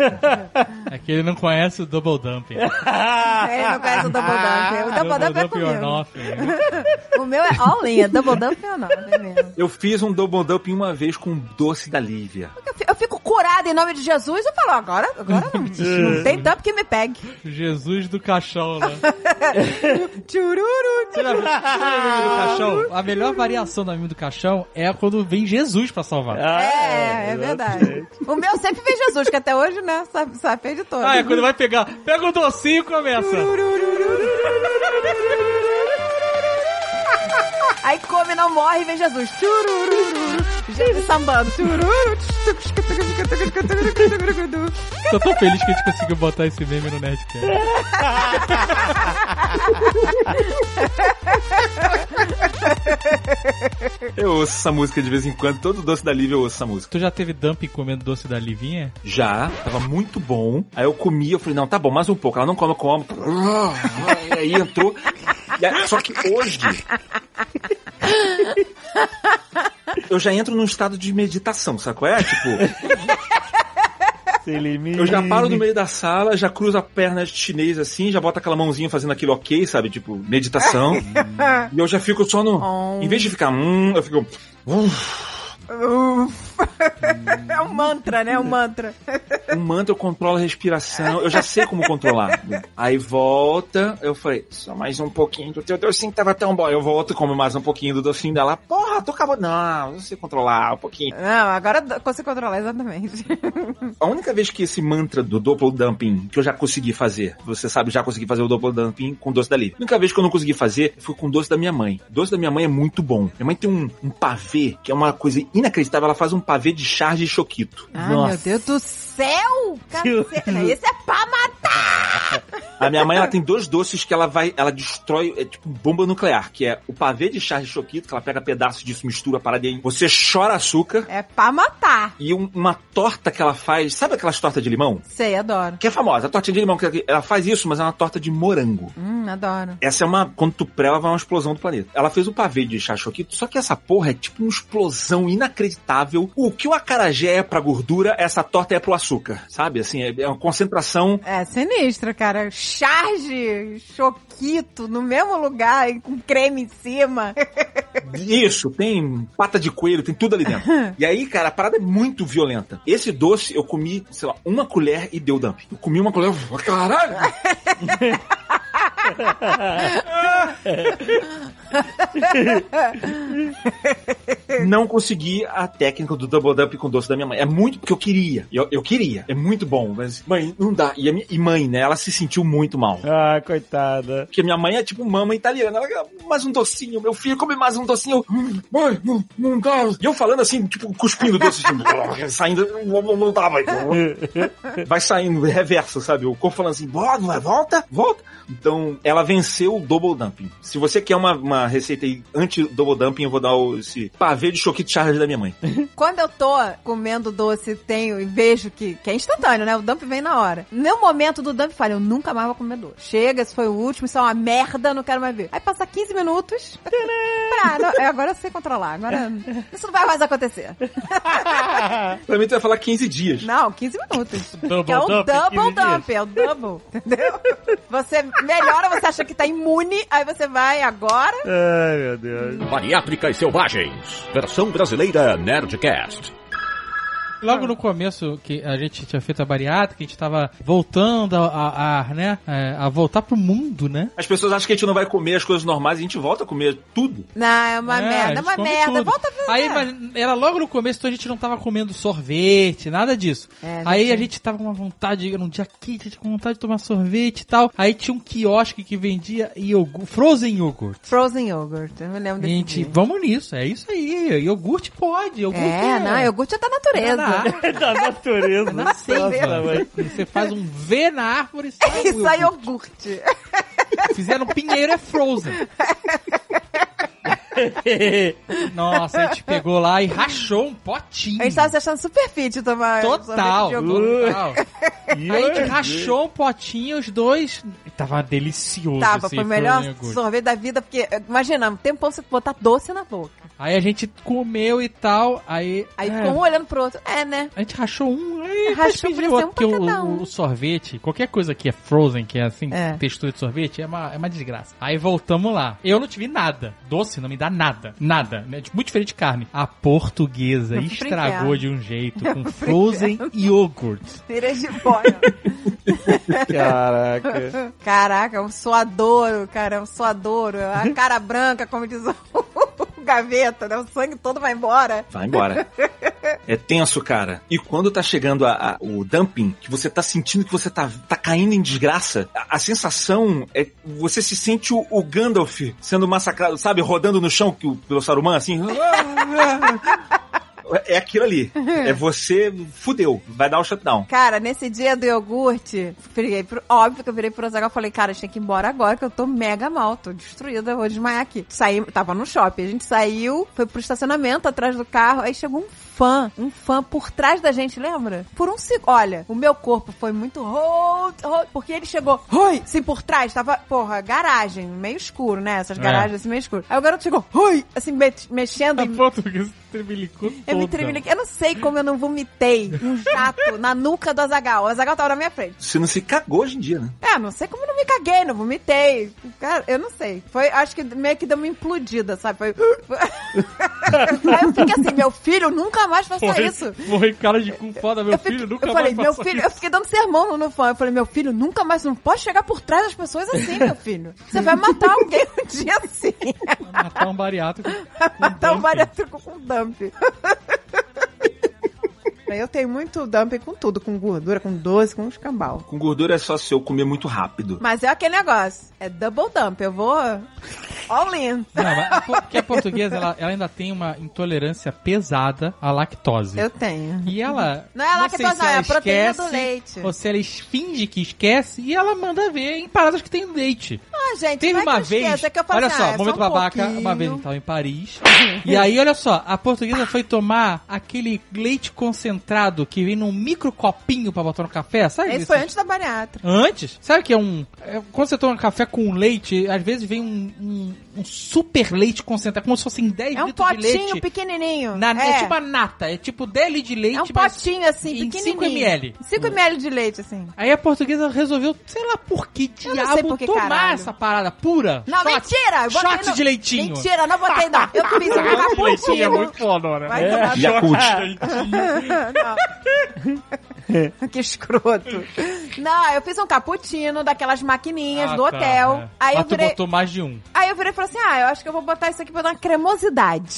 É que ele não conhece o Double Dumping.
Ele não conhece o Double Dump. O Double Dump é
or
comigo.
nothing.
O meu é all in, é Double Dump ou não, é mesmo.
Eu fiz um double dump uma vez com um doce da Lívia.
Eu fico curada em nome de Jesus, eu falo, agora, agora não, não tem tanto que me pegue.
Jesus do caixão, né?
Tchururu,
Você você do caixão? A melhor variação do meme do caixão é quando vem Jesus pra salvar.
Ah,
É, é verdade. O meu sempre fez Jesus, que até hoje, né, sabe, sabe fez de todo.
Ah, é quando vai pegar. Pega o docinho e começa.
Aí come, não morre e vem Jesus. Tchurururu. Jesus sambando.
Tô tão feliz que a gente conseguiu botar esse meme no Nerdcast.
Eu ouço essa música de vez em quando, todo doce da Lívia eu ouço essa música.
Tu já teve dumping comendo doce da Livinha?
Já, tava muito bom. Aí eu comi, eu falei, não, tá bom, mais um pouco. Ela não come, eu como. E aí entrou. E aí- só que hoje. Eu já entro num estado de meditação, sabe qual é? Tipo, eu já paro no meio da sala, já cruzo a perna chinês assim, já boto aquela mãozinha fazendo aquilo ok, sabe? Tipo, meditação. e eu já fico só no. Em vez de ficar, hum, eu fico.
É um mantra, né? Um mantra.
Um mantra eu controlo a respiração, eu já sei como controlar. Aí volta, eu falei, só mais um pouquinho do teu docinho que tava tão bom. Eu volto, como mais um pouquinho do docinho dela. Porra, tô acabando. Não, eu sei controlar um pouquinho.
Não, agora eu consigo controlar, exatamente.
A única vez que esse mantra do double dumping que eu já consegui fazer, você sabe, já consegui fazer o double dumping com doce da Lívia. A única vez que eu não consegui fazer foi com doce da minha mãe. Doce da minha mãe é muito bom. Minha mãe tem um, um pavê, que é uma coisa inacreditável. Ela faz um pavê de charge e choquito.
Ai,
Nossa.
meu Deus do céu! Cacete. Esse é pra matar!
A minha mãe, ela tem dois doces que ela vai, ela destrói, é tipo bomba nuclear, que é o pavê de charge e choquito, que ela pega pedaços disso, mistura para dentro. Você chora açúcar.
É pra matar.
E um- uma torta que ela faz, sabe aquelas tortas de limão?
Sei, adoro.
Que é famosa, a tortinha de limão, que ela faz isso, mas é uma torta de morango.
Hum, adoro.
Essa é uma. Quando tu prela, vai uma explosão do planeta. Ela fez o pavê de chachoquito, só que essa porra é tipo uma explosão inacreditável. O que o acarajé é pra gordura, essa torta é pro açúcar. Sabe? Assim, é, é uma concentração.
É sinistro, cara. Charge, choquito, no mesmo lugar, e com creme em cima.
Isso, tem pata de coelho, tem tudo ali dentro. e aí, cara, a parada é muito violenta. Esse doce eu comi, sei lá, uma colher e deu dump. Eu comi uma colher, caralho! não consegui a técnica do double dump com doce da minha mãe. É muito porque eu queria. Eu, eu queria. É muito bom. Mas, mãe, não dá. E, minha, e mãe, né? Ela se sentiu muito mal.
Ah, coitada.
Porque minha mãe é tipo mama italiana. Ela quer mais um docinho. Meu filho come mais um docinho. Hum, Mãe, não, não dá. E eu falando assim, tipo, cuspindo doce, assim, saindo. Não, não- dá, vai. Vai saindo, reverso, sabe? O corpo falando assim, vai, volta, volta. Então, ela venceu o double dumping. Se você quer uma, uma receita anti-double dumping, eu vou dar o, esse pavê de choquito charge da minha mãe.
Quando eu tô comendo doce, tenho e vejo que, que é instantâneo, né? O dump vem na hora. No meu momento do dump, falo, eu nunca mais vou comer doce. Chega, esse foi o último, isso é uma merda, não quero mais ver. Aí passa 15 minutos. pra, não, é, agora eu sei controlar. Agora isso não vai mais acontecer.
pra mim, tu vai falar 15 dias.
Não, 15 minutos.
Double
que é o
dump,
double
15 dias.
dump, é o double, entendeu? Você melhora, você acha que tá imune, aí você vai agora.
Ai, meu Deus.
Bariátricas Selvagens. Versão brasileira Nerdcast.
Logo no começo, que a gente tinha feito a bariátrica, a gente tava voltando a, a- a, né, é, a voltar pro mundo, né?
As pessoas acham que a gente não vai comer as coisas normais e a gente volta a comer tudo.
Não, é uma
É,
merda, é uma merda.
tudo.
Volta a fazer.
Aí, mas era logo no começo, então a gente não tava comendo sorvete, nada disso.
É,
Aí
gente.
a gente tava com uma vontade, era um dia quente, a gente com vontade de tomar sorvete e tal. Aí tinha um quiosque que vendia iogurte, frozen yogurt.
Frozen yogurt, eu me lembro desse
Gente,
dia.
vamos nisso, é isso aí. Iogurte pode, iogurte
É, não, iogurte é da natureza.
Da natureza.
Sei,
Nossa,
velho.
mãe.
Você faz um V na árvore e sai
é
iogurte.
iogurte.
Fizeram pinheiro é frozen. Nossa, a gente pegou lá e rachou um potinho.
A gente tava se achando super fit tomar
Total, total. Aí a gente rachou um potinho, os dois. E tava delicioso.
Tava,
esse
foi o melhor sorvete da vida, porque, imagina, um tempão você botar doce na boca.
Aí a gente comeu e tal, aí.
Aí
é,
ficou um olhando pro outro. É, né?
A gente rachou um, E
por um
porque o, o sorvete, qualquer coisa que é frozen, que é assim,
É.
textura de sorvete, é uma, é uma desgraça. Aí voltamos lá. Eu não tive nada. Doce não me dá nada. Nada. Né? Muito diferente de carne. A portuguesa
pro
estragou de um jeito com
pro
frozen yogurt.
Tira de.
Caraca.
Caraca, é um suadouro, cara, é um suadouro. A cara branca, como diz o gaveta, né? O sangue todo vai embora.
Vai embora. É tenso, cara. E quando tá chegando a- a- o dumping, que você tá sentindo que você tá, tá caindo em desgraça, a, a sensação é você se sente o, o Gandalf sendo massacrado, sabe? Rodando no chão que o- pelo Saruman, assim. É aquilo ali. É você fudeu. Vai dar o shutdown.
Cara, nesse dia do iogurte, virei pro, óbvio que eu virei pro Zagal e falei, cara, a gente tem que ir embora agora, que eu tô mega mal, tô destruída, vou desmaiar aqui. Saí, tava no shopping, a gente saiu, foi pro estacionamento atrás do carro, aí chegou um fã, um fã por trás da gente, lembra? Por um segundo. Olha, o meu corpo foi muito hold, hold, porque ele chegou, oi, assim, por trás, tava, porra, garagem, meio escuro, né? Essas
É.
garagens assim, meio escuro. Aí o garoto chegou, oi, assim, me- mexendo
A
em
tremelicou
eu me
toda.
tremeliquei. Eu não sei como eu não vomitei um jato na nuca do Azagal. O Azagal tava na minha frente.
Você não se cagou hoje em dia, né?
É, não sei como eu não me caguei, não vomitei. Cara, eu não sei. Foi, acho que meio que deu uma implodida, sabe? Foi. Aí eu fiquei assim, meu filho nunca mais faça
Foi,
isso.
foi cara de cu foda, meu
eu fiquei-
filho nunca
eu falei,
vai
meu
passar
filho,
isso.
eu fiquei dando sermão no, no fã. Eu falei, meu filho, nunca mais, não pode chegar por trás das pessoas assim, meu filho. Você vai matar alguém um dia assim.
Matar um bariátrico.
Vai matar um bariátrico com dump. Eu tenho muito dumping com tudo, com gordura, com doce, com escambau.
Com gordura é só se eu comer muito rápido.
Mas é aquele negócio, é double dump, eu vou all in.
Não, porque a portuguesa, ela, ela ainda tem uma intolerância pesada à lactose.
Eu tenho.
E ela.
Não é a lactose,
se
não, é a proteína
esquece,
do leite.
Ou se ela finge que esquece e ela manda ver em paradas que tem leite.
Ah, gente,
Teve
é
uma vez.
é
olha
assim,
só,
ah, é
momento
um
babaca.
pouquinho.
Uma vez a gente tava em Paris. e aí, olha só, a portuguesa foi tomar aquele leite concentrado que vem num micro copinho pra botar no café, sabe?
Esse
Esse-
foi antes da bariátrica.
Antes? Sabe que é um. é, quando você toma café com leite, às vezes vem um, um, um super leite concentrado, como se fossem 10
É um
litros de
potinho
leite.
pequenininho.
Na, é.
é.
tipo a nata, é tipo 10 litros de leite,
É um potinho assim,
em
pequenininho.
5 ml.
5 ml de leite, assim.
Aí a portuguesa resolveu, sei lá por que diabo,
por que
tomar
caralho.
essa parada pura.
Não,
Shot.
mentira! eu
Shot
no-
de leitinho.
Mentira, não botei não. Eu fiz um cappuccino.
foda, né?
Vai tomar
Yakult.
Que escroto. Não, eu fiz um cappuccino daquelas maquininhas
Ah,
do
tá,
hotel.
é.
Aí
Mas
eu
tu
virei.
botou mais de um.
Aí eu virei e falei assim: ah, eu acho que eu vou botar isso aqui pra dar uma cremosidade.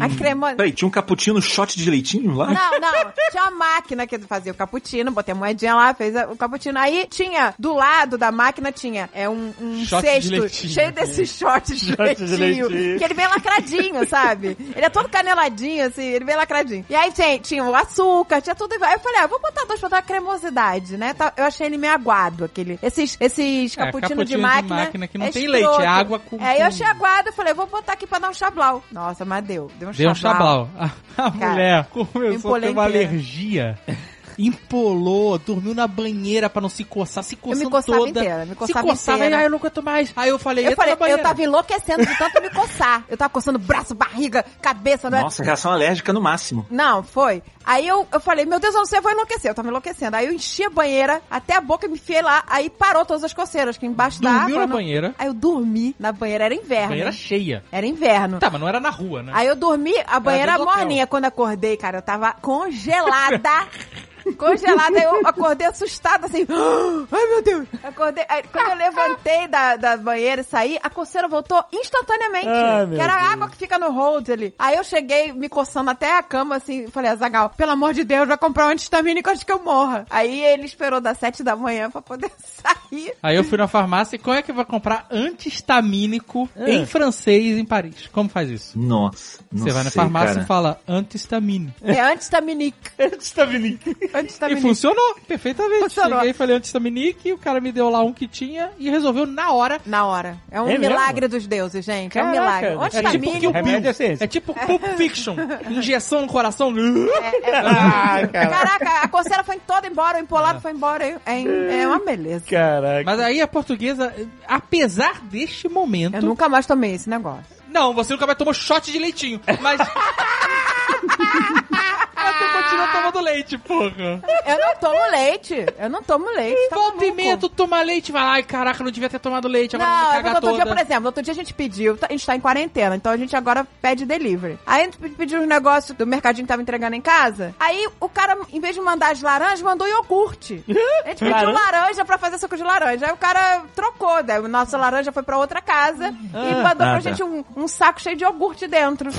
a cremosidade.
Peraí, tinha um cappuccino shot de leitinho lá?
Não, não. Tinha uma máquina que fazia o cappuccino, botei a moedinha lá, fez o cappuccino. Aí tinha, do lado da máquina, tinha é um, um
Shot de
cesto
leitinho.
cheio desses shots de,
Shot de
leitinho,
leitinho.
Que ele vem lacradinho, sabe? Ele é todo caneladinho, assim, ele vem lacradinho. E aí tinha, tinha o açúcar, tinha tudo. Aí eu falei, ah, vou botar pra dar cremosidade, né? Tá- Eu achei ele meio aguado, aquele. Esses, esses
É,
cappuccino, de
de
máquina.
máquina que não
é
tem
escroto.
leite, é água com-
É, eu achei aguado, eu falei, vou botar aqui pra dar um chablau. Nossa, mas deu. Deu um
Deu um
chablau.
chablau. A, a mulher começou a ter uma alergia. Empolou, dormiu na banheira pra não se coçar, se coçando
me coçava
toda.
inteira, me
se
coçava
coçava,
inteira.
e aí eu não aguento mais. Aí eu falei,
Eu falei,
na
eu tava enlouquecendo de tanto me coçar. Eu tava coçando braço, barriga, cabeça, né?
Nossa, reação alérgica no máximo.
Não, foi. Aí eu, eu falei, meu Deus, eu não sei, eu vou enlouquecer. Eu tava enlouquecendo. Aí eu enchi a banheira até a boca e me enfiei lá. Aí parou todas as coceiras, que embaixo da
Dormiu
água.
na
não-
banheira.
Aí eu dormi na banheira, era inverno.
Banheira cheia.
Era inverno.
Tá, mas não era na rua, né?
Aí eu dormi, a banheira morninha. Quando acordei, cara, eu tava congelada. congelada, eu acordei assustada, assim. Ai, meu Deus. Acordei, aí, quando eu levantei da, da banheira e saí, a coceira voltou instantaneamente.
Ai,
que era a água que fica no hold ali. Aí eu cheguei me coçando até a cama, assim, falei, Azagal, pelo amor de Deus, vai comprar um antistamínico antes que eu morra. Aí ele esperou das sete da manhã pra poder sair.
Aí eu fui na farmácia e como é que vai comprar antihistamínico em francês em Paris? Como faz isso?
Nossa. não
Você vai na
sei,
farmácia
cara.
e fala antihistamine.
É antistaminique.
Antistaminique.
E
Antistaminique.
funcionou perfeitamente.
Funcionou.
Cheguei e falei antihistaminique, o cara me deu lá um que tinha e resolveu na hora.
Na hora. É um
É mesmo?
milagre dos deuses, gente. é um
Caraca,
milagre.
é
O
tipo
antistamínico.
que o Remédio é ciência.
É tipo Pulp Fiction. Injeção no coração.
Ah, cara.
Caraca, a coceira foi toda embora, o empolado foi embora. É, é uma beleza.
Caraca.
Mas aí a portuguesa, apesar deste momento...
Eu nunca mais tomei esse negócio.
Não, você nunca mais tomou shot de leitinho. Mas... Tu continua tá tomando leite, porra.
Eu não tomo leite. Eu não tomo leite. Tá
Volta e meia, tu toma leite, vai lá, ai, caraca, eu não devia ter tomado leite, agora
Não, é
caga
porque outro
toda.
dia, por exemplo, outro dia a gente pediu, a gente tá em quarentena, então a gente agora pede delivery. Aí a gente pediu um negócio do mercadinho que tava entregando em casa. Aí o cara, em vez de mandar as laranjas, mandou iogurte. A gente pediu
Laranja?
laranja pra fazer suco de laranja. Aí o cara trocou, daí nossa laranja foi pra outra casa e mandou pra
Ah, tá.
gente um, um saco cheio de iogurte dentro.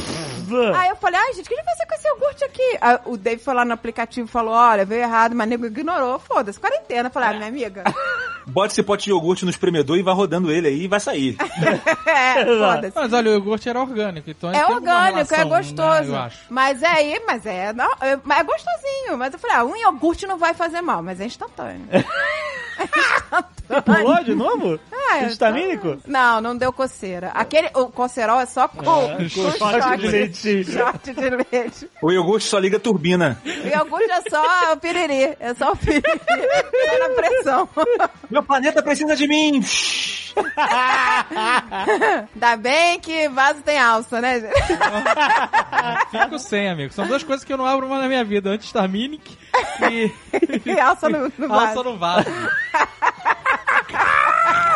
Aí eu falei, ai, gente, o que a gente vai fazer com esse iogurte aqui? Aí o Dave foi lá no aplicativo e falou, olha, veio errado, mas nego ignorou. Foda-se, quarentena. Eu falei, ah, minha amiga.
Bote esse pote de iogurte no espremedor e vai rodando ele aí e vai sair.
é, foda-se.
Mas olha, o iogurte era orgânico, então
É orgânico, é
relação,
gostoso.
Né, eu acho.
Mas é aí, mas é, não, é, mas é gostosinho. Mas eu falei, ah, um iogurte não vai fazer mal, mas é instantâneo.
Pulou de novo?
É,
Histamínico?
Não, não deu coceira. Aquele, o cocerol é só com, com,
com
shot,
shot de leitinho.
Shot de leite.
O iogurte só liga a turbina.
O iogurte é só o piriri. É só o piriri. Só na pressão.
Meu planeta precisa de mim!
Ainda bem que vaso tem alça, né? gente?
Fico sem, amigo. São duas coisas que eu não abro mais na minha vida. Anti-Starminic e
E alça no, no
alça
vaso.
no vaso.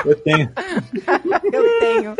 Eu tenho.
Eu tenho.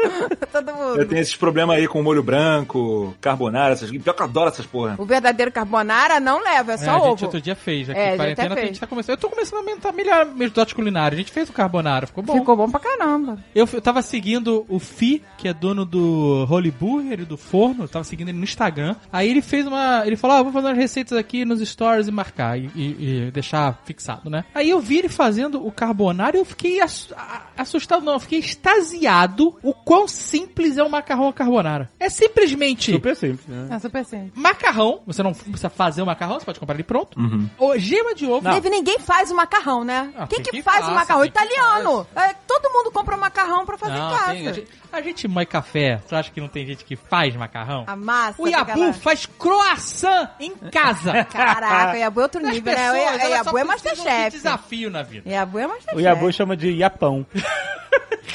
Todo mundo.
Eu tenho esses problemas aí com molho branco, carbonara, essas Pior que eu adoro essas porra.
O verdadeiro carbonara não leva, é
É,
só
a gente
ovo.
outro dia fez. Aqui
É, a
em
gente
quarentena a gente tá começando. Eu tô começando a aumentar melhor meus dotes culinários. A gente fez o carbonara, ficou bom.
Ficou bom pra caramba.
Eu, eu tava seguindo o Fi, que é dono do Holy Burger e do Forno, eu tava seguindo ele no Instagram. Aí ele fez uma. Ele falou: Ah, vou fazer umas receitas aqui nos stories e marcar e, e- e deixar fixado, né? Aí eu vi ele fazendo o carbonara e eu fiquei ass- a- assustado, não, eu fiquei extasiado o quão simples é o macarrão à carbonara. É simplesmente.
Super simples, né?
É super simples.
Macarrão, você não precisa fazer o macarrão, você pode comprar ele pronto. O gema de ovo.
Dave, ninguém faz o macarrão, né?
Ah,
quem que,
que
faz
faça,
o macarrão? Italiano. É, todo mundo compra macarrão pra fazer
Não,
em casa.
tem- a, gente, a gente moe café. Você acha que não tem gente que faz macarrão?
A massa.
O Yabu
daquela-
faz croissant em casa.
Caraca, o Yabu é outro nível,
pessoas,
né? O Yabu é Masterchef.
desafio na vida.
Yabu é Masterchef.
O Yabu chama de Yapão.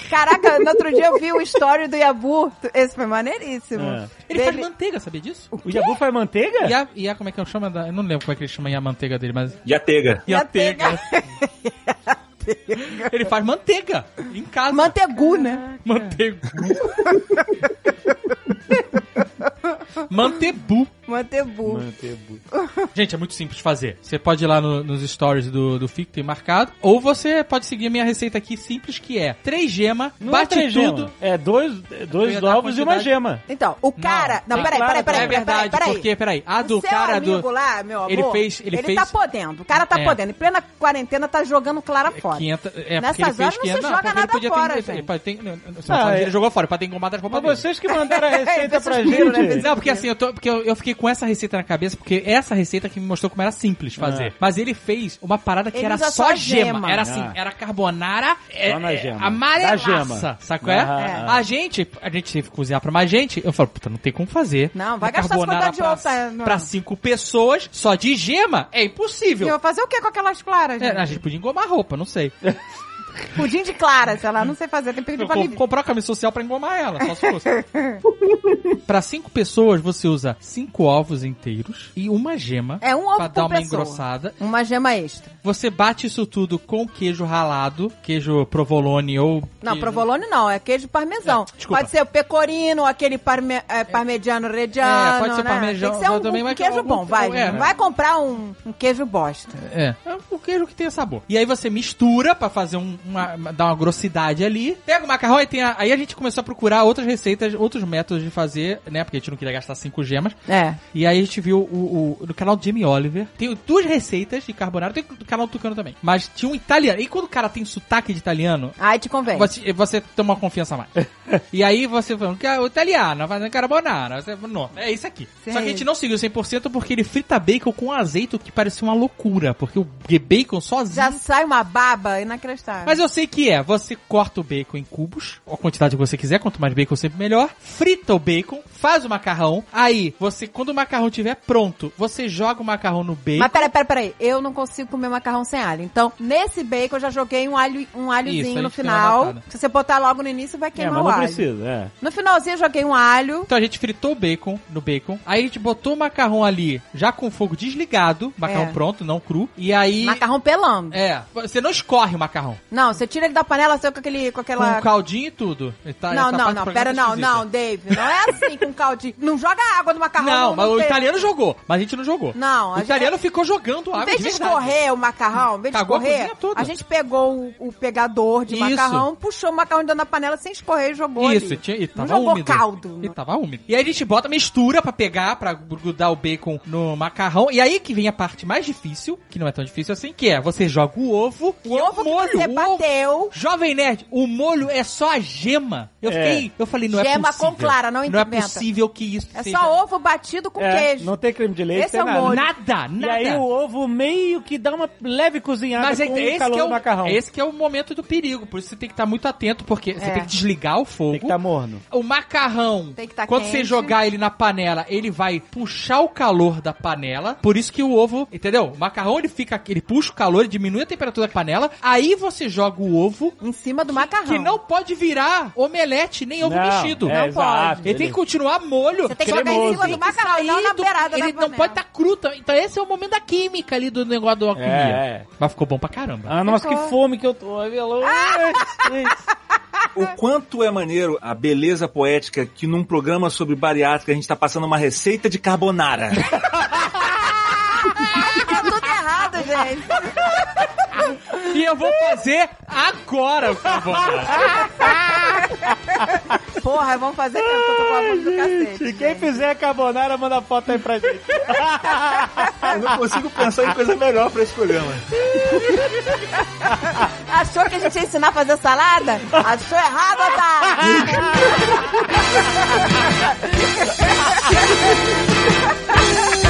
Caraca, no outro dia eu vi o story do Yabu. Esse foi maneiríssimo.
É.
Ele faz
Dele-
manteiga, sabia disso?
O Yabu faz manteiga?
E a, e a- como é que eu chamo? Eu não lembro como é que ele chama a manteiga dele, mas...
Yatega.
Yatega.
Ele faz manteiga em casa.
Mantegu, né?
Manteigo. Mantebu.
Mantebu.
Manteibu.
Gente, é muito simples de fazer. Você pode ir lá no- nos stories do, do Fico, tem marcado. Ou você pode seguir a minha receita aqui simples, que é três gema,
Não é
bate
três
tudo.
gema. É dois, dois ovos e uma gema.
Então, o cara... Não,
tem-
peraí, peraí, peraí,
é
peraí,
verdade,
peraí.
porque, peraí, a do
o seu
cara
amigo
do...
lá, meu amor,
Ele fez- ele fez-
tá podendo. O cara tá
É.
podendo. Em plena quarentena, tá jogando clara fora.
500, é,
Nessas
ele
horas não se
500,
joga
ele
nada
podia
fora,
ter,
gente.
ele, ter, não, não,
Ah,
não
é.
ele jogou fora, pode ter engomado as roupas
Mas vocês que mandaram a receita pra
né?
gente.
Não, porque assim, eu, tô, porque eu, eu fiquei com essa receita na cabeça, porque essa receita que me mostrou como era simples fazer.
É.
Mas ele fez uma parada que
Ele
era só gema.
gema.
Era assim,
Ah.
era carbonara é, é,
gema.
amarelaça, sabe qual é?
Ah,
É.
A gente, a gente teve que cozinhar pra mais gente, eu falo, puta, não tem como fazer.
Não, vai gastar
carbonara
50 de
pra,
tá? Não.
pra cinco pessoas, só de gema, é
E eu
impossível.
vou fazer o que com aquelas claras?
É,
gente?
a gente podia engomar roupa, não sei.
Pudim de claras, ela não sei fazer, tem que pedir pra Liv.
comprar camisa social pra engomar ela, só se fosse. pra cinco pessoas, você usa cinco ovos inteiros e uma gema.
É um ovo
Pra dar uma
pessoa.
engrossada.
Uma gema extra.
Você bate isso tudo com queijo ralado, queijo provolone ou...
Não,
queijo-
provolone não, é queijo parmesão.
É, desculpa.
pode ser o pecorino, aquele parme, é, parmegiano reggiano,
É, pode ser
né?
parmesão
Tem que ser um,
também,
um
mas
queijo
algum-
bom, vai.
é.
Não vai comprar um, um queijo bosta.
É, é o queijo que tem sabor. E aí você mistura pra fazer um, uma, dar uma grossidade ali. Pega o macarrão e tem a, Aí a gente começou a procurar outras receitas, outros métodos de fazer, né? Porque a gente não queria gastar cinco gemas.
É.
E aí a gente viu o, o- no canal do Jamie Oliver. Tem duas receitas de carbonara, tem do canal do Tucano também. Mas tinha um italiano. E quando o cara tem sotaque de italiano,
Aí te convém.
você, você toma uma confiança mais. e aí você falando que é o italiano, fazendo carbonara. Você, não, é isso aqui.
Sim.
Só que a gente não seguiu 100% porque ele frita bacon com azeite, o que parecia uma loucura. Porque o bacon sozinho...
Já sai uma baba inacreditável.
Mas eu sei que é, você corta o bacon em cubos, a quantidade que você quiser, quanto mais bacon sempre melhor, frita o bacon, faz o macarrão, aí você, quando o macarrão estiver pronto, você joga o macarrão no bacon.
Mas peraí, peraí, peraí. Eu não consigo comer macarrão sem alho. Então, nesse bacon eu já joguei um alho, um alhozinho
Isso,
no final. Se você botar logo no início, vai
É,
queimar
mas
o
não
alho.
precisa, é.
No finalzinho eu joguei um alho.
Então a gente fritou o bacon no bacon, aí a gente botou o macarrão ali, já com o fogo desligado, macarrão
É.
pronto, não cru, e aí...
Macarrão pelando.
É, você não escorre o macarrão,
Não, você tira ele da panela seu com aquele. com aquela.
com caldinho e tudo. Tá-
não, não, não, pera,
tá
não,
esquisita.
não, Dave. Não é assim com caldinho. Não joga água no macarrão.
Não,
no-
mas
no
o
pe-
italiano jogou, mas a gente não jogou.
Não, a
o
gente-
italiano ficou jogando água
Em vez de
verdade.
escorrer o macarrão, em vez de
Cagou a
escorrer,
toda.
a gente pegou o, o pegador de
Isso.
macarrão, puxou o macarrão dentro da panela sem escorrer e jogou
Isso,
ali.
tinha, e
Não
tava
jogou
úmido.
caldo.
E tava úmido. E aí a gente bota, mistura pra pegar, pra grudar o bacon no macarrão. E aí que vem a parte mais difícil, que não é tão difícil assim, que é você joga o ovo
O ovo que você
ovo-
bateu.
Jovem Nerd, o molho é só a gema. Eu
É.
fiquei, eu falei, não é
Gema
possível.
com clara, não
Não é possível que isso
É
seja...
só ovo batido com
É,
queijo.
Não tem creme de leite,
Esse
tem
é o
nada.
molho.
Nada,
E
nada.
aí o ovo meio que dá uma leve cozinhada
Mas é,
com
esse
o calor
que é
do
o,
macarrão.
esse que é o momento do perigo, por isso você tem que estar muito atento, porque você
É.
tem que desligar o fogo.
Tem que estar morno.
O macarrão,
Tem que tá
quando você
quente.
jogar ele na panela, ele vai puxar o calor da panela. Por isso que o ovo, entendeu? O macarrão ele fica, ele puxa o calor, ele diminui a temperatura da panela. Aí você joga o ovo,
Em cima do macarrão.
que não pode virar omelete nem ovo
Não,
mexido.
é,
Não
exato.
pode.
Ele tem que continuar molho.
Você tem que jogar em cima do macarrão, não na
do-
beirada
Ele
da
não
panela.
pode estar cru. tá? Então esse é o momento da química ali do negócio da alquimia.
É.
Mas ficou bom pra caramba.
Ah, nossa, que
Ficou.
fome que eu tô.
O quanto é maneiro a beleza poética que num programa sobre bariátrica a gente tá passando uma receita de carbonara.
Tá tudo errado, gente.
E eu vou fazer agora o carbonara.
Porra, vamos fazer mesmo, que eu tô com a fome do cacete.
E quem fizer carbonara, manda foto aí pra gente.
Eu não consigo pensar em coisa melhor pra esse programa.
Achou que a gente ia ensinar a fazer salada? Achou errado, tá?